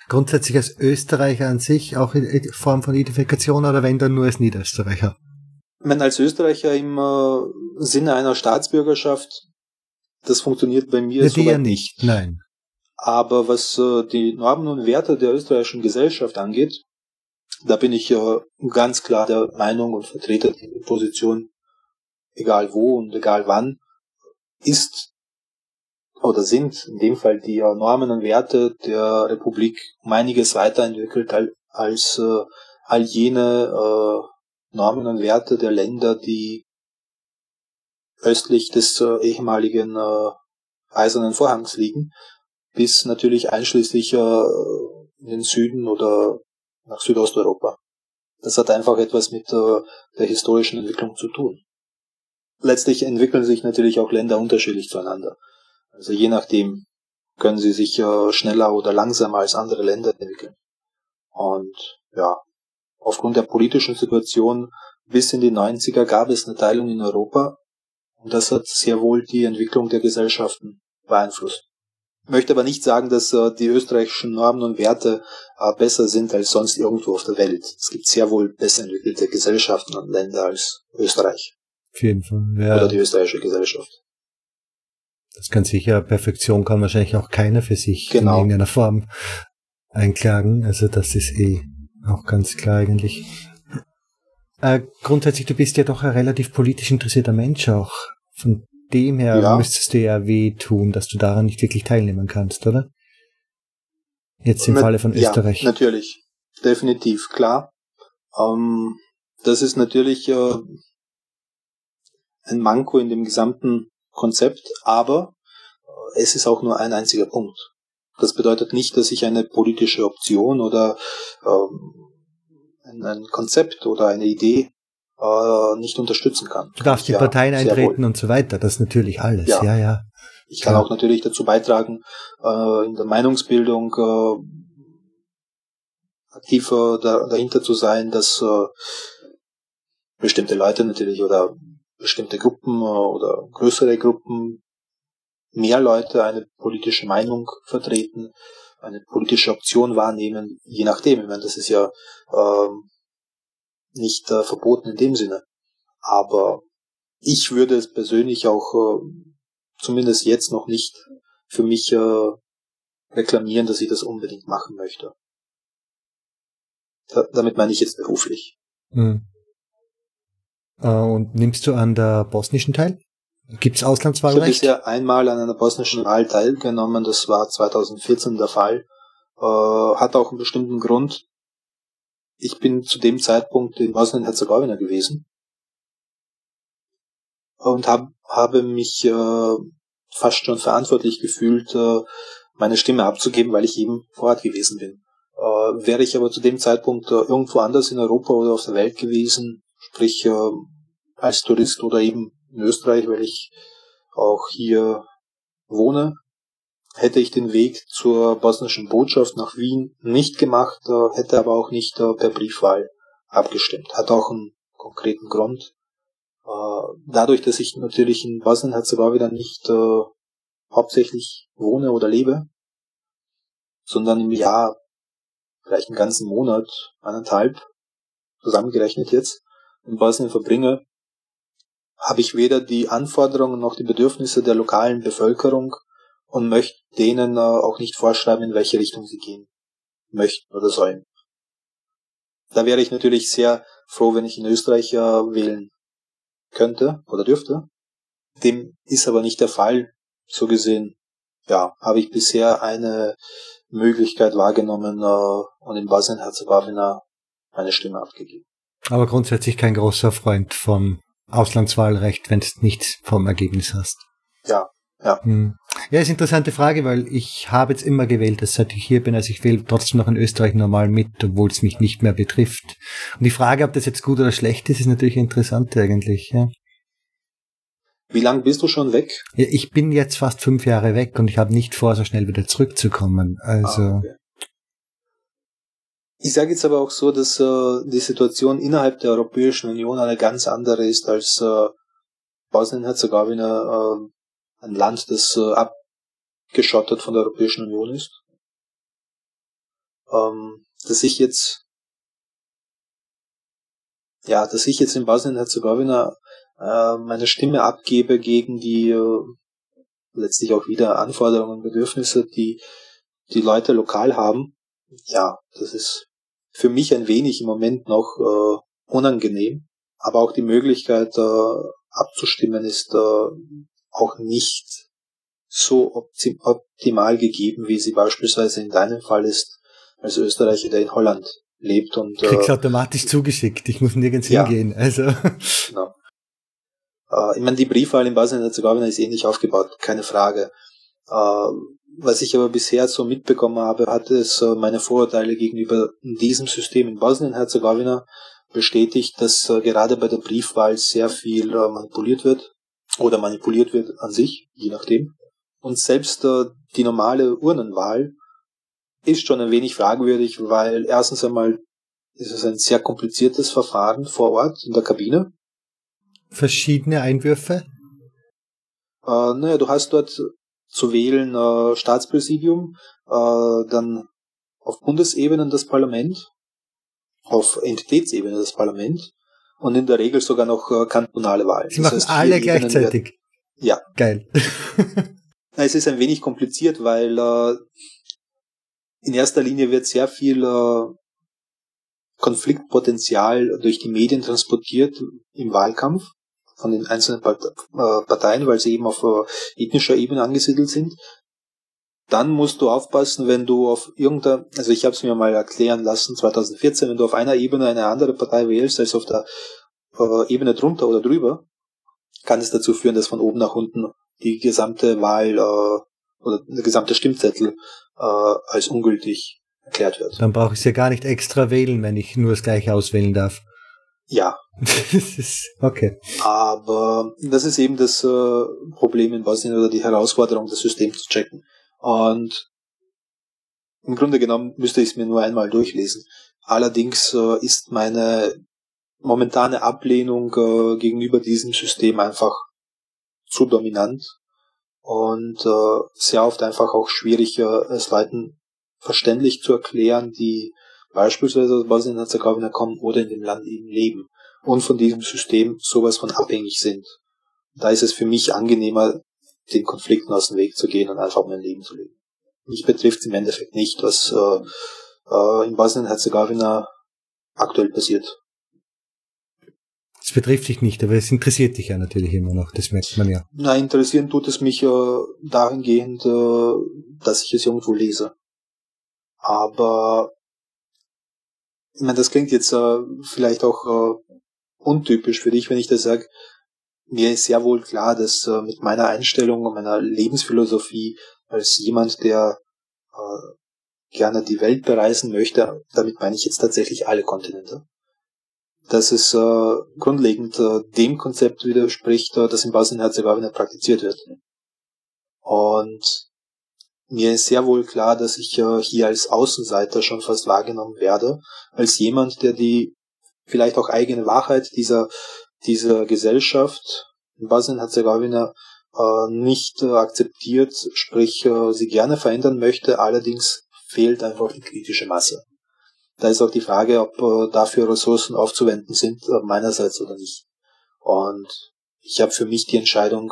Grundsätzlich als Österreicher an sich auch in Form von Identifikation oder wenn dann nur als Niederösterreicher? Wenn als Österreicher im äh, Sinne einer Staatsbürgerschaft, das funktioniert bei mir so ja nicht, nein. Aber was äh, die Normen und Werte der österreichischen Gesellschaft angeht, da bin ich äh, ganz klar der Meinung und vertrete die Position, egal wo und egal wann, ist oder sind in dem Fall die Normen und Werte der Republik um einiges weiterentwickelt als äh, all jene äh, Normen und Werte der Länder, die östlich des äh, ehemaligen äh, Eisernen Vorhangs liegen, bis natürlich einschließlich äh, in den Süden oder nach Südosteuropa. Das hat einfach etwas mit äh, der historischen Entwicklung zu tun letztlich entwickeln sich natürlich auch Länder unterschiedlich zueinander. Also je nachdem können sie sich äh, schneller oder langsamer als andere Länder entwickeln. Und ja, aufgrund der politischen Situation bis in die 90er gab es eine Teilung in Europa und das hat sehr wohl die Entwicklung der Gesellschaften beeinflusst. Ich möchte aber nicht sagen, dass äh, die österreichischen Normen und Werte äh, besser sind als sonst irgendwo auf der Welt. Es gibt sehr wohl besser entwickelte Gesellschaften und Länder als Österreich. Auf jeden Fall. Ja. Oder die österreichische Gesellschaft. Das kann sicher, Perfektion kann wahrscheinlich auch keiner für sich genau. in irgendeiner Form einklagen. Also das ist eh auch ganz klar eigentlich. Äh, grundsätzlich, du bist ja doch ein relativ politisch interessierter Mensch auch. Von dem her ja. müsstest du ja weh tun, dass du daran nicht wirklich teilnehmen kannst, oder? Jetzt im Na, Falle von Österreich. Ja, natürlich. Definitiv, klar. Ähm, das ist natürlich äh, ein Manko in dem gesamten Konzept, aber äh, es ist auch nur ein einziger Punkt. Das bedeutet nicht, dass ich eine politische Option oder ähm, ein, Konzept oder eine Idee äh, nicht unterstützen kann. Du darfst in ja, Parteien eintreten und so weiter, das ist natürlich alles, ja, ja. ja. Ich kann ja. auch natürlich dazu beitragen, äh, in der Meinungsbildung äh, aktiver da, dahinter zu sein, dass äh, bestimmte Leute natürlich oder bestimmte Gruppen äh, oder größere Gruppen, mehr Leute eine politische Meinung vertreten, eine politische Option wahrnehmen, je nachdem. Ich meine, das ist ja ähm, nicht äh, verboten in dem Sinne. Aber ich würde es persönlich auch äh, zumindest jetzt noch nicht für mich äh, reklamieren, dass ich das unbedingt machen möchte. Da, damit meine ich jetzt beruflich. Hm. Äh, und nimmst du an der bosnischen teil? Gibt es Auslandswahlrecht? Ich habe bisher einmal an einer bosnischen Wahl teilgenommen, das war 2014 der Fall. Äh, hat auch einen bestimmten Grund. Ich bin zu dem Zeitpunkt in Bosnien-Herzegowina gewesen und hab, habe mich äh, fast schon verantwortlich gefühlt, äh, meine Stimme abzugeben, weil ich eben vor Ort gewesen bin. Äh, wäre ich aber zu dem Zeitpunkt äh, irgendwo anders in Europa oder auf der Welt gewesen, sprich äh, als Tourist oder eben in Österreich, weil ich auch hier wohne, hätte ich den Weg zur bosnischen Botschaft nach Wien nicht gemacht, äh, hätte aber auch nicht äh, per Briefwahl abgestimmt. Hat auch einen konkreten Grund. Äh, dadurch, dass ich natürlich in Bosnien-Herzegowina nicht hauptsächlich wohne oder lebe, sondern im Jahr vielleicht einen ganzen Monat, eineinhalb, zusammengerechnet jetzt, in Bosnien verbringe, habe ich weder die Anforderungen noch die Bedürfnisse der lokalen Bevölkerung und möchte denen äh, auch nicht vorschreiben, in welche Richtung sie gehen möchten oder sollen. Da wäre ich natürlich sehr froh, wenn ich in Österreich äh, wählen könnte oder dürfte. Dem ist aber nicht der Fall. So gesehen, ja, habe ich bisher eine Möglichkeit wahrgenommen äh, und in Bosnien-Herzegowina meine Stimme abgegeben. Aber grundsätzlich kein großer Freund vom Auslandswahlrecht, wenn du nichts vom Ergebnis hast. Ja, ja. Hm. Ja, ist eine interessante Frage, weil ich habe jetzt immer gewählt, dass seit ich hier bin, also ich wähle trotzdem noch in Österreich normal mit, obwohl es mich nicht mehr betrifft. Und die Frage, ob das jetzt gut oder schlecht ist, ist natürlich interessant eigentlich, ja. Wie lange bist du schon weg? Ja, ich bin jetzt fast fünf Jahre weg und ich habe nicht vor, so schnell wieder zurückzukommen. Also. Ah, okay. Ich sage jetzt aber auch so, dass äh, die Situation innerhalb der Europäischen Union eine ganz andere ist als äh, Bosnien-Herzegowina, äh, ein Land, das äh, abgeschottet von der Europäischen Union ist. Ähm, dass ich jetzt, ja, dass ich jetzt in Bosnien-Herzegowina äh, meine Stimme abgebe gegen die äh, letztlich auch wieder Anforderungen und Bedürfnisse, die die Leute lokal haben, ja, das ist für mich ein wenig im Moment noch äh, unangenehm. Aber auch die Möglichkeit äh, abzustimmen ist äh, auch nicht so optim optimal gegeben, wie sie beispielsweise in deinem Fall ist, als Österreicher, der in Holland lebt und äh, kriegst automatisch zugeschickt. Ich muss nirgends ja, hingehen. Also genau. Äh, ich meine, die Briefwahl in Bosnien-Herzegowina ist ähnlich aufgebaut, keine Frage. Äh, was ich aber bisher so mitbekommen habe, hat es äh, meine Vorurteile gegenüber diesem System in Bosnien-Herzegowina bestätigt, dass äh, gerade bei der Briefwahl sehr viel äh, manipuliert wird oder manipuliert wird an sich, je nachdem. Und selbst die normale Urnenwahl ist schon ein wenig fragwürdig, weil erstens einmal ist es ein sehr kompliziertes Verfahren vor Ort in der Kabine verschiedene Einwürfe? Äh, naja, du hast dort zu wählen äh, Staatspräsidium, äh, dann auf Bundesebene das Parlament, auf Entitätsebene das Parlament und in der Regel sogar noch äh, kantonale Wahlen. Sie das machen heißt, alle gleichzeitig. Werden, ja. Geil. es ist ein wenig kompliziert, weil äh, in erster Linie wird sehr viel äh, Konfliktpotenzial durch die Medien transportiert im Wahlkampf von den einzelnen äh, Parteien, weil sie eben auf äh, ethnischer Ebene angesiedelt sind. Dann musst du aufpassen, wenn du auf irgendeiner, also ich habe es mir mal erklären lassen, 2014, wenn du auf einer Ebene eine andere Partei wählst als auf der äh, Ebene drunter oder drüber, kann es dazu führen, dass von oben nach unten die gesamte Wahl äh, oder der gesamte Stimmzettel äh, als ungültig erklärt wird. Dann brauche ich es ja gar nicht extra wählen, wenn ich nur das gleiche auswählen darf. Ja. okay. Aber das ist eben das äh, Problem in Bosnien oder die Herausforderung, das System zu checken. Und im Grunde genommen müsste ich es mir nur einmal durchlesen. Allerdings äh, ist meine momentane Ablehnung äh, gegenüber diesem System einfach zu dominant und sehr oft einfach auch schwierig, es Leuten verständlich zu erklären, die beispielsweise aus Bosnien-Herzegowina kommen oder in dem Land eben leben und von diesem System sowas von abhängig sind. Da ist es für mich angenehmer, den Konflikten aus dem Weg zu gehen und einfach mein Leben zu leben. Mich betrifft es im Endeffekt nicht, was äh, äh, in Bosnien-Herzegowina aktuell passiert. Es betrifft dich nicht, aber es interessiert dich ja natürlich immer noch, das merkt man ja. Nein, interessieren tut es mich äh, dahingehend, äh, dass ich es irgendwo lese. Aber ich meine, das klingt jetzt äh, vielleicht auch äh, untypisch für dich, wenn ich das sage. Mir ist sehr wohl klar, dass äh, mit meiner Einstellung und meiner Lebensphilosophie als jemand, der äh, gerne die Welt bereisen möchte, damit meine ich jetzt tatsächlich alle Kontinente, dass es äh, grundlegend äh, dem Konzept widerspricht, äh, das in Bosnien-Herzegowina praktiziert wird. Und mir ist sehr wohl klar, dass ich hier als Außenseiter schon fast wahrgenommen werde, als jemand, der die vielleicht auch eigene Wahrheit dieser, dieser Gesellschaft in Bosnien-Herzegowina äh, nicht äh, akzeptiert, sprich äh, sie gerne verändern möchte, allerdings fehlt einfach die kritische Masse. Da ist auch die Frage, ob dafür Ressourcen aufzuwenden sind, meinerseits oder nicht. Und ich habe für mich die Entscheidung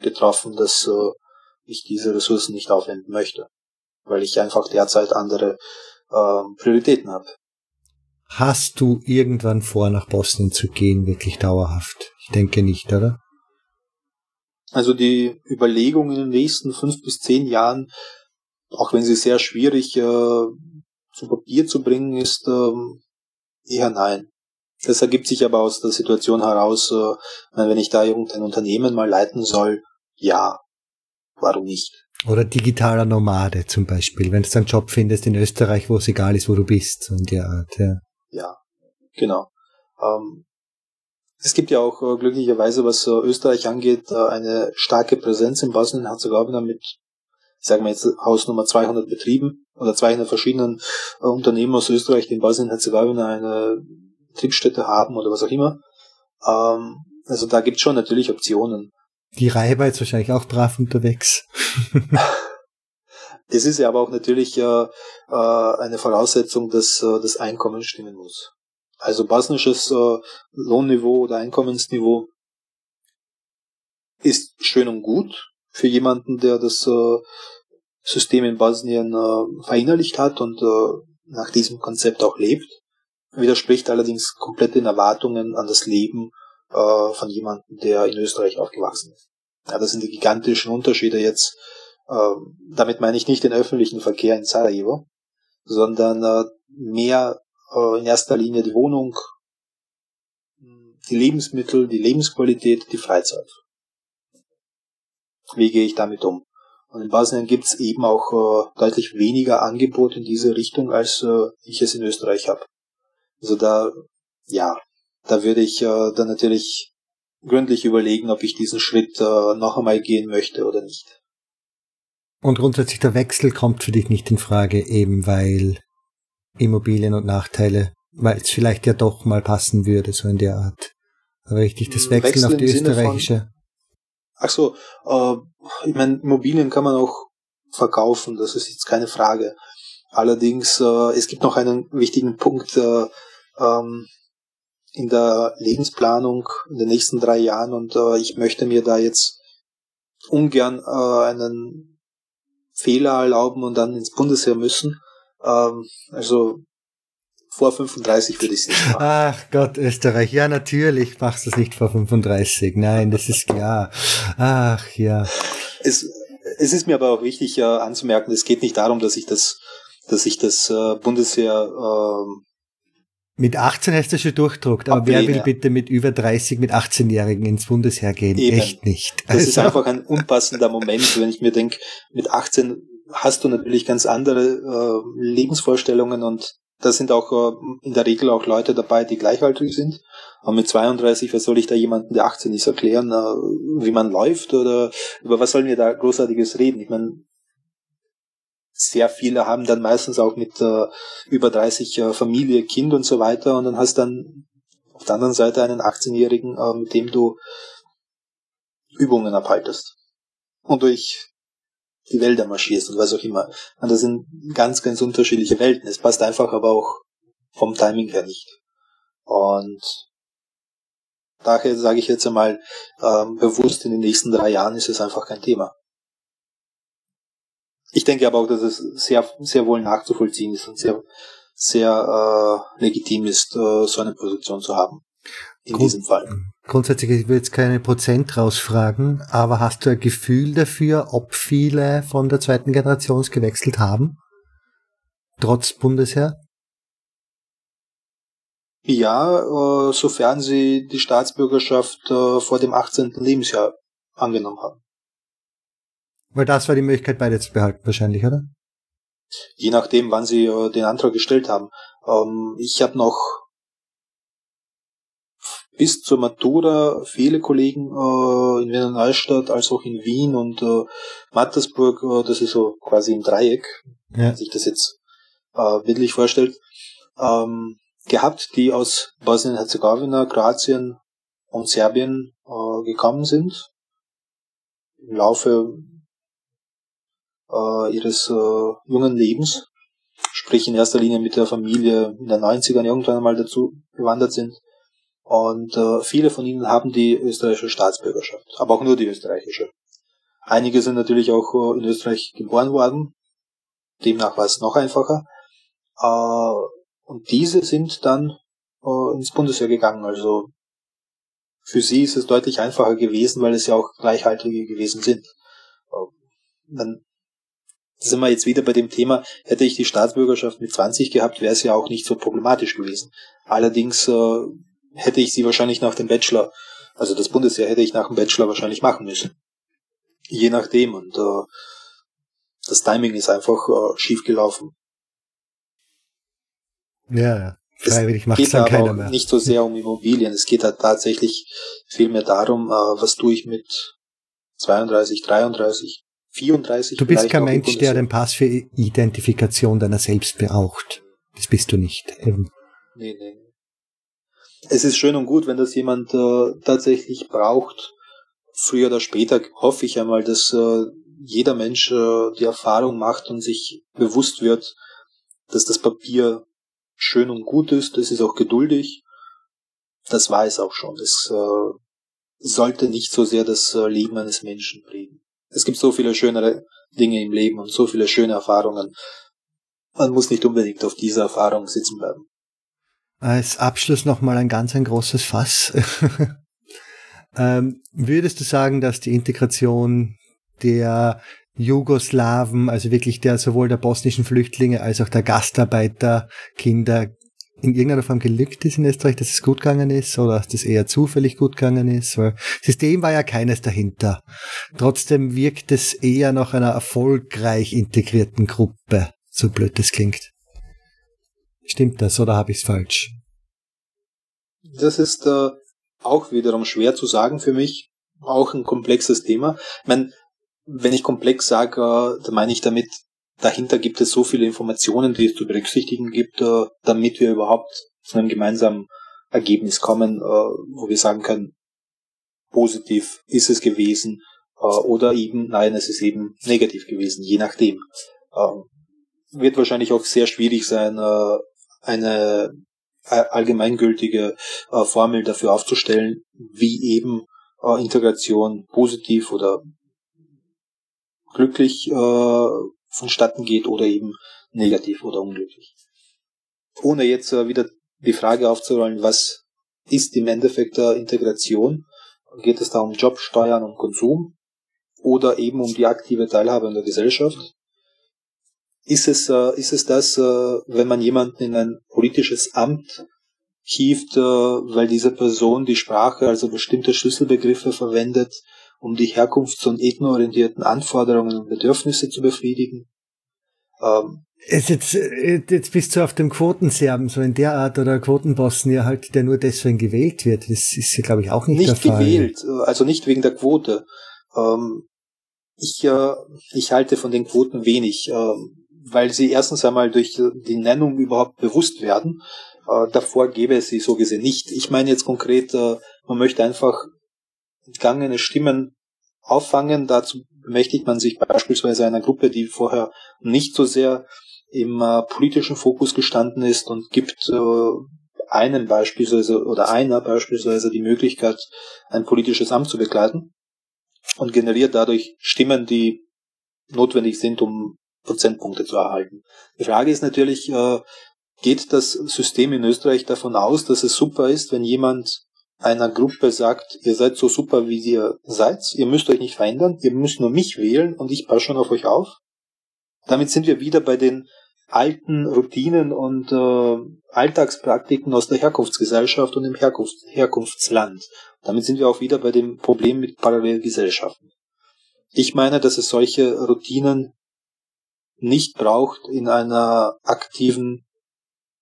getroffen, dass ich diese Ressourcen nicht aufwenden möchte, weil ich einfach derzeit andere äh, Prioritäten habe. Hast du irgendwann vor, nach Bosnien zu gehen, wirklich dauerhaft? Ich denke nicht, oder? Also die Überlegung in den nächsten fünf bis zehn Jahren, auch wenn sie sehr schwierig äh, zu Papier zu bringen ist, ähm, eher nein. Das ergibt sich aber aus der Situation heraus, äh, wenn ich da irgendein Unternehmen mal leiten soll, ja, warum nicht? Oder digitaler Nomade zum Beispiel, wenn du einen Job findest in Österreich, wo es egal ist, wo du bist und der Art, ja. Ja, genau. Ähm, es gibt ja auch äh, glücklicherweise, was äh, Österreich angeht, äh, eine starke Präsenz in Bosnien-Herzegowina mit sagen wir jetzt Hausnummer 200 Betrieben oder 200 verschiedenen äh, Unternehmen aus Österreich, die in Bosnien-Herzegowina eine Betriebsstätte haben oder was auch immer. Ähm, also da gibt es schon natürlich Optionen. Die Reiber ist wahrscheinlich auch brav unterwegs. es ist ja aber auch natürlich äh, äh, eine Voraussetzung, dass äh, das Einkommen stimmen muss. Also bosnisches äh, Lohnniveau oder Einkommensniveau ist schön und gut, für jemanden, der das äh, System in Bosnien äh, verinnerlicht hat und äh, nach diesem Konzept auch lebt. Widerspricht allerdings komplett den Erwartungen an das Leben äh, von jemandem, der in Österreich aufgewachsen ist. Ja, das sind die gigantischen Unterschiede jetzt. Äh, damit meine ich nicht den öffentlichen Verkehr in Sarajevo, sondern äh, mehr äh, in erster Linie die Wohnung, die Lebensmittel, die Lebensqualität, die Freizeit wie gehe ich damit um. Und in Bosnien gibt es eben auch äh, deutlich weniger Angebot in diese Richtung, als äh, ich es in Österreich habe. Also da, ja, da würde ich äh, dann natürlich gründlich überlegen, ob ich diesen Schritt äh, noch einmal gehen möchte oder nicht. Und grundsätzlich der Wechsel kommt für dich nicht in Frage, eben weil Immobilien und Nachteile, weil es vielleicht ja doch mal passen würde, so in der Art. Aber richtig, das Wechseln Wechsel auf die österreichische. Ach so, äh, ich meine, Immobilien kann man auch verkaufen, das ist jetzt keine Frage. Allerdings, äh, es gibt noch einen wichtigen Punkt äh, ähm, in der Lebensplanung in den nächsten drei Jahren und äh, ich möchte mir da jetzt ungern äh, einen Fehler erlauben und dann ins Bundesheer müssen. Ähm, also vor 35 würde ich es nicht machen. Ach Gott, Österreich. Ja, natürlich machst du es nicht vor 35. Nein, das ist klar. Ach ja. Es, es ist mir aber auch wichtig äh, anzumerken, es geht nicht darum, dass ich das, dass ich das äh, Bundesheer äh, mit 18 hast du schon durchdruckt, aber ablehne. wer will bitte mit über 30, mit 18-Jährigen ins Bundesheer gehen? Eben. Echt nicht. Das also. ist einfach ein unpassender Moment, wenn ich mir denke, mit 18 hast du natürlich ganz andere äh, Lebensvorstellungen und da sind auch äh, in der Regel auch Leute dabei, die gleichaltrig sind. Aber mit 32, was soll ich da jemanden, der 18 ist, erklären, äh, wie man läuft oder über was sollen wir da großartiges reden? Ich meine, sehr viele haben dann meistens auch mit äh, über 30 äh, Familie, Kind und so weiter und dann hast dann auf der anderen Seite einen 18-Jährigen, äh, mit dem du Übungen abhaltest. Und durch die Wälder marschierst und was auch immer. Und das sind ganz, ganz unterschiedliche Welten. Es passt einfach aber auch vom Timing her nicht. Und daher sage ich jetzt einmal ähm, bewusst, in den nächsten drei Jahren ist es einfach kein Thema. Ich denke aber auch, dass es sehr, sehr wohl nachzuvollziehen ist und sehr, sehr äh, legitim ist, äh, so eine Position zu haben. In Grund, diesem Fall. Grundsätzlich, ich will jetzt keine Prozent rausfragen, aber hast du ein Gefühl dafür, ob viele von der zweiten Generation gewechselt haben? Trotz Bundesheer? Ja, äh, sofern sie die Staatsbürgerschaft äh, vor dem 18. Lebensjahr angenommen haben. Weil das war die Möglichkeit, beide zu behalten, wahrscheinlich, oder? Je nachdem, wann sie äh, den Antrag gestellt haben. Ähm, ich habe noch bis zur Matura viele Kollegen äh, in Wiener Neustadt als auch in Wien und äh, Mattersburg, äh, das ist so quasi im Dreieck, ja. wenn man sich das jetzt äh, bildlich vorstellt, ähm, gehabt, die aus Bosnien-Herzegowina, Kroatien und Serbien äh, gekommen sind. Im Laufe äh, ihres äh, jungen Lebens, sprich in erster Linie mit der Familie in den 90ern irgendwann einmal dazu gewandert sind. Und äh, viele von ihnen haben die österreichische Staatsbürgerschaft, aber auch nur die österreichische. Einige sind natürlich auch äh, in Österreich geboren worden, demnach war es noch einfacher. Äh, und diese sind dann äh, ins Bundesheer gegangen. Also für sie ist es deutlich einfacher gewesen, weil es ja auch Gleichaltrige gewesen sind. Äh, dann sind wir jetzt wieder bei dem Thema, hätte ich die Staatsbürgerschaft mit 20 gehabt, wäre es ja auch nicht so problematisch gewesen. Allerdings äh, hätte ich sie wahrscheinlich nach dem Bachelor, also das Bundesheer hätte ich nach dem Bachelor wahrscheinlich machen müssen. Je nachdem. Und äh, das Timing ist einfach äh, schief gelaufen. Ja, ja. Freiwillig macht es dann keiner mehr. Nicht so sehr um Immobilien. Es geht halt tatsächlich vielmehr darum, äh, was tue ich mit 32, 33, 34. Du bist kein Mensch, der den Pass für Identifikation deiner selbst braucht. Das bist du nicht. Eben. Nee, nee. Es ist schön und gut, wenn das jemand äh, tatsächlich braucht. Früher oder später hoffe ich einmal, dass äh, jeder Mensch äh, die Erfahrung macht und sich bewusst wird, dass das Papier schön und gut ist, es ist auch geduldig. Das war es auch schon. Es äh, sollte nicht so sehr das äh, Leben eines Menschen prägen. Es gibt so viele schönere Dinge im Leben und so viele schöne Erfahrungen. Man muss nicht unbedingt auf dieser Erfahrung sitzen bleiben. Als Abschluss nochmal ein ganz ein großes Fass. ähm, würdest du sagen, dass die Integration der Jugoslawen, also wirklich der sowohl der bosnischen Flüchtlinge als auch der Gastarbeiterkinder in irgendeiner Form gelückt ist in Österreich, dass es gut gegangen ist oder dass das eher zufällig gut gegangen ist. Weil System war ja keines dahinter. Trotzdem wirkt es eher nach einer erfolgreich integrierten Gruppe, so blöd das klingt. Stimmt das oder habe ich es falsch? Das ist äh, auch wiederum schwer zu sagen für mich. Auch ein komplexes Thema. Ich meine, wenn ich komplex sage, äh, dann meine ich damit, dahinter gibt es so viele Informationen, die es zu berücksichtigen gibt, äh, damit wir überhaupt zu einem gemeinsamen Ergebnis kommen, äh, wo wir sagen können, positiv ist es gewesen oder eben, nein, es ist eben negativ gewesen, je nachdem. Ähm, wird wahrscheinlich auch sehr schwierig sein, eine allgemeingültige Formel dafür aufzustellen, wie eben Integration positiv oder glücklich äh, vonstatten geht oder eben negativ oder unglücklich. Ohne jetzt äh, wieder die Frage aufzurollen, was ist im Endeffekt der Integration? Geht es da um Job, Steuern und Konsum oder eben um die aktive Teilhabe in der Gesellschaft? Ist es, äh, ist es das, äh, wenn man jemanden in ein politisches Amt hieft, äh, weil diese Person die Sprache, also bestimmte Schlüsselbegriffe verwendet, um die herkunfts- und ethnoorientierten Anforderungen und Bedürfnisse zu befriedigen. Ähm, jetzt, äh, jetzt bist du auf dem Quotenserben, so in der Art, oder Quotenbosnier halt, der nur deswegen gewählt wird. Das ist ja, glaube ich, auch nicht, nicht der Fall. Nicht gewählt, äh, also nicht wegen der Quote. Ähm, ich, äh, ich halte von den Quoten wenig, ähm, weil sie erstens einmal durch die Nennung überhaupt bewusst werden. Davor gäbe es sie so gesehen nicht. Ich meine jetzt konkret, man möchte einfach entgangene Stimmen auffangen. Dazu bemächtigt man sich beispielsweise einer Gruppe, die vorher nicht so sehr im äh, politischen Fokus gestanden ist und gibt äh, einem beispielsweise oder einer beispielsweise die Möglichkeit, ein politisches Amt zu begleiten und generiert dadurch Stimmen, die notwendig sind, um Prozentpunkte zu erhalten. Die Frage ist natürlich, äh, geht das System in Österreich davon aus, dass es super ist, wenn jemand einer Gruppe sagt, ihr seid so super, wie ihr seid, ihr müsst euch nicht verändern, ihr müsst nur mich wählen und ich passe schon auf euch auf? Damit sind wir wieder bei den alten Routinen und äh, Alltagspraktiken aus der Herkunftsgesellschaft und im Herkunfts Herkunftsland. Damit sind wir auch wieder bei dem Problem mit Parallelgesellschaften. Ich meine, dass es solche Routinen nicht braucht in einer aktiven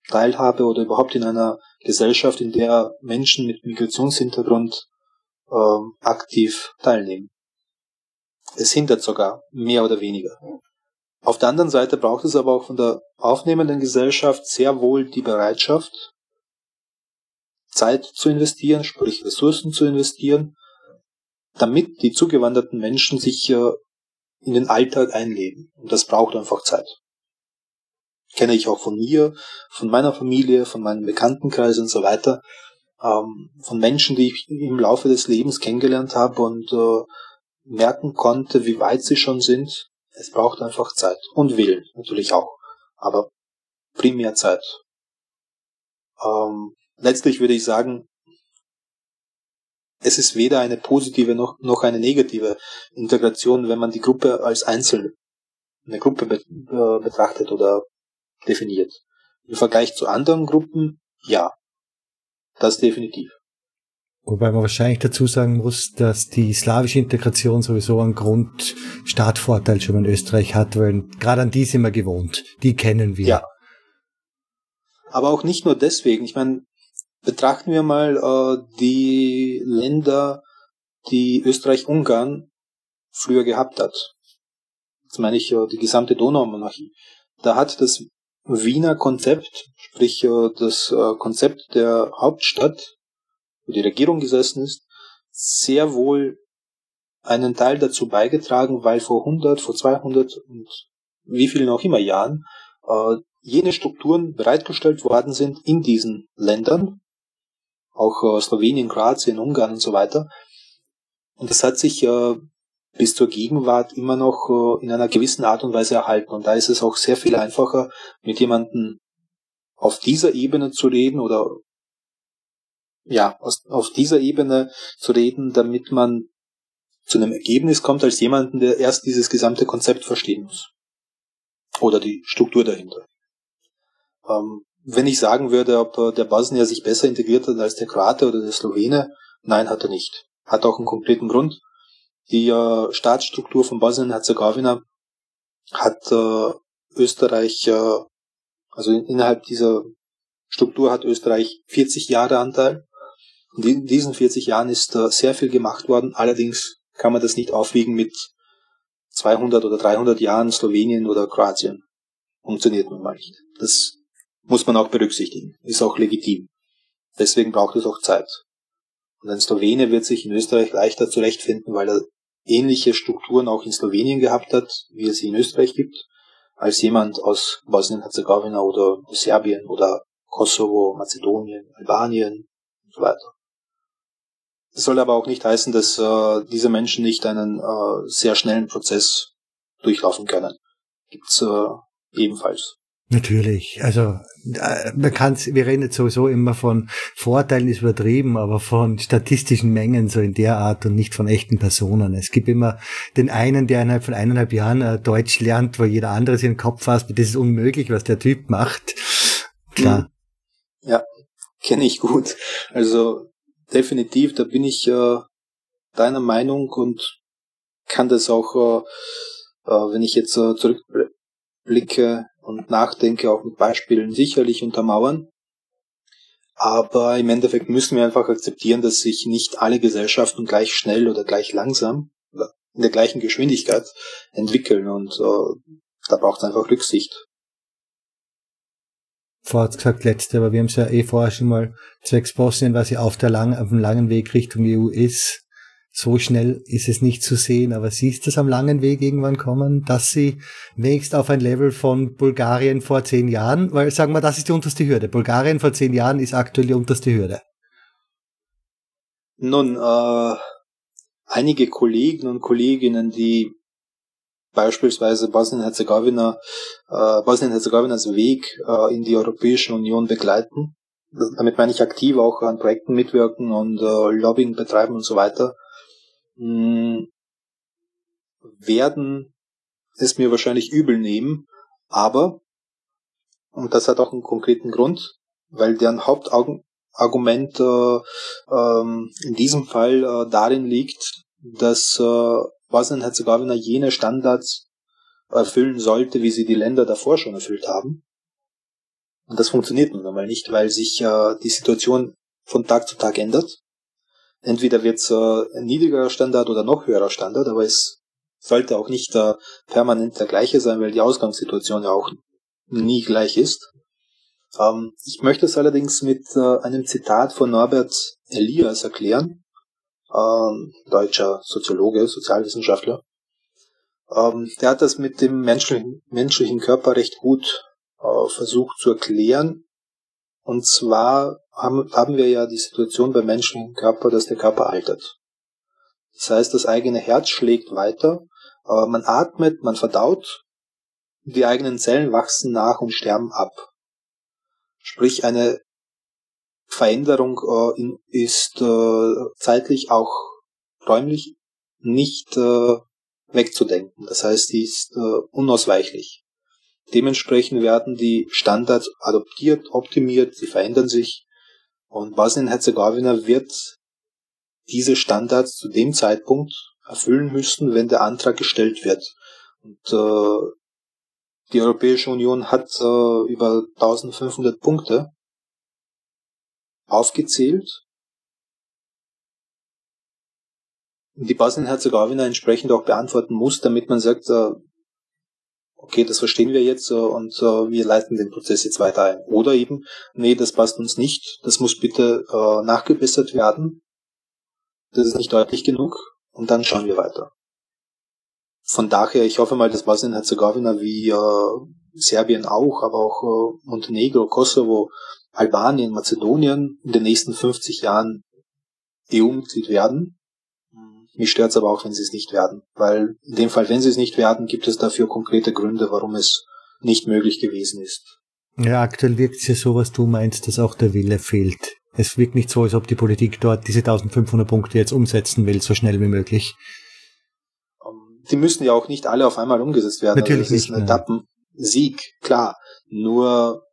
Teilhabe oder überhaupt in einer Gesellschaft, in der Menschen mit Migrationshintergrund äh, aktiv teilnehmen. Es hindert sogar mehr oder weniger. Auf der anderen Seite braucht es aber auch von der aufnehmenden Gesellschaft sehr wohl die Bereitschaft, Zeit zu investieren, sprich Ressourcen zu investieren, damit die zugewanderten Menschen sich äh, in den Alltag einleben. Und das braucht einfach Zeit. Kenne ich auch von mir, von meiner Familie, von meinem Bekanntenkreis und so weiter, ähm, von Menschen, die ich im Laufe des Lebens kennengelernt habe und äh, merken konnte, wie weit sie schon sind. Es braucht einfach Zeit. Und Willen natürlich auch. Aber primär Zeit. Ähm, letztlich würde ich sagen, es ist weder eine positive noch, noch eine negative Integration, wenn man die Gruppe als einzelne eine Gruppe äh, betrachtet oder definiert. Im Vergleich zu anderen Gruppen, ja. Das definitiv. Wobei man wahrscheinlich dazu sagen muss, dass die slawische Integration sowieso einen Grundstartvorteil schon in Österreich hat, weil gerade an die sind wir gewohnt. Die kennen wir. Ja. Aber auch nicht nur deswegen. Ich meine, betrachten wir mal äh, die Länder, die Österreich-Ungarn früher gehabt hat. Jetzt meine ich äh, die gesamte Donaumonarchie. Da hat das Wiener Konzept, sprich äh, das äh, Konzept der Hauptstadt, wo die Regierung gesessen ist, sehr wohl einen Teil dazu beigetragen, weil vor 100, vor 200 und wie vielen auch immer Jahren äh, jene Strukturen bereitgestellt worden sind in diesen Ländern, auch äh, Slowenien, Kroatien, Ungarn und so weiter. Und das hat sich äh, bis zur Gegenwart immer noch äh, in einer gewissen Art und Weise erhalten. Und da ist es auch sehr viel einfacher, mit jemandem auf dieser Ebene zu reden oder ja, auf dieser Ebene zu reden, damit man zu einem Ergebnis kommt, als jemanden, der erst dieses gesamte Konzept verstehen muss. Oder die Struktur dahinter. Ähm, wenn ich sagen würde, ob äh, der Bosnier sich besser integriert hat als der Kroate oder der Slowene, nein, hat er nicht. Hat auch einen kompletten Grund. Die äh, Staatsstruktur von Bosnien-Herzegowina hat äh, Österreich, äh, also in, innerhalb dieser Struktur hat Österreich 40 Jahre Anteil. Und in diesen 40 Jahren ist äh, sehr viel gemacht worden. Allerdings kann man das nicht aufwiegen mit 200 oder 300 Jahren Slowenien oder Kroatien. Funktioniert nun mal nicht. Das muss man auch berücksichtigen. Ist auch legitim. Deswegen braucht es auch Zeit. Und ein Slowene wird sich in Österreich leichter zurechtfinden, weil er ähnliche Strukturen auch in Slowenien gehabt hat, wie es sie in Österreich gibt, als jemand aus Bosnien-Herzegowina oder Serbien oder Kosovo, Mazedonien, Albanien und so weiter. Das soll aber auch nicht heißen, dass äh, diese Menschen nicht einen äh, sehr schnellen Prozess durchlaufen können. Gibt's äh, ebenfalls. Natürlich, also äh, man kann wir reden jetzt sowieso immer von Vorteilen ist übertrieben, aber von statistischen Mengen so in der Art und nicht von echten Personen. Es gibt immer den einen, der innerhalb von eineinhalb Jahren äh, Deutsch lernt, wo jeder andere sich den Kopf fasst, das ist unmöglich, was der Typ macht. Klar. Hm. Ja, kenne ich gut. Also definitiv, da bin ich äh, deiner Meinung und kann das auch, äh, äh, wenn ich jetzt äh, zurückblicke, und nachdenke, auch mit Beispielen sicherlich untermauern. Aber im Endeffekt müssen wir einfach akzeptieren, dass sich nicht alle Gesellschaften gleich schnell oder gleich langsam in der gleichen Geschwindigkeit entwickeln und äh, da braucht es einfach Rücksicht. Vorher gesagt letzte, aber wir haben es ja eh vorher schon mal zwecks Bosnien, was ja auf der lang, auf dem langen Weg Richtung EU ist, so schnell ist es nicht zu sehen, aber siehst du es am langen Weg irgendwann kommen, dass sie wenigstens auf ein Level von Bulgarien vor zehn Jahren, weil sagen wir, das ist die unterste Hürde. Bulgarien vor zehn Jahren ist aktuell die unterste Hürde. Nun, äh, einige Kollegen und Kolleginnen, die beispielsweise Bosnien-Herzegowina, äh, Bosnien-Herzegowinas Weg äh, in die Europäische Union begleiten. Damit meine ich aktiv auch an Projekten mitwirken und äh, Lobbying betreiben und so weiter. Mh, hm, werden es mir wahrscheinlich übel nehmen, aber, und das hat auch einen konkreten Grund, weil deren Hauptargument äh, ähm, in diesem Fall äh, darin liegt, dass äh, Bosnien-Herzegowina jene Standards erfüllen sollte, wie sie die Länder davor schon erfüllt haben. Und das funktioniert nun einmal nicht, weil sich äh, die Situation von Tag zu Tag ändert. Entweder wird es äh, ein niedrigerer Standard oder noch höherer Standard, aber es sollte auch nicht äh, permanent der gleiche sein, weil die Ausgangssituation ja auch nie gleich ist. Ähm, ich möchte es allerdings mit äh, einem Zitat von Norbert Elias erklären, ähm, deutscher Soziologe, Sozialwissenschaftler. Ähm, der hat das mit dem menschlichen, menschlichen Körper recht gut äh, versucht zu erklären. Und zwar haben, haben wir ja die Situation beim menschlichen Körper, dass der Körper altert. Das heißt, das eigene Herz schlägt weiter, aber man atmet, man verdaut, die eigenen Zellen wachsen nach und sterben ab. Sprich, eine Veränderung äh, in, ist äh, zeitlich auch räumlich nicht äh, wegzudenken. Das heißt, die ist äh, unausweichlich. Dementsprechend werden die Standards adoptiert, optimiert, sie verändern sich und Bosnien-Herzegowina wird diese Standards zu dem Zeitpunkt erfüllen müssen, wenn der Antrag gestellt wird. Und äh, die Europäische Union hat äh, über 1500 Punkte aufgezählt, die Bosnien-Herzegowina entsprechend auch beantworten muss, damit man sagt, äh, okay, das verstehen wir jetzt äh, und äh, wir leiten den Prozess jetzt weiter ein. Oder eben, nee, das passt uns nicht, das muss bitte nachgebessert werden, das ist nicht deutlich genug und dann schauen wir weiter. Von daher, ich hoffe mal, dass Bosnien-Herzegowina wie Serbien auch, aber auch Montenegro, Kosovo Albanien, Mazedonien in den nächsten 50 Jahren EU-Mitglied werden. Mich stört es aber auch, wenn sie es nicht werden, weil in dem Fall, wenn sie es nicht werden, gibt es dafür konkrete Gründe, warum es nicht möglich gewesen ist. Ja, aktuell wirkt es ja so, was du meinst, dass auch der Wille fehlt. Es wirkt nicht so, als ob die Politik dort diese 1500 Punkte jetzt umsetzen will, so schnell wie möglich. Ähm, die müssen ja auch nicht alle auf einmal umgesetzt werden. Natürlich also nicht. Ist ein Etappensieg, klar. Nur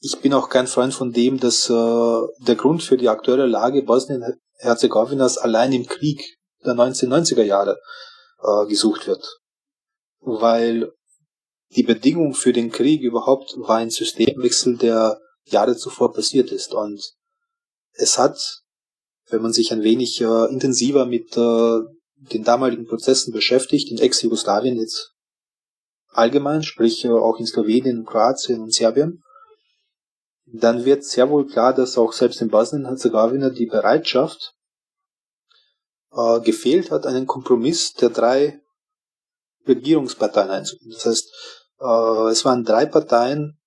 ich bin auch kein Freund von dem, dass äh, der Grund für die aktuelle Lage Bosnien-Herzegowinas allein im Krieg der 1990er Jahre äh, gesucht wird. Weil die Bedingung für den Krieg überhaupt war ein Systemwechsel, der Jahre zuvor passiert ist. Und es hat, wenn man sich ein wenig äh, intensiver mit äh, den damaligen Prozessen beschäftigt, in Ex-Jugoslawien jetzt allgemein, sprich äh, auch in Slowenien, Kroatien und Serbien, dann wird sehr wohl klar, dass auch selbst in Bosnien-Herzegowina die Bereitschaft äh, gefehlt hat, einen Kompromiss der drei Regierungsparteien einzugehen. Das heißt, äh, es waren drei Parteien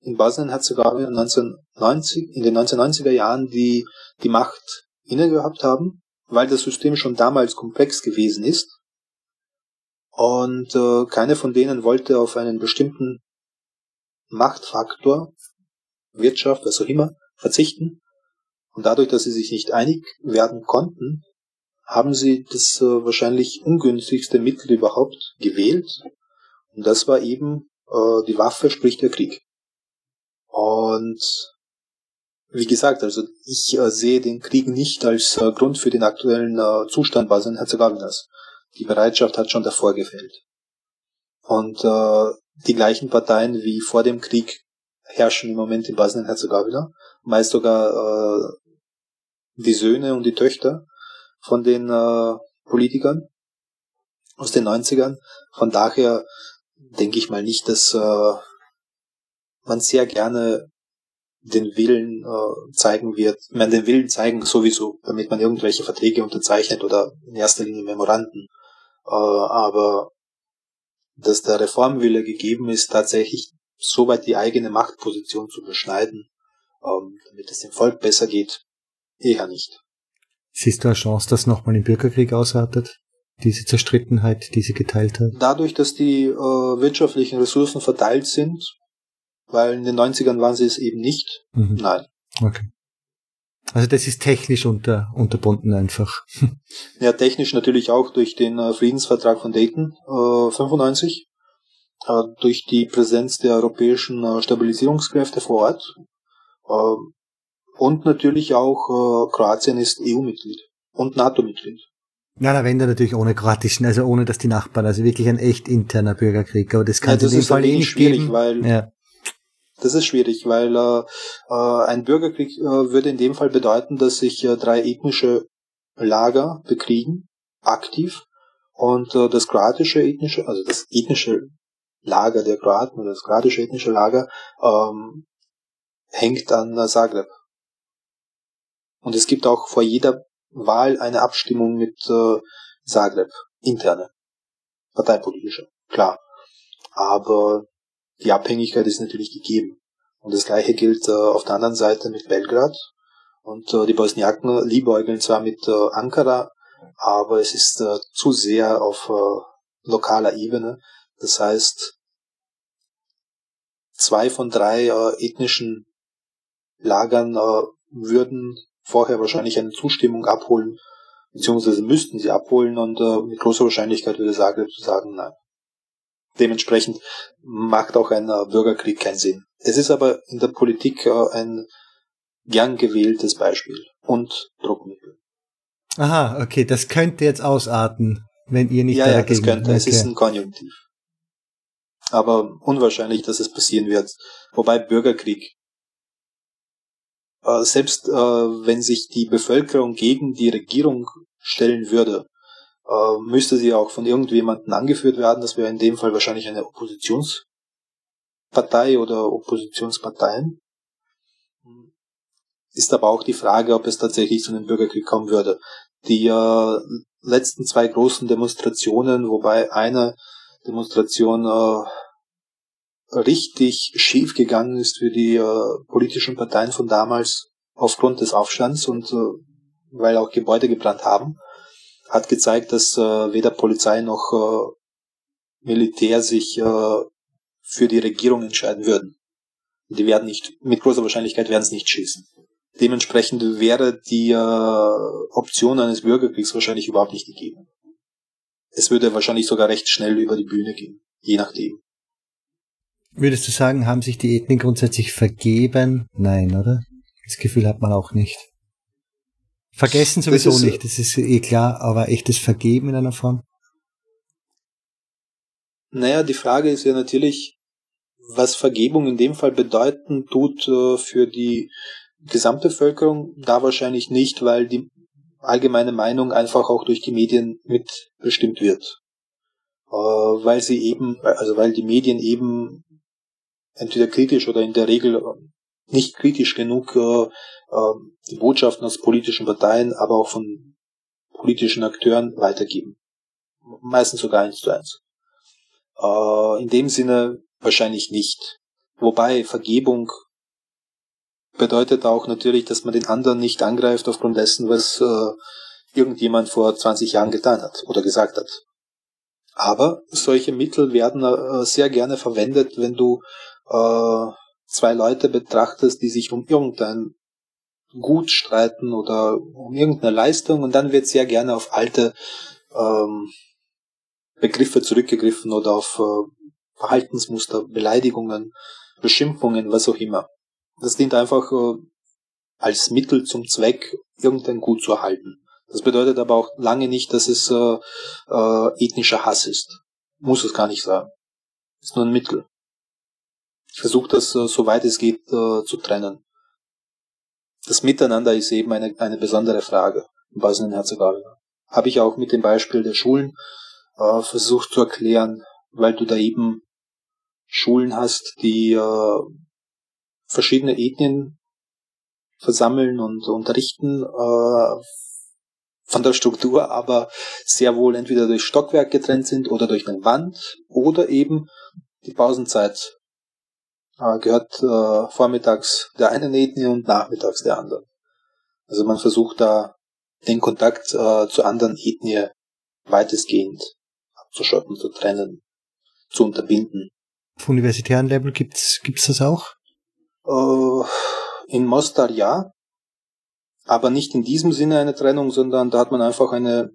in Bosnien-Herzegowina 1990, in den 1990er Jahren, die die Macht inne gehabt haben, weil das System schon damals komplex gewesen ist. Und äh, keine von denen wollte auf einen bestimmten Machtfaktor, Wirtschaft, was auch immer, verzichten. Und dadurch, dass sie sich nicht einig werden konnten, haben sie das äh, wahrscheinlich ungünstigste Mittel überhaupt gewählt. Und das war eben äh, die Waffe, sprich der Krieg. Und wie gesagt, also ich äh, sehe den Krieg nicht als äh, Grund für den aktuellen äh, Zustand Bosnien-Herzegowinas. Die Bereitschaft hat schon davor gefehlt. Und äh, die gleichen Parteien wie vor dem Krieg herrschen im Moment in Bosnien-Herzegowina. Meist sogar äh, die Söhne und die Töchter von den äh, Politikern aus den 90ern. Von daher denke ich mal nicht, dass äh, man sehr gerne den Willen äh, zeigen wird, man den Willen zeigen sowieso, damit man irgendwelche Verträge unterzeichnet oder in erster Linie Memoranden. Äh, aber dass der Reformwille gegeben ist, tatsächlich soweit die eigene Machtposition zu beschneiden, ähm, damit es dem Volk besser geht, eher nicht. Siehst du eine Chance, dass nochmal ein Bürgerkrieg ausartet? Diese Zerstrittenheit, die sie geteilt hat? Dadurch, dass die äh, wirtschaftlichen Ressourcen verteilt sind, weil in den 90ern waren sie es eben nicht, mhm. nein. Okay. Also das ist technisch unter, unterbunden einfach. ja, technisch natürlich auch durch den äh, Friedensvertrag von Dayton äh, 95, äh, durch die Präsenz der europäischen äh, Stabilisierungskräfte vor Ort äh, und natürlich auch äh, Kroatien ist EU-Mitglied und NATO-Mitglied. Ja, da wenn natürlich ohne kroatischen, also ohne dass die Nachbarn, also wirklich ein echt interner Bürgerkrieg, aber das kann ja, das in dem Fall eh nicht schwierig, geben. weil ja. das ist schwierig, weil äh, äh, ein Bürgerkrieg äh, würde in dem Fall bedeuten, dass sich äh, drei ethnische Lager bekriegen, aktiv, und äh, das kroatische ethnische, also das ethnische Lager der Kroaten oder das kroatische ethnische Lager ähm, hängt an Zagreb. Und es gibt auch vor jeder Wahl eine Abstimmung mit äh, Zagreb, interne, parteipolitische, klar. Aber die Abhängigkeit ist natürlich gegeben. Und das gleiche gilt äh, auf der anderen Seite mit Belgrad. Und äh, die Bosniaken liebäugeln zwar mit äh, Ankara, aber es ist äh, zu sehr auf äh, lokaler Ebene. Das heißt, zwei von drei äh, ethnischen Lagern äh, würden vorher wahrscheinlich eine Zustimmung abholen, beziehungsweise müssten sie abholen und äh, mit großer Wahrscheinlichkeit würde Zagreb sagen nein. Dementsprechend macht auch ein äh, Bürgerkrieg keinen Sinn. Es ist aber in der Politik äh, ein gern gewähltes Beispiel und Druckmittel. Aha, okay, das könnte jetzt ausarten, wenn ihr nicht ja, dagegen... Ja, das könnte, okay. es ist ein Konjunktiv. Aber unwahrscheinlich, dass es passieren wird. Wobei Bürgerkrieg äh, selbst äh, wenn sich die Bevölkerung gegen die Regierung stellen würde, äh, müsste sie auch von irgendjemandem angeführt werden. Das wäre in dem Fall wahrscheinlich eine Oppositionspartei oder Oppositionsparteien. Ist aber auch die Frage, ob es tatsächlich zu einem Bürgerkrieg kommen würde. Die äh, letzten zwei großen Demonstrationen, wobei eine Demonstration äh, richtig schief gegangen ist für die äh, politischen Parteien von damals aufgrund des Aufstands und äh, weil auch Gebäude gebrannt haben, hat gezeigt, dass äh, weder Polizei noch äh, Militär sich äh, für die Regierung entscheiden würden. Die werden nicht, mit großer Wahrscheinlichkeit werden es nicht schießen. Dementsprechend wäre die äh, Option eines Bürgerkriegs wahrscheinlich überhaupt nicht gegeben. Es würde wahrscheinlich sogar recht schnell über die Bühne gehen, je nachdem. Würdest du sagen, haben sich die Ethnik grundsätzlich vergeben? Nein, oder? Das Gefühl hat man auch nicht. Vergessen sowieso das ist, nicht, das ist eh klar, aber echtes Vergeben in einer Form? Naja, die Frage ist ja natürlich, was Vergebung in dem Fall bedeuten tut äh, für die Gesamtbevölkerung, da wahrscheinlich nicht, weil die allgemeine Meinung einfach auch durch die Medien mitbestimmt wird. Äh, weil sie eben, also weil die Medien eben entweder kritisch oder in der Regel ähm, nicht kritisch genug äh, äh, die Botschaften aus politischen Parteien, aber auch von politischen Akteuren weitergeben. Meistens sogar eins zu eins. Äh, in dem Sinne wahrscheinlich nicht. Wobei Vergebung bedeutet auch natürlich, dass man den anderen nicht angreift aufgrund dessen, was äh, irgendjemand vor 20 Jahren getan hat oder gesagt hat. Aber solche Mittel werden äh, sehr gerne verwendet, wenn du äh, zwei Leute betrachtest, die sich um irgendein Gut streiten oder um irgendeine Leistung und dann wird sehr gerne auf alte ähm, Begriffe zurückgegriffen oder auf äh, Verhaltensmuster, Beleidigungen, Beschimpfungen, was auch immer. Das dient einfach äh, als Mittel zum Zweck, irgendein Gut zu erhalten. Das bedeutet aber auch lange nicht, dass es äh, äh, ethnischer Hass ist. Muss es gar nicht sein. Ist nur ein Mittel versuche das äh, so weit es geht äh, zu trennen. Das Miteinander ist eben eine, eine besondere Frage in Bosnien-Herzegowina. Habe ich auch mit dem Beispiel der Schulen äh, versucht zu erklären, weil du da eben Schulen hast, die äh, verschiedene Ethnien versammeln und unterrichten äh, von der Struktur, aber sehr wohl entweder durch Stockwerk getrennt sind oder durch eine Wand oder eben die Pausenzeit äh, gehört äh, vormittags der einen Ethnie und nachmittags der anderen. Also man versucht da den Kontakt äh, zu anderen Ethnie weitestgehend abzuschotten, zu trennen, zu unterbinden. Auf universitären Level gibt's gibt's das auch? Äh, in Mostar ja, aber nicht in diesem Sinne eine Trennung, sondern da hat man einfach eine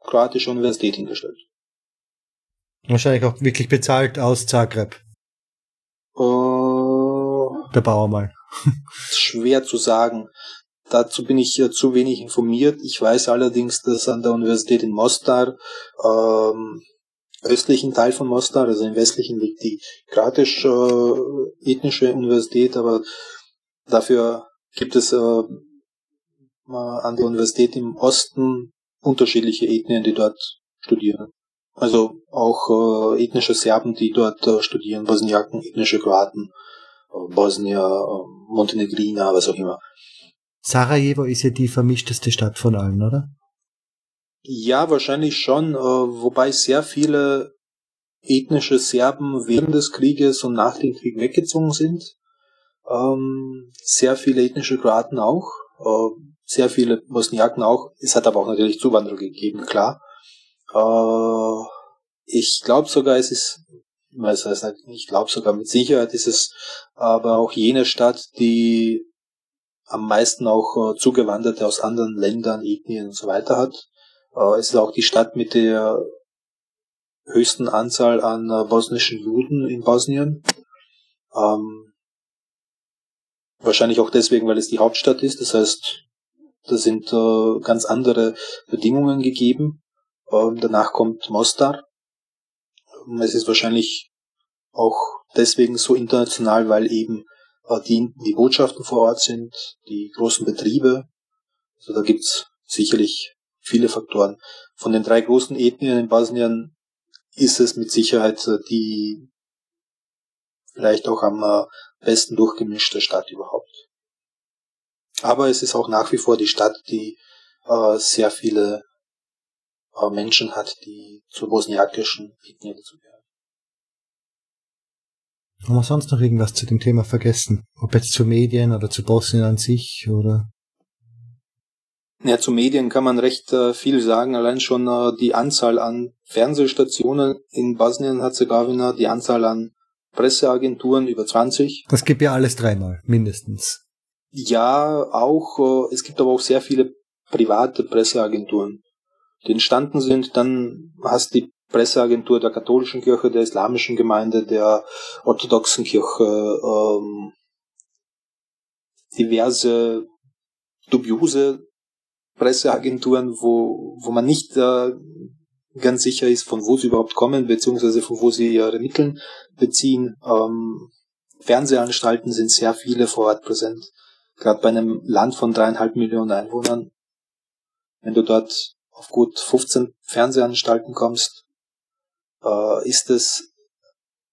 kroatische Universität hingestellt. Wahrscheinlich auch wirklich bezahlt aus Zagreb. Äh, Der Bauer mal. schwer zu sagen. Dazu bin ich zu wenig informiert. Ich weiß allerdings, dass an der Universität in Mostar, ähm, östlichen Teil von Mostar, also im westlichen liegt die kroatisch-ethnische Universität, aber dafür gibt es äh, an der Universität im Osten unterschiedliche Ethnien, die dort studieren. Also auch äh, ethnische Serben, die dort äh, studieren, Bosniaken, ethnische Kroaten, äh, Bosnier, äh, Montenegriner, was auch immer. Sarajevo ist ja die vermischteste Stadt von allen, oder? Ja, wahrscheinlich schon, äh, wobei sehr viele ethnische Serben während des Krieges und nach dem Krieg weggezogen sind. Ähm, sehr viele ethnische Kroaten auch, äh, sehr viele Bosniaken auch. Es hat aber auch natürlich Zuwanderung gegeben, klar. Äh, ich glaube sogar, es ist, ich glaube sogar mit Sicherheit ist es aber auch jene Stadt, die am meisten auch Zugewanderte aus anderen Ländern, Ethnien und so weiter hat. Äh, es ist auch die Stadt mit der höchsten Anzahl an äh, bosnischen Juden in Bosnien. Ähm, wahrscheinlich auch deswegen, weil es die Hauptstadt ist. Das heißt, da sind äh, ganz andere Bedingungen gegeben. Ähm, danach kommt Mostar. Ähm, es ist wahrscheinlich auch deswegen so international, weil eben äh, die, die Botschaften vor Ort sind, die großen Betriebe. Also da gibt's sicherlich viele Faktoren. Von den drei großen Ethnien in Bosnien ist es mit Sicherheit äh, die vielleicht auch am äh, besten durchgemischte Stadt überhaupt. Aber es ist auch nach wie vor die Stadt, die äh, sehr viele äh, Menschen hat, die zur bosniakischen Ethnie dazugehören. Haben wir sonst noch irgendwas zu dem Thema vergessen? Ob jetzt zu Medien oder zu Bosnien an sich oder? Ja, zu Medien kann man recht äh, viel sagen. Allein schon äh, die Anzahl an Fernsehstationen in Bosnien-Herzegowina, die Anzahl an Presseagenturen über 20. Das gibt ja alles dreimal, mindestens. Ja, auch. Äh, es gibt aber auch sehr viele private Presseagenturen, die entstanden sind. Dann hast die Presseagentur der katholischen Kirche, der islamischen Gemeinde, der orthodoxen Kirche, ähm, diverse dubiose Presseagenturen, wo, wo man nicht äh, ganz sicher ist, von wo sie überhaupt kommen, beziehungsweise von wo sie ihre Mittel beziehen. Ähm, Fernsehanstalten sind sehr viele vor Ort präsent. Gerade bei einem Land von dreieinhalb Millionen Einwohnern, wenn du dort auf gut 15 Fernsehanstalten kommst, äh, ist es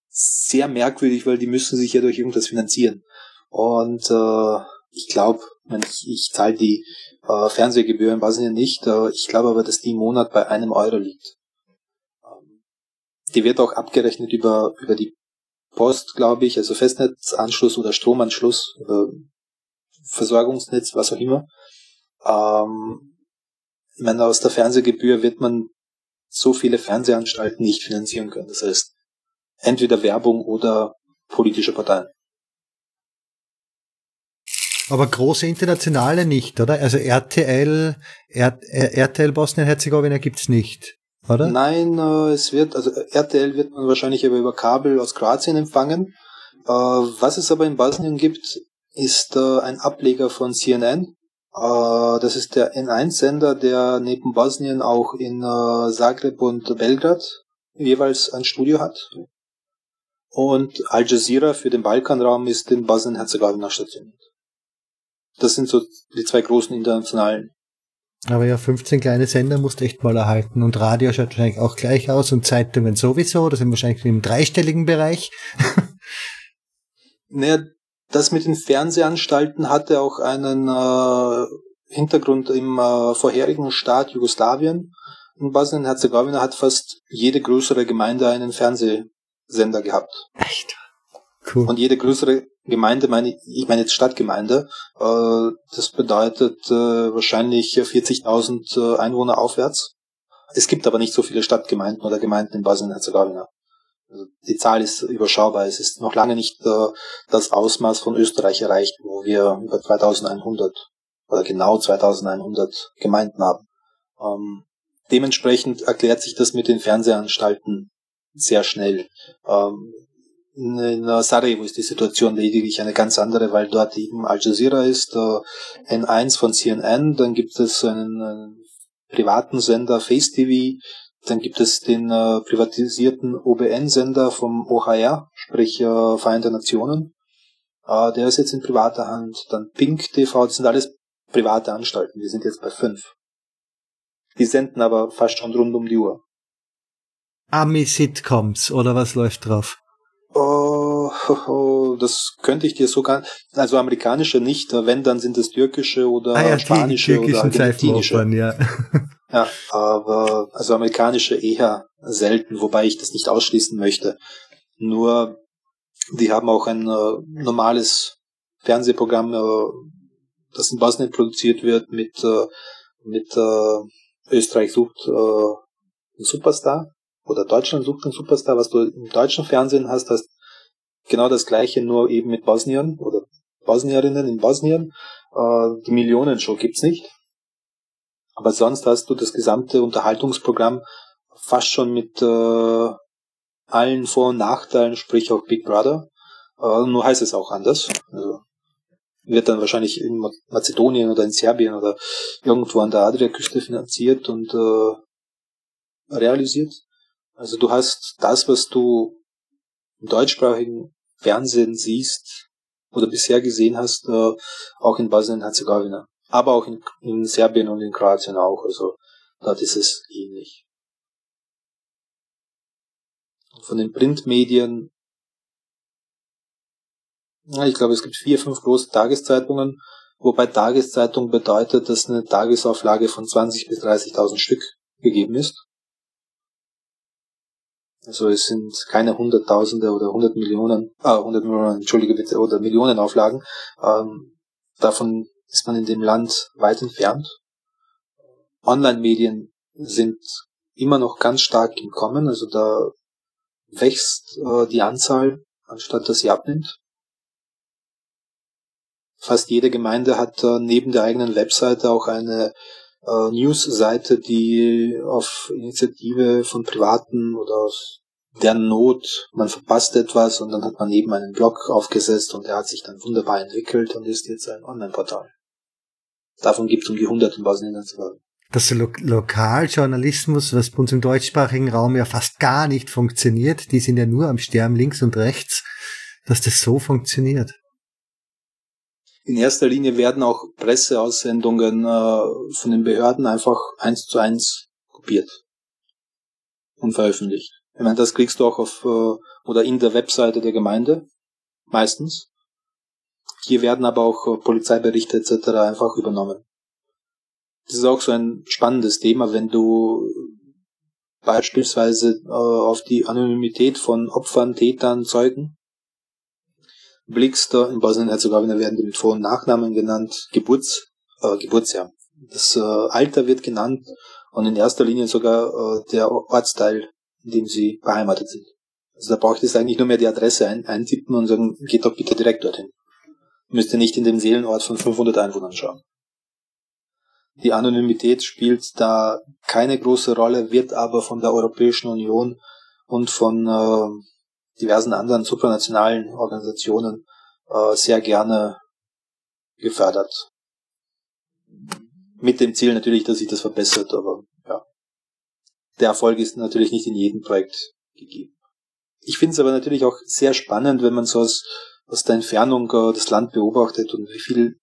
sehr merkwürdig, weil die müssen sich ja durch irgendwas finanzieren. Und äh, ich glaube, ich, ich zahle die äh, Fernsehgebühren, weiß ich nicht, äh, ich glaube aber, dass die im Monat bei einem Euro liegt. Ähm, die wird auch abgerechnet über, über die Post, glaube ich, also Festnetzanschluss oder Stromanschluss, oder Versorgungsnetz, was auch immer. Ähm, ich meine, aus der Fernsehgebühr wird man so viele Fernsehanstalten nicht finanzieren können. Das heißt, entweder Werbung oder politische Parteien. Aber große internationale nicht, oder? Also RTL, RTL Bosnien-Herzegowina gibt's nicht, oder? Nein, äh, es wird, also RTL wird man wahrscheinlich aber über Kabel aus Kroatien empfangen. Äh, was es aber in Bosnien gibt, ist äh, ein Ableger von CNN. Äh, das ist der N1-Sender, der neben Bosnien auch in äh, Zagreb und Belgrad jeweils ein Studio hat. Und Al Jazeera für den Balkanraum ist in Bosnien-Herzegowina stationiert. Das sind so die zwei großen internationalen. Aber ja, 15 kleine Sender musst du echt mal erhalten. Und Radio schaut wahrscheinlich auch gleich aus und Zeitungen sowieso. Das sind wahrscheinlich im dreistelligen Bereich. naja, das mit den Fernsehanstalten hatte auch einen äh, Hintergrund im äh, vorherigen Staat Jugoslawien. In Bosnien-Herzegowina hat fast jede größere Gemeinde einen Fernsehsender gehabt. Echt? Cool. Und jede größere Gemeinde, meine ich meine jetzt Stadtgemeinde, äh, das bedeutet äh, wahrscheinlich 40.000 äh, Einwohner aufwärts. Es gibt aber nicht so viele Stadtgemeinden oder Gemeinden in Bosnien-Herzegowina. Also die Zahl ist überschaubar. Es ist noch lange nicht äh, das Ausmaß von Österreich erreicht, wo wir über 2100 oder genau 2100 Gemeinden haben. Ähm, dementsprechend erklärt sich das mit den Fernsehanstalten sehr schnell. Ähm, in Sarajevo ist die Situation lediglich eine ganz andere, weil dort eben Al Jazeera ist, äh, N1 von CNN, dann gibt es einen, einen privaten Sender Face TV, dann gibt es den äh, privatisierten OBN-Sender vom OHR, sprich äh, Vereinte Nationen. Äh, der ist jetzt in privater Hand. Dann Pink TV, das sind alles private Anstalten. Wir sind jetzt bei fünf. Die senden aber fast schon rund um die Uhr. Ami-Sitcoms oder was läuft drauf? Oh, das könnte ich dir sogar, also amerikanische nicht, wenn, dann sind es türkische oder ah ja, spanische die, oder argentinische. Ja. ja, aber also amerikanische eher selten, wobei ich das nicht ausschließen möchte. Nur, die haben auch ein äh, normales Fernsehprogramm, äh, das in Bosnien produziert wird mit, äh, mit äh, Österreich sucht äh, einen Superstar oder Deutschland sucht einen Superstar, was du im deutschen Fernsehen hast, hast genau das gleiche, nur eben mit Bosniern oder Bosnierinnen in Bosnien. Äh, die Millionenshow gibt's nicht. Aber sonst hast du das gesamte Unterhaltungsprogramm fast schon mit äh, allen Vor- und Nachteilen, sprich auch Big Brother. Äh, nur heißt es auch anders. Also wird dann wahrscheinlich in Mazedonien oder in Serbien oder irgendwo an der Adriaküste finanziert und äh, realisiert. Also du hast das, was du im deutschsprachigen Fernsehen siehst oder bisher gesehen hast, äh, auch in Bosnien-Herzegowina. Aber auch in, in Serbien und in Kroatien auch. Also dort ist es ähnlich. Von den Printmedien, ja, ich glaube, es gibt vier, fünf große Tageszeitungen, wobei Tageszeitung bedeutet, dass eine Tagesauflage von 20.000 bis 30.000 Stück gegeben ist. Also es sind keine Hunderttausende oder hundert Millionen, ah, hundert Millionen, entschuldige bitte, oder Millionen Auflagen. Ähm, davon ist man in dem Land weit entfernt. Online-Medien sind immer noch ganz stark im Kommen, also da wächst äh, die Anzahl, anstatt dass sie abnimmt. Fast jede Gemeinde hat äh, neben der eigenen Webseite auch eine äh, News-Seite, die auf Initiative von Privaten oder aus der Not, man verpasst etwas und dann hat man eben einen Blog aufgesetzt und der hat sich dann wunderbar entwickelt und ist jetzt ein Online-Portal. Davon gibt es um die 100 in Bosnien-Herzegowina. Das Lo Lokaljournalismus, was bei uns im deutschsprachigen Raum ja fast gar nicht funktioniert, die sind ja nur am Sterben links und rechts, dass das so funktioniert. In erster Linie werden auch Presseaussendungen äh, von den Behörden einfach eins zu eins kopiert und veröffentlicht. Ich meine, das kriegst du auch auf äh, oder in der Webseite der Gemeinde meistens. Hier werden aber auch äh, Polizeiberichte etc. einfach übernommen. Das ist auch so ein spannendes Thema, wenn du beispielsweise äh, auf die Anonymität von Opfern, Tätern, Zeugen blickst. In Bosnien-Herzegowina werden die mit Vor- und Nachnamen genannt, Geburts, äh, Geburtsjahr. Das äh, Alter wird genannt und in erster Linie sogar äh, der Ortsteil, in dem sie beheimatet sind. Also da braucht es eigentlich nur mehr die Adresse ein, eintippen und sagen, geht doch bitte direkt dorthin. Müsste nicht in dem Seelenort von 500 Einwohnern schauen. Die Anonymität spielt da keine große Rolle, wird aber von der Europäischen Union und von äh, diversen anderen supranationalen Organisationen äh, sehr gerne gefördert. Mit dem Ziel natürlich, dass sich das verbessert, aber ja. Der Erfolg ist natürlich nicht in jedem Projekt gegeben. Ich finde es aber natürlich auch sehr spannend, wenn man so aus, aus der Entfernung äh, das Land beobachtet und wie viel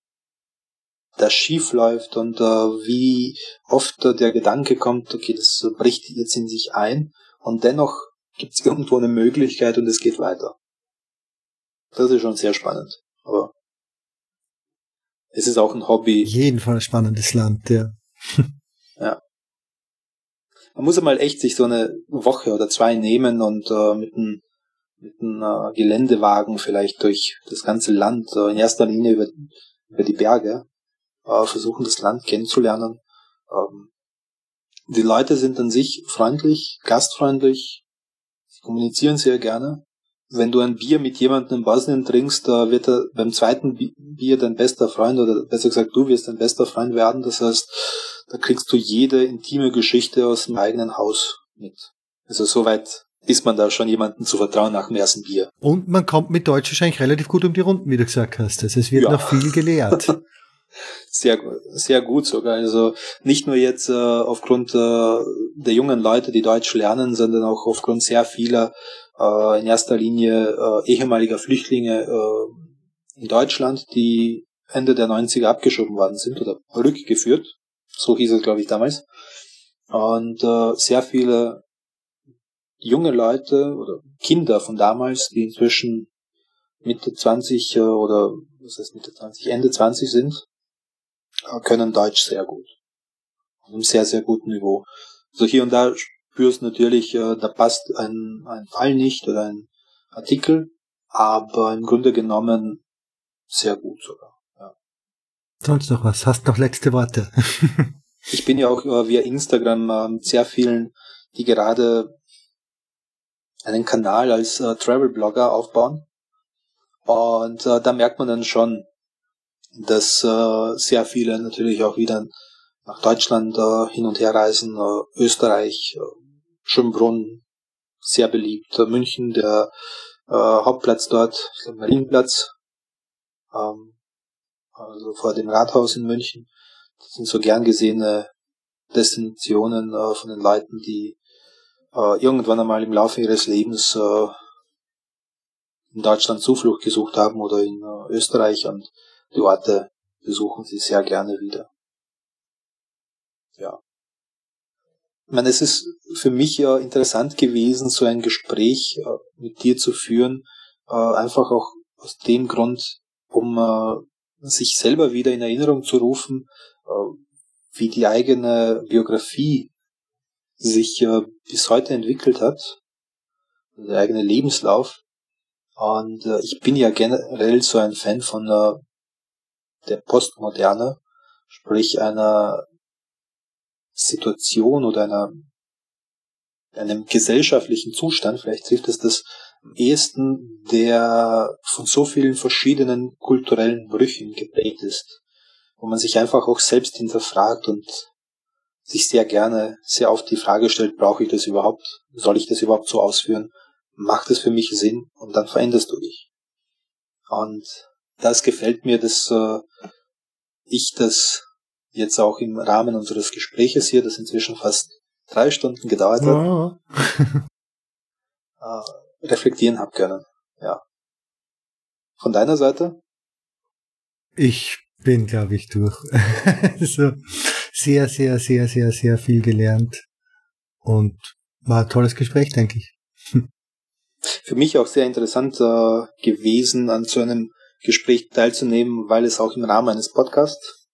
da schief läuft und äh, wie oft äh, der Gedanke kommt, okay, das bricht jetzt in sich ein und dennoch gibt es irgendwo eine Möglichkeit und es geht weiter. Das ist schon sehr spannend. Aber es ist auch ein Hobby. Jeden Fall ein spannendes Land, ja. ja. Man muss einmal echt sich so eine Woche oder zwei nehmen und äh, mit einem mit einem äh, Geländewagen vielleicht durch das ganze Land, äh, in erster Linie über, über die Berge, äh, versuchen das Land kennenzulernen. Ähm, die Leute sind an sich freundlich, gastfreundlich, sie kommunizieren sehr gerne. Wenn du ein Bier mit jemandem in Bosnien trinkst, da wird er beim zweiten Bier dein bester Freund oder besser gesagt, du wirst dein bester Freund werden. Das heißt, da kriegst du jede intime Geschichte aus dem eigenen Haus mit. Also soweit ist man da schon jemanden zu vertrauen nach dem ersten Bier. Und man kommt mit Deutsch wahrscheinlich relativ gut um die Runden, wie du gesagt hast. Also es wird ja. noch viel gelehrt. sehr, sehr gut sogar. Also nicht nur jetzt äh, aufgrund äh, der jungen Leute, die Deutsch lernen, sondern auch aufgrund sehr vieler äh, in erster Linie äh, ehemaliger Flüchtlinge äh, in Deutschland, die Ende der 90er abgeschoben worden sind oder rückgeführt. So hieß es, glaube ich, damals. Und äh, sehr viele junge Leute oder Kinder von damals, die inzwischen Mitte 20 äh, oder was heißt Mitte 20, Ende 20 sind, können Deutsch sehr gut. Auf einem sehr, sehr guten Niveau. So hier und da spürst du natürlich, äh, da passt ein, ein Fall nicht oder ein Artikel, aber im Grunde genommen sehr gut sogar. Ja. Sonst noch was? Hast noch letzte Worte? ich bin ja auch via Instagram mit sehr vielen, die gerade einen Kanal als äh, Travel-Blogger aufbauen. Und äh, da merkt man dann schon, dass äh, sehr viele natürlich auch wieder nach Deutschland äh, hin und her reisen, äh, Österreich, äh, Schönbrunn, sehr beliebt, äh, München, der äh, Hauptplatz dort, der Marienplatz, ähm, also vor dem Rathaus in München. Das sind so gern gesehene Destinationen äh, von den Leuten, die äh, irgendwann einmal im Laufe ihres Lebens äh, in Deutschland Zuflucht gesucht haben oder in Österreich. Und die Orte besuchen sie sehr gerne wieder. Ja. Ich meine, es ist für mich ja interessant gewesen, so ein Gespräch äh, mit dir zu führen, äh, einfach auch aus dem Grund, um äh, sich selber wieder in Erinnerung zu rufen, wie die eigene Biografie sich bis heute entwickelt hat, der eigene Lebenslauf. Und ich bin ja generell so ein Fan von der Postmoderne, sprich einer Situation oder einer einem gesellschaftlichen Zustand, vielleicht trifft es das am ehesten, der von so vielen verschiedenen kulturellen Brüchen geprägt ist, wo man sich einfach auch selbst hinterfragt und sich sehr gerne sehr oft die Frage stellt, brauche ich das überhaupt? Soll ich das überhaupt so ausführen? Macht es für mich Sinn? Und dann veränderst du dich. Und das gefällt mir, dass äh, ich das jetzt auch im Rahmen unseres Gespräches hier, das inzwischen fast drei Stunden gedauert hat, äh, reflektieren habe können. Ja. Von deiner Seite? Ich bin, glaube ich, durch. so sehr, sehr, sehr, sehr, sehr viel gelernt und war ein tolles Gespräch, denke ich. Für mich auch sehr interessant äh, gewesen, an so einem Gespräch teilzunehmen, weil es auch im Rahmen eines Podcasts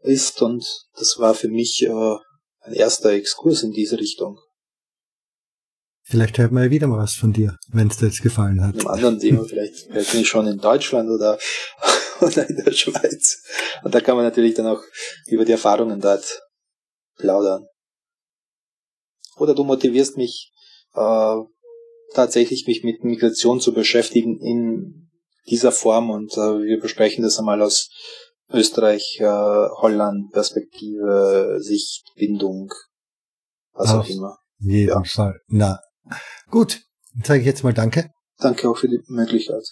ist und das war für mich äh, ein erster Exkurs in diese Richtung. Vielleicht hört man ja wieder mal was von dir, wenn es dir jetzt gefallen hat. Einem anderen Thema, vielleicht hört mich schon in Deutschland oder oder in der Schweiz. Und da kann man natürlich dann auch über die Erfahrungen dort plaudern. Oder du motivierst mich äh, tatsächlich mich mit Migration zu beschäftigen in dieser Form und äh, wir besprechen das einmal aus Österreich, äh, Holland, Perspektive, Sicht, Bindung, was Auf auch immer. Jeden ja. Fall. Na, gut. Dann sage ich jetzt mal Danke. Danke auch für die Möglichkeit.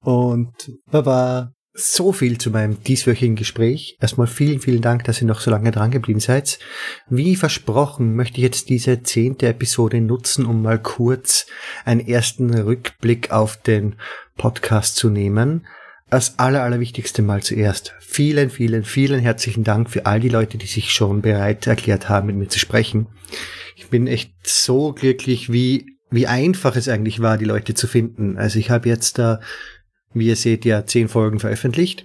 Und Baba so viel zu meinem dieswöchigen Gespräch. Erstmal vielen, vielen Dank, dass ihr noch so lange dran geblieben seid. Wie versprochen möchte ich jetzt diese zehnte Episode nutzen, um mal kurz einen ersten Rückblick auf den Podcast zu nehmen. Als aller, allerwichtigste mal zuerst. Vielen, vielen, vielen herzlichen Dank für all die Leute, die sich schon bereit erklärt haben, mit mir zu sprechen. Ich bin echt so glücklich, wie, wie einfach es eigentlich war, die Leute zu finden. Also ich habe jetzt da wie ihr seht, ja zehn Folgen veröffentlicht.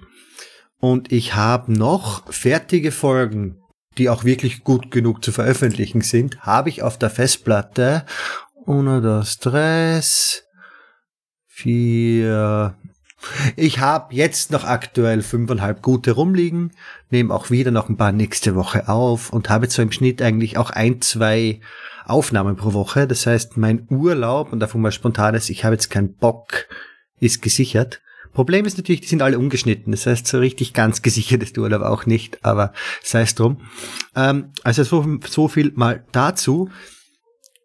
Und ich habe noch fertige Folgen, die auch wirklich gut genug zu veröffentlichen sind, habe ich auf der Festplatte. Ohne das Stress. Vier. Ich habe jetzt noch aktuell fünfeinhalb gute rumliegen, nehme auch wieder noch ein paar nächste Woche auf und habe so im Schnitt eigentlich auch ein, zwei Aufnahmen pro Woche. Das heißt, mein Urlaub, und davon mal spontanes, ich habe jetzt keinen Bock, ist gesichert. Problem ist natürlich, die sind alle ungeschnitten. Das heißt, so richtig ganz gesichert ist Urlaub auch nicht, aber sei es drum. Ähm, also so, so viel mal dazu.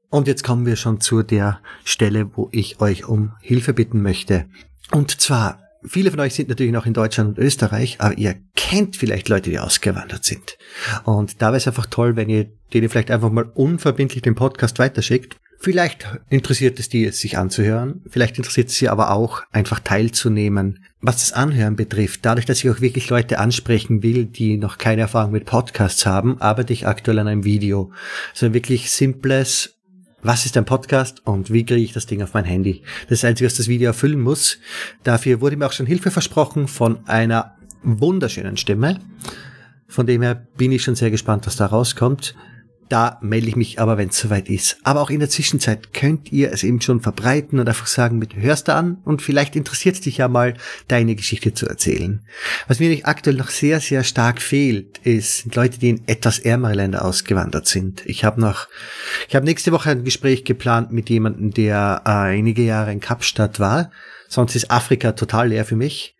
Und jetzt kommen wir schon zu der Stelle, wo ich euch um Hilfe bitten möchte. Und zwar, viele von euch sind natürlich noch in Deutschland und Österreich, aber ihr kennt vielleicht Leute, die ausgewandert sind. Und da wäre es einfach toll, wenn ihr denen vielleicht einfach mal unverbindlich den Podcast weiterschickt. Vielleicht interessiert es die, sich anzuhören. Vielleicht interessiert es sie aber auch, einfach teilzunehmen. Was das Anhören betrifft, dadurch, dass ich auch wirklich Leute ansprechen will, die noch keine Erfahrung mit Podcasts haben, arbeite ich aktuell an einem Video. So ein wirklich simples, was ist ein Podcast und wie kriege ich das Ding auf mein Handy? Das ist das Einzige, was das Video erfüllen muss. Dafür wurde mir auch schon Hilfe versprochen von einer wunderschönen Stimme. Von dem her bin ich schon sehr gespannt, was da rauskommt. Da melde ich mich aber, wenn es soweit ist. Aber auch in der Zwischenzeit könnt ihr es eben schon verbreiten und einfach sagen, mit hörst du an und vielleicht interessiert es dich ja mal, deine Geschichte zu erzählen. Was mir aktuell noch sehr, sehr stark fehlt, ist Leute, die in etwas ärmere Länder ausgewandert sind. Ich habe noch, ich habe nächste Woche ein Gespräch geplant mit jemandem, der äh, einige Jahre in Kapstadt war. Sonst ist Afrika total leer für mich.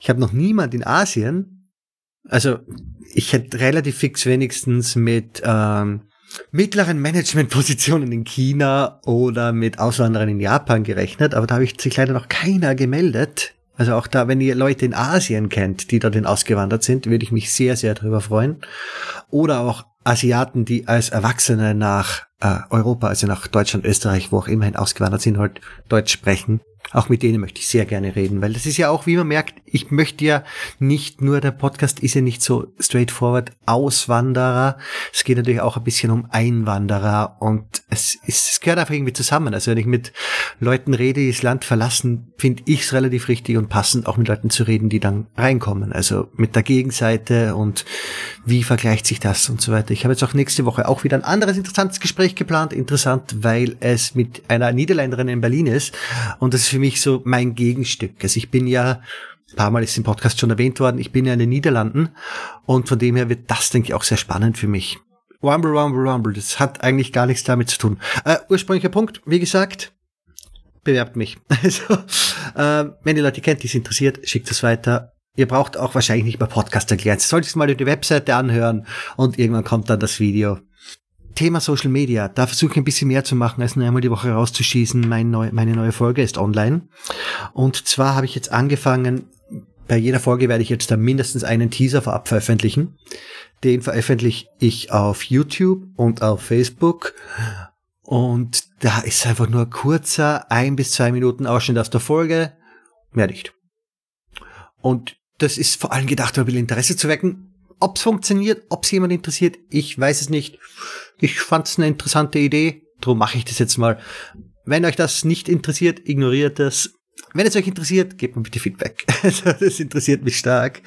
Ich habe noch niemand in Asien, also ich hätte relativ fix wenigstens mit ähm, mittleren Managementpositionen in China oder mit Auswanderern in Japan gerechnet, aber da habe ich sich leider noch keiner gemeldet. Also auch da, wenn ihr Leute in Asien kennt, die dorthin ausgewandert sind, würde ich mich sehr, sehr darüber freuen. Oder auch Asiaten, die als Erwachsene nach äh, Europa, also nach Deutschland, Österreich, wo auch immerhin ausgewandert sind, halt Deutsch sprechen. Auch mit denen möchte ich sehr gerne reden, weil das ist ja auch, wie man merkt, ich möchte ja nicht nur, der Podcast ist ja nicht so straightforward Auswanderer. Es geht natürlich auch ein bisschen um Einwanderer und es, ist, es gehört einfach irgendwie zusammen. Also wenn ich mit Leuten rede, die das Land verlassen, finde ich es relativ richtig und passend, auch mit Leuten zu reden, die dann reinkommen. Also mit der Gegenseite und wie vergleicht sich das und so weiter. Ich habe jetzt auch nächste Woche auch wieder ein anderes interessantes Gespräch geplant. Interessant, weil es mit einer Niederländerin in Berlin ist und das ist für mich so mein Gegenstück. Also ich bin ja, ein paar Mal ist im Podcast schon erwähnt worden, ich bin ja in den Niederlanden und von dem her wird das, denke ich, auch sehr spannend für mich. Rumble, Rumble, Rumble, das hat eigentlich gar nichts damit zu tun. Äh, ursprünglicher Punkt, wie gesagt, bewerbt mich. Also, äh, wenn ihr Leute kennt, die es interessiert, schickt es weiter. Ihr braucht auch wahrscheinlich nicht mehr Podcast erklären. Solltet mal die Webseite anhören und irgendwann kommt dann das Video. Thema Social Media, da versuche ich ein bisschen mehr zu machen, als nur einmal die Woche rauszuschießen. Mein neu, meine neue Folge ist online. Und zwar habe ich jetzt angefangen, bei jeder Folge werde ich jetzt da mindestens einen Teaser vorab veröffentlichen. Den veröffentliche ich auf YouTube und auf Facebook. Und da ist einfach nur kurzer, ein bis zwei Minuten Ausschnitt aus der Folge. Mehr nicht. Und das ist vor allem gedacht, um ein bisschen Interesse zu wecken. Ob es funktioniert, ob es jemand interessiert, ich weiß es nicht. Ich fand es eine interessante Idee, darum mache ich das jetzt mal. Wenn euch das nicht interessiert, ignoriert das. Wenn es euch interessiert, gebt mir bitte Feedback. Das interessiert mich stark.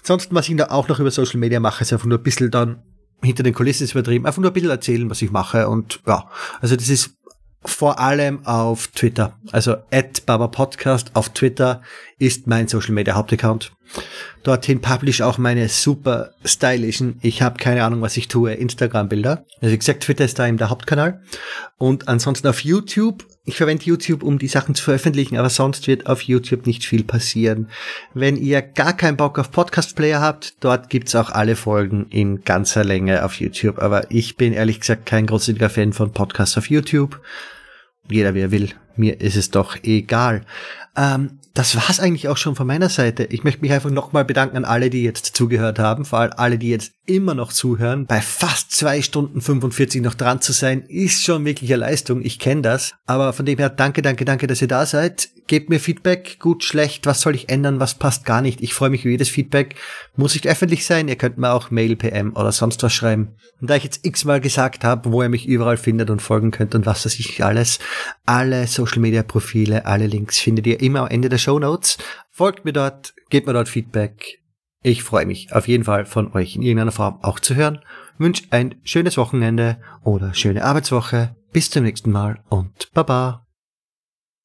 Ansonsten, was ich da auch noch über Social Media mache, ist einfach nur ein bisschen dann hinter den Kulissen ist übertrieben, einfach nur ein bisschen erzählen, was ich mache und ja, also das ist vor allem auf Twitter. Also at Baba Podcast auf Twitter ist mein Social Media Hauptaccount. Dorthin publish auch meine super stylischen, ich habe keine Ahnung, was ich tue, Instagram-Bilder. Also wie gesagt, Twitter ist da eben der Hauptkanal. Und ansonsten auf YouTube, ich verwende YouTube, um die Sachen zu veröffentlichen, aber sonst wird auf YouTube nicht viel passieren. Wenn ihr gar keinen Bock auf Podcast-Player habt, dort gibt's auch alle Folgen in ganzer Länge auf YouTube. Aber ich bin ehrlich gesagt kein großartiger Fan von Podcasts auf YouTube. Jeder, wer will. Mir ist es doch egal. Ähm, das war's eigentlich auch schon von meiner Seite. Ich möchte mich einfach nochmal bedanken an alle, die jetzt zugehört haben, vor allem alle, die jetzt immer noch zuhören. Bei fast zwei Stunden 45 noch dran zu sein, ist schon wirklich eine Leistung. Ich kenne das. Aber von dem her danke, danke, danke, dass ihr da seid. Gebt mir Feedback, gut, schlecht, was soll ich ändern, was passt gar nicht. Ich freue mich über jedes Feedback. Muss nicht öffentlich sein, ihr könnt mir auch Mail, PM oder sonst was schreiben. Und da ich jetzt x-mal gesagt habe, wo ihr mich überall findet und folgen könnt und was weiß ich alles, alle Social Media Profile, alle Links findet ihr immer am Ende der Show Notes. Folgt mir dort, gebt mir dort Feedback. Ich freue mich auf jeden Fall von euch in irgendeiner Form auch zu hören. Wünsche ein schönes Wochenende oder schöne Arbeitswoche. Bis zum nächsten Mal und Baba.